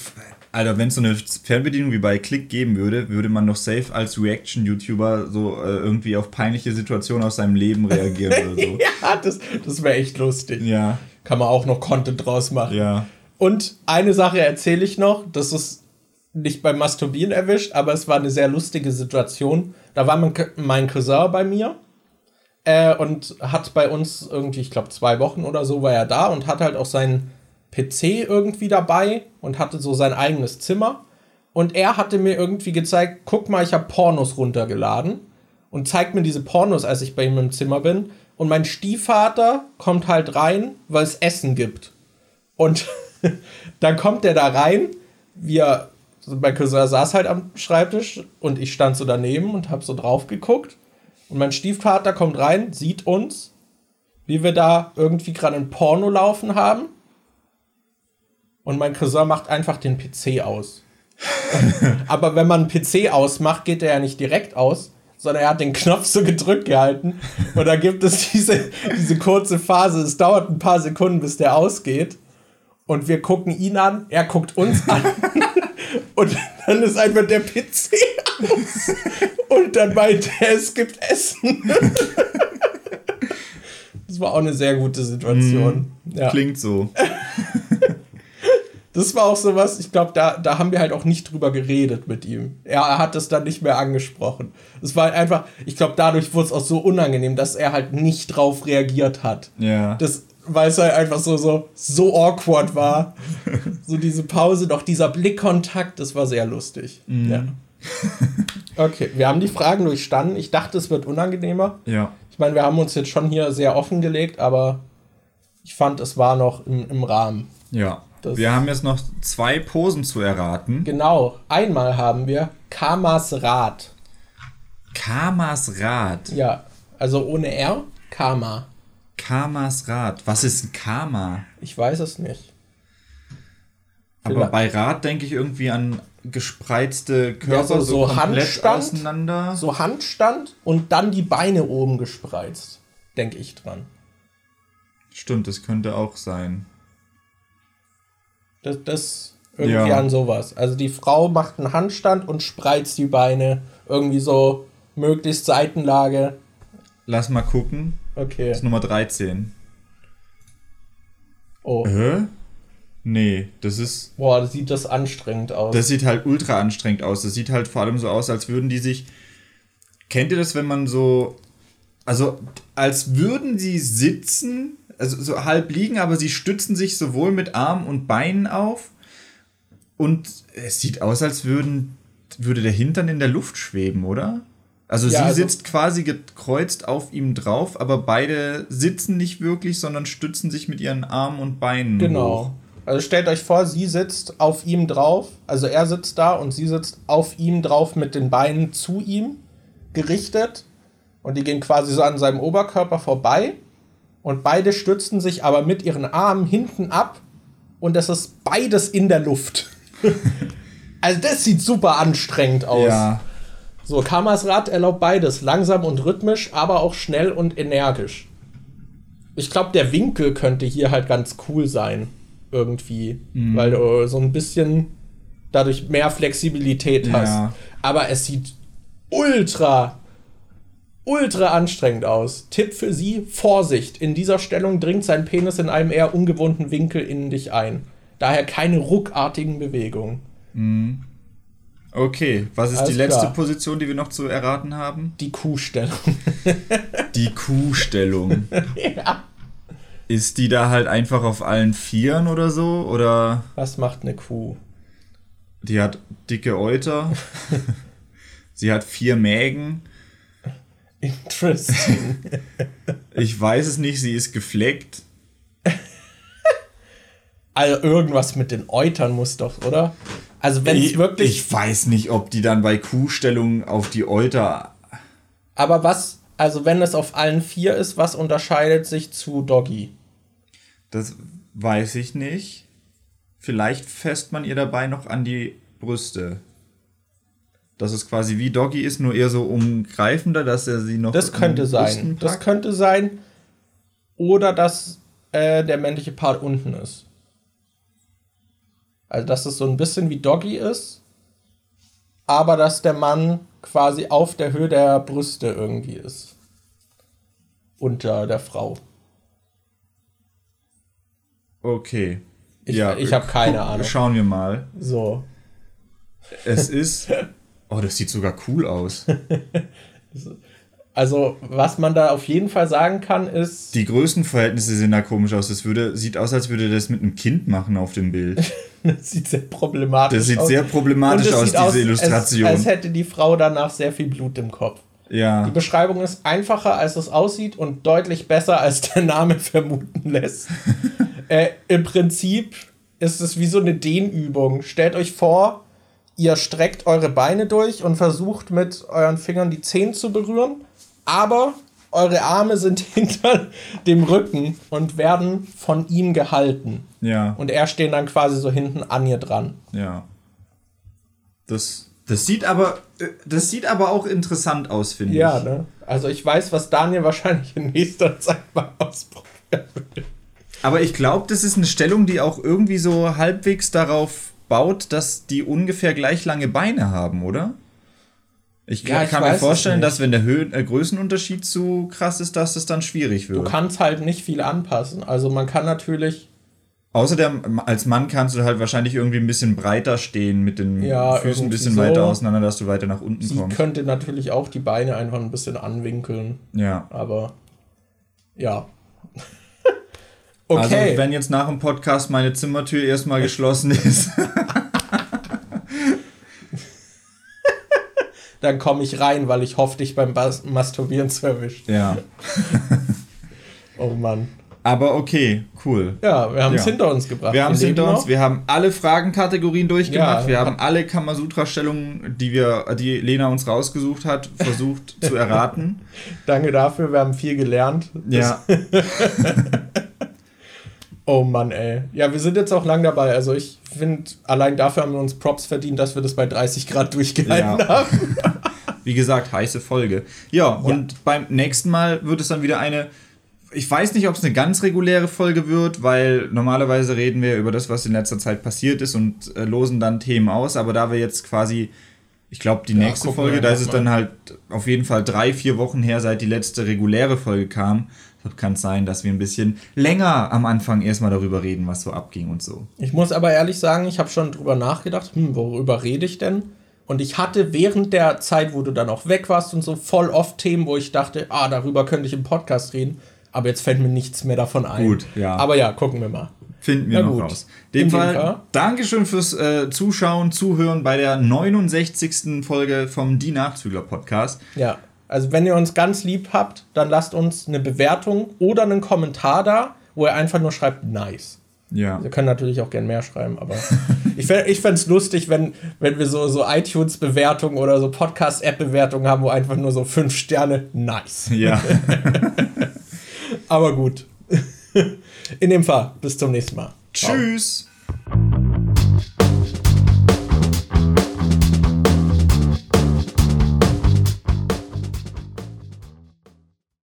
Alter, wenn es so eine Fernbedienung wie bei Click geben würde, würde man doch safe als Reaction-YouTuber so äh, irgendwie auf peinliche Situationen aus seinem Leben reagieren oder so. Ja, das, das wäre echt lustig. Ja, Kann man auch noch Content draus machen. ja. Und eine Sache erzähle ich noch, das ist nicht beim Masturbieren erwischt, aber es war eine sehr lustige Situation. Da war mein, mein Cousin bei mir äh, und hat bei uns irgendwie, ich glaube, zwei Wochen oder so war er da und hat halt auch seinen PC irgendwie dabei und hatte so sein eigenes Zimmer. Und er hatte mir irgendwie gezeigt, guck mal, ich habe Pornos runtergeladen und zeigt mir diese Pornos, als ich bei ihm im Zimmer bin. Und mein Stiefvater kommt halt rein, weil es Essen gibt. Und dann kommt er da rein, wir, mein Cousin saß halt am Schreibtisch und ich stand so daneben und habe so drauf geguckt. Und mein Stiefvater kommt rein, sieht uns, wie wir da irgendwie gerade ein Porno laufen haben. Und mein Cousin macht einfach den PC aus. Aber wenn man einen PC ausmacht, geht der ja nicht direkt aus, sondern er hat den Knopf so gedrückt gehalten. Und da gibt es diese, diese kurze Phase. Es dauert ein paar Sekunden, bis der ausgeht. Und wir gucken ihn an, er guckt uns an. Und dann ist einfach der PC aus. Und dann meint er, es gibt Essen. Das war auch eine sehr gute Situation. Mm, ja. Klingt so. Das war auch so was, ich glaube, da, da haben wir halt auch nicht drüber geredet mit ihm. Er, er hat das dann nicht mehr angesprochen. Es war halt einfach, ich glaube, dadurch wurde es auch so unangenehm, dass er halt nicht drauf reagiert hat. Ja. Das, weil es halt einfach so, so, so awkward war. so diese Pause, doch dieser Blickkontakt, das war sehr lustig. Mhm. Ja. Okay, wir haben die Fragen durchstanden. Ich dachte, es wird unangenehmer. Ja. Ich meine, wir haben uns jetzt schon hier sehr offengelegt, aber ich fand, es war noch im, im Rahmen. Ja. Das wir haben jetzt noch zwei Posen zu erraten. Genau. Einmal haben wir Kamas Rad. Kamas Rad. Ja, also ohne R, Kama. Kamas Rad. Was ist ein Kama? Ich weiß es nicht. Aber bei Rad denke ich irgendwie an gespreizte Körper, ja, so, so, so Handstand, auseinander. So Handstand und dann die Beine oben gespreizt. Denke ich dran. Stimmt, das könnte auch sein. Das, das irgendwie ja. an sowas. Also die Frau macht einen Handstand und spreizt die Beine irgendwie so möglichst Seitenlage. Lass mal gucken. Okay. Das ist Nummer 13. Oh. Hä? Nee, das ist. Boah, das sieht das anstrengend aus. Das sieht halt ultra anstrengend aus. Das sieht halt vor allem so aus, als würden die sich. Kennt ihr das, wenn man so. Also, als würden sie sitzen also so halb liegen, aber sie stützen sich sowohl mit Armen und Beinen auf. Und es sieht aus, als würden, würde der Hintern in der Luft schweben, oder? Also ja, sie also sitzt quasi gekreuzt auf ihm drauf, aber beide sitzen nicht wirklich, sondern stützen sich mit ihren Armen und Beinen. Genau. Hoch. Also stellt euch vor, sie sitzt auf ihm drauf, also er sitzt da und sie sitzt auf ihm drauf mit den Beinen zu ihm gerichtet und die gehen quasi so an seinem Oberkörper vorbei und beide stützen sich aber mit ihren Armen hinten ab und es ist beides in der Luft. also das sieht super anstrengend aus. Ja. So, Kamas Rad erlaubt beides, langsam und rhythmisch, aber auch schnell und energisch. Ich glaube, der Winkel könnte hier halt ganz cool sein. Irgendwie. Mhm. Weil du so ein bisschen dadurch mehr Flexibilität hast. Ja. Aber es sieht ultra ultra anstrengend aus. Tipp für Sie: Vorsicht. In dieser Stellung dringt sein Penis in einem eher ungewohnten Winkel in dich ein. Daher keine ruckartigen Bewegungen. Mhm. Okay, was ist Alles die letzte klar. Position, die wir noch zu erraten haben? Die Kuhstellung. die Kuhstellung. ja. Ist die da halt einfach auf allen Vieren oder so? Oder? Was macht eine Kuh? Die hat dicke Euter. Sie hat vier Mägen. Interesting. ich weiß es nicht, sie ist gefleckt. Also irgendwas mit den Eutern muss doch, oder? Also wenn es wirklich. Ich weiß nicht, ob die dann bei Kuhstellungen auf die Euter. Aber was, also wenn es auf allen vier ist, was unterscheidet sich zu Doggy? Das weiß ich nicht. Vielleicht fässt man ihr dabei noch an die Brüste dass es quasi wie Doggy ist, nur eher so umgreifender, dass er sie noch. Das könnte sein. Das könnte sein. Oder dass äh, der männliche Part unten ist. Also, dass es so ein bisschen wie Doggy ist, aber dass der Mann quasi auf der Höhe der Brüste irgendwie ist. Unter der Frau. Okay. Ich, ja, ich habe keine guck, Ahnung. Schauen wir mal. So. Es ist. Oh, das sieht sogar cool aus. Also, was man da auf jeden Fall sagen kann, ist. Die Größenverhältnisse sehen da komisch aus. Das würde, sieht aus, als würde das mit einem Kind machen auf dem Bild. das sieht sehr problematisch aus. Das sieht aus. sehr problematisch aus, diese aus, Illustration. Als, als hätte die Frau danach sehr viel Blut im Kopf. Ja. Die Beschreibung ist einfacher, als es aussieht und deutlich besser, als der Name vermuten lässt. äh, Im Prinzip ist es wie so eine Dehnübung. Stellt euch vor, ihr streckt eure Beine durch und versucht mit euren Fingern die Zehen zu berühren aber eure Arme sind hinter dem Rücken und werden von ihm gehalten. Ja. Und er steht dann quasi so hinten an ihr dran. Ja. Das, das sieht aber äh, das sieht aber auch interessant aus, finde ja, ich. Ja, ne? Also ich weiß, was Daniel wahrscheinlich in nächster Zeit mal ausprobieren will. Aber ich glaube, das ist eine Stellung, die auch irgendwie so halbwegs darauf baut, dass die ungefähr gleich lange Beine haben, oder? Ich, ja, ich kann mir vorstellen, dass wenn der Höhen äh, Größenunterschied zu krass ist, dass es dann schwierig wird. Du kannst halt nicht viel anpassen. Also man kann natürlich. Außerdem, als Mann kannst du halt wahrscheinlich irgendwie ein bisschen breiter stehen mit den ja, Füßen ein bisschen so. weiter auseinander, dass du weiter nach unten Sie kommst. Könnte natürlich auch die Beine einfach ein bisschen anwinkeln. Ja. Aber ja. okay. Also, wenn jetzt nach dem Podcast meine Zimmertür erstmal geschlossen ist. Dann komme ich rein, weil ich hoffe, dich beim Bas Masturbieren zu erwischen. Ja. oh Mann. Aber okay, cool. Ja, wir haben es ja. hinter uns gebracht. Wir haben es hinter uns. Wir haben alle Fragenkategorien durchgemacht. Ja, wir haben alle Kamasutra-Stellungen, die wir, die Lena uns rausgesucht hat, versucht zu erraten. Danke dafür. Wir haben viel gelernt. Ja. oh Mann, ey. Ja, wir sind jetzt auch lang dabei. Also ich finde, allein dafür haben wir uns Props verdient, dass wir das bei 30 Grad durchgehalten ja. haben. Wie gesagt, heiße Folge. Ja, und ja. beim nächsten Mal wird es dann wieder eine. Ich weiß nicht, ob es eine ganz reguläre Folge wird, weil normalerweise reden wir über das, was in letzter Zeit passiert ist und äh, losen dann Themen aus. Aber da wir jetzt quasi, ich glaube, die ja, nächste Folge, da ist es dann halt auf jeden Fall drei, vier Wochen her, seit die letzte reguläre Folge kam. Kann es sein, dass wir ein bisschen länger am Anfang erstmal darüber reden, was so abging und so. Ich muss aber ehrlich sagen, ich habe schon drüber nachgedacht, hm, worüber rede ich denn? Und ich hatte während der Zeit, wo du dann auch weg warst und so, voll oft Themen, wo ich dachte, ah, darüber könnte ich im Podcast reden. Aber jetzt fällt mir nichts mehr davon ein. Gut, ja. Aber ja, gucken wir mal. Finden wir Na noch gut. raus. Dem Fall, Fall, Dankeschön fürs äh, Zuschauen, Zuhören bei der 69. Folge vom Die Nachzügler Podcast. Ja, also wenn ihr uns ganz lieb habt, dann lasst uns eine Bewertung oder einen Kommentar da, wo ihr einfach nur schreibt, nice. Ja. Wir können natürlich auch gern mehr schreiben, aber ich, ich fände es lustig, wenn, wenn wir so, so iTunes-Bewertungen oder so Podcast-App-Bewertungen haben, wo einfach nur so fünf Sterne, nice. Ja. aber gut. In dem Fall, bis zum nächsten Mal. Tschüss. Ciao.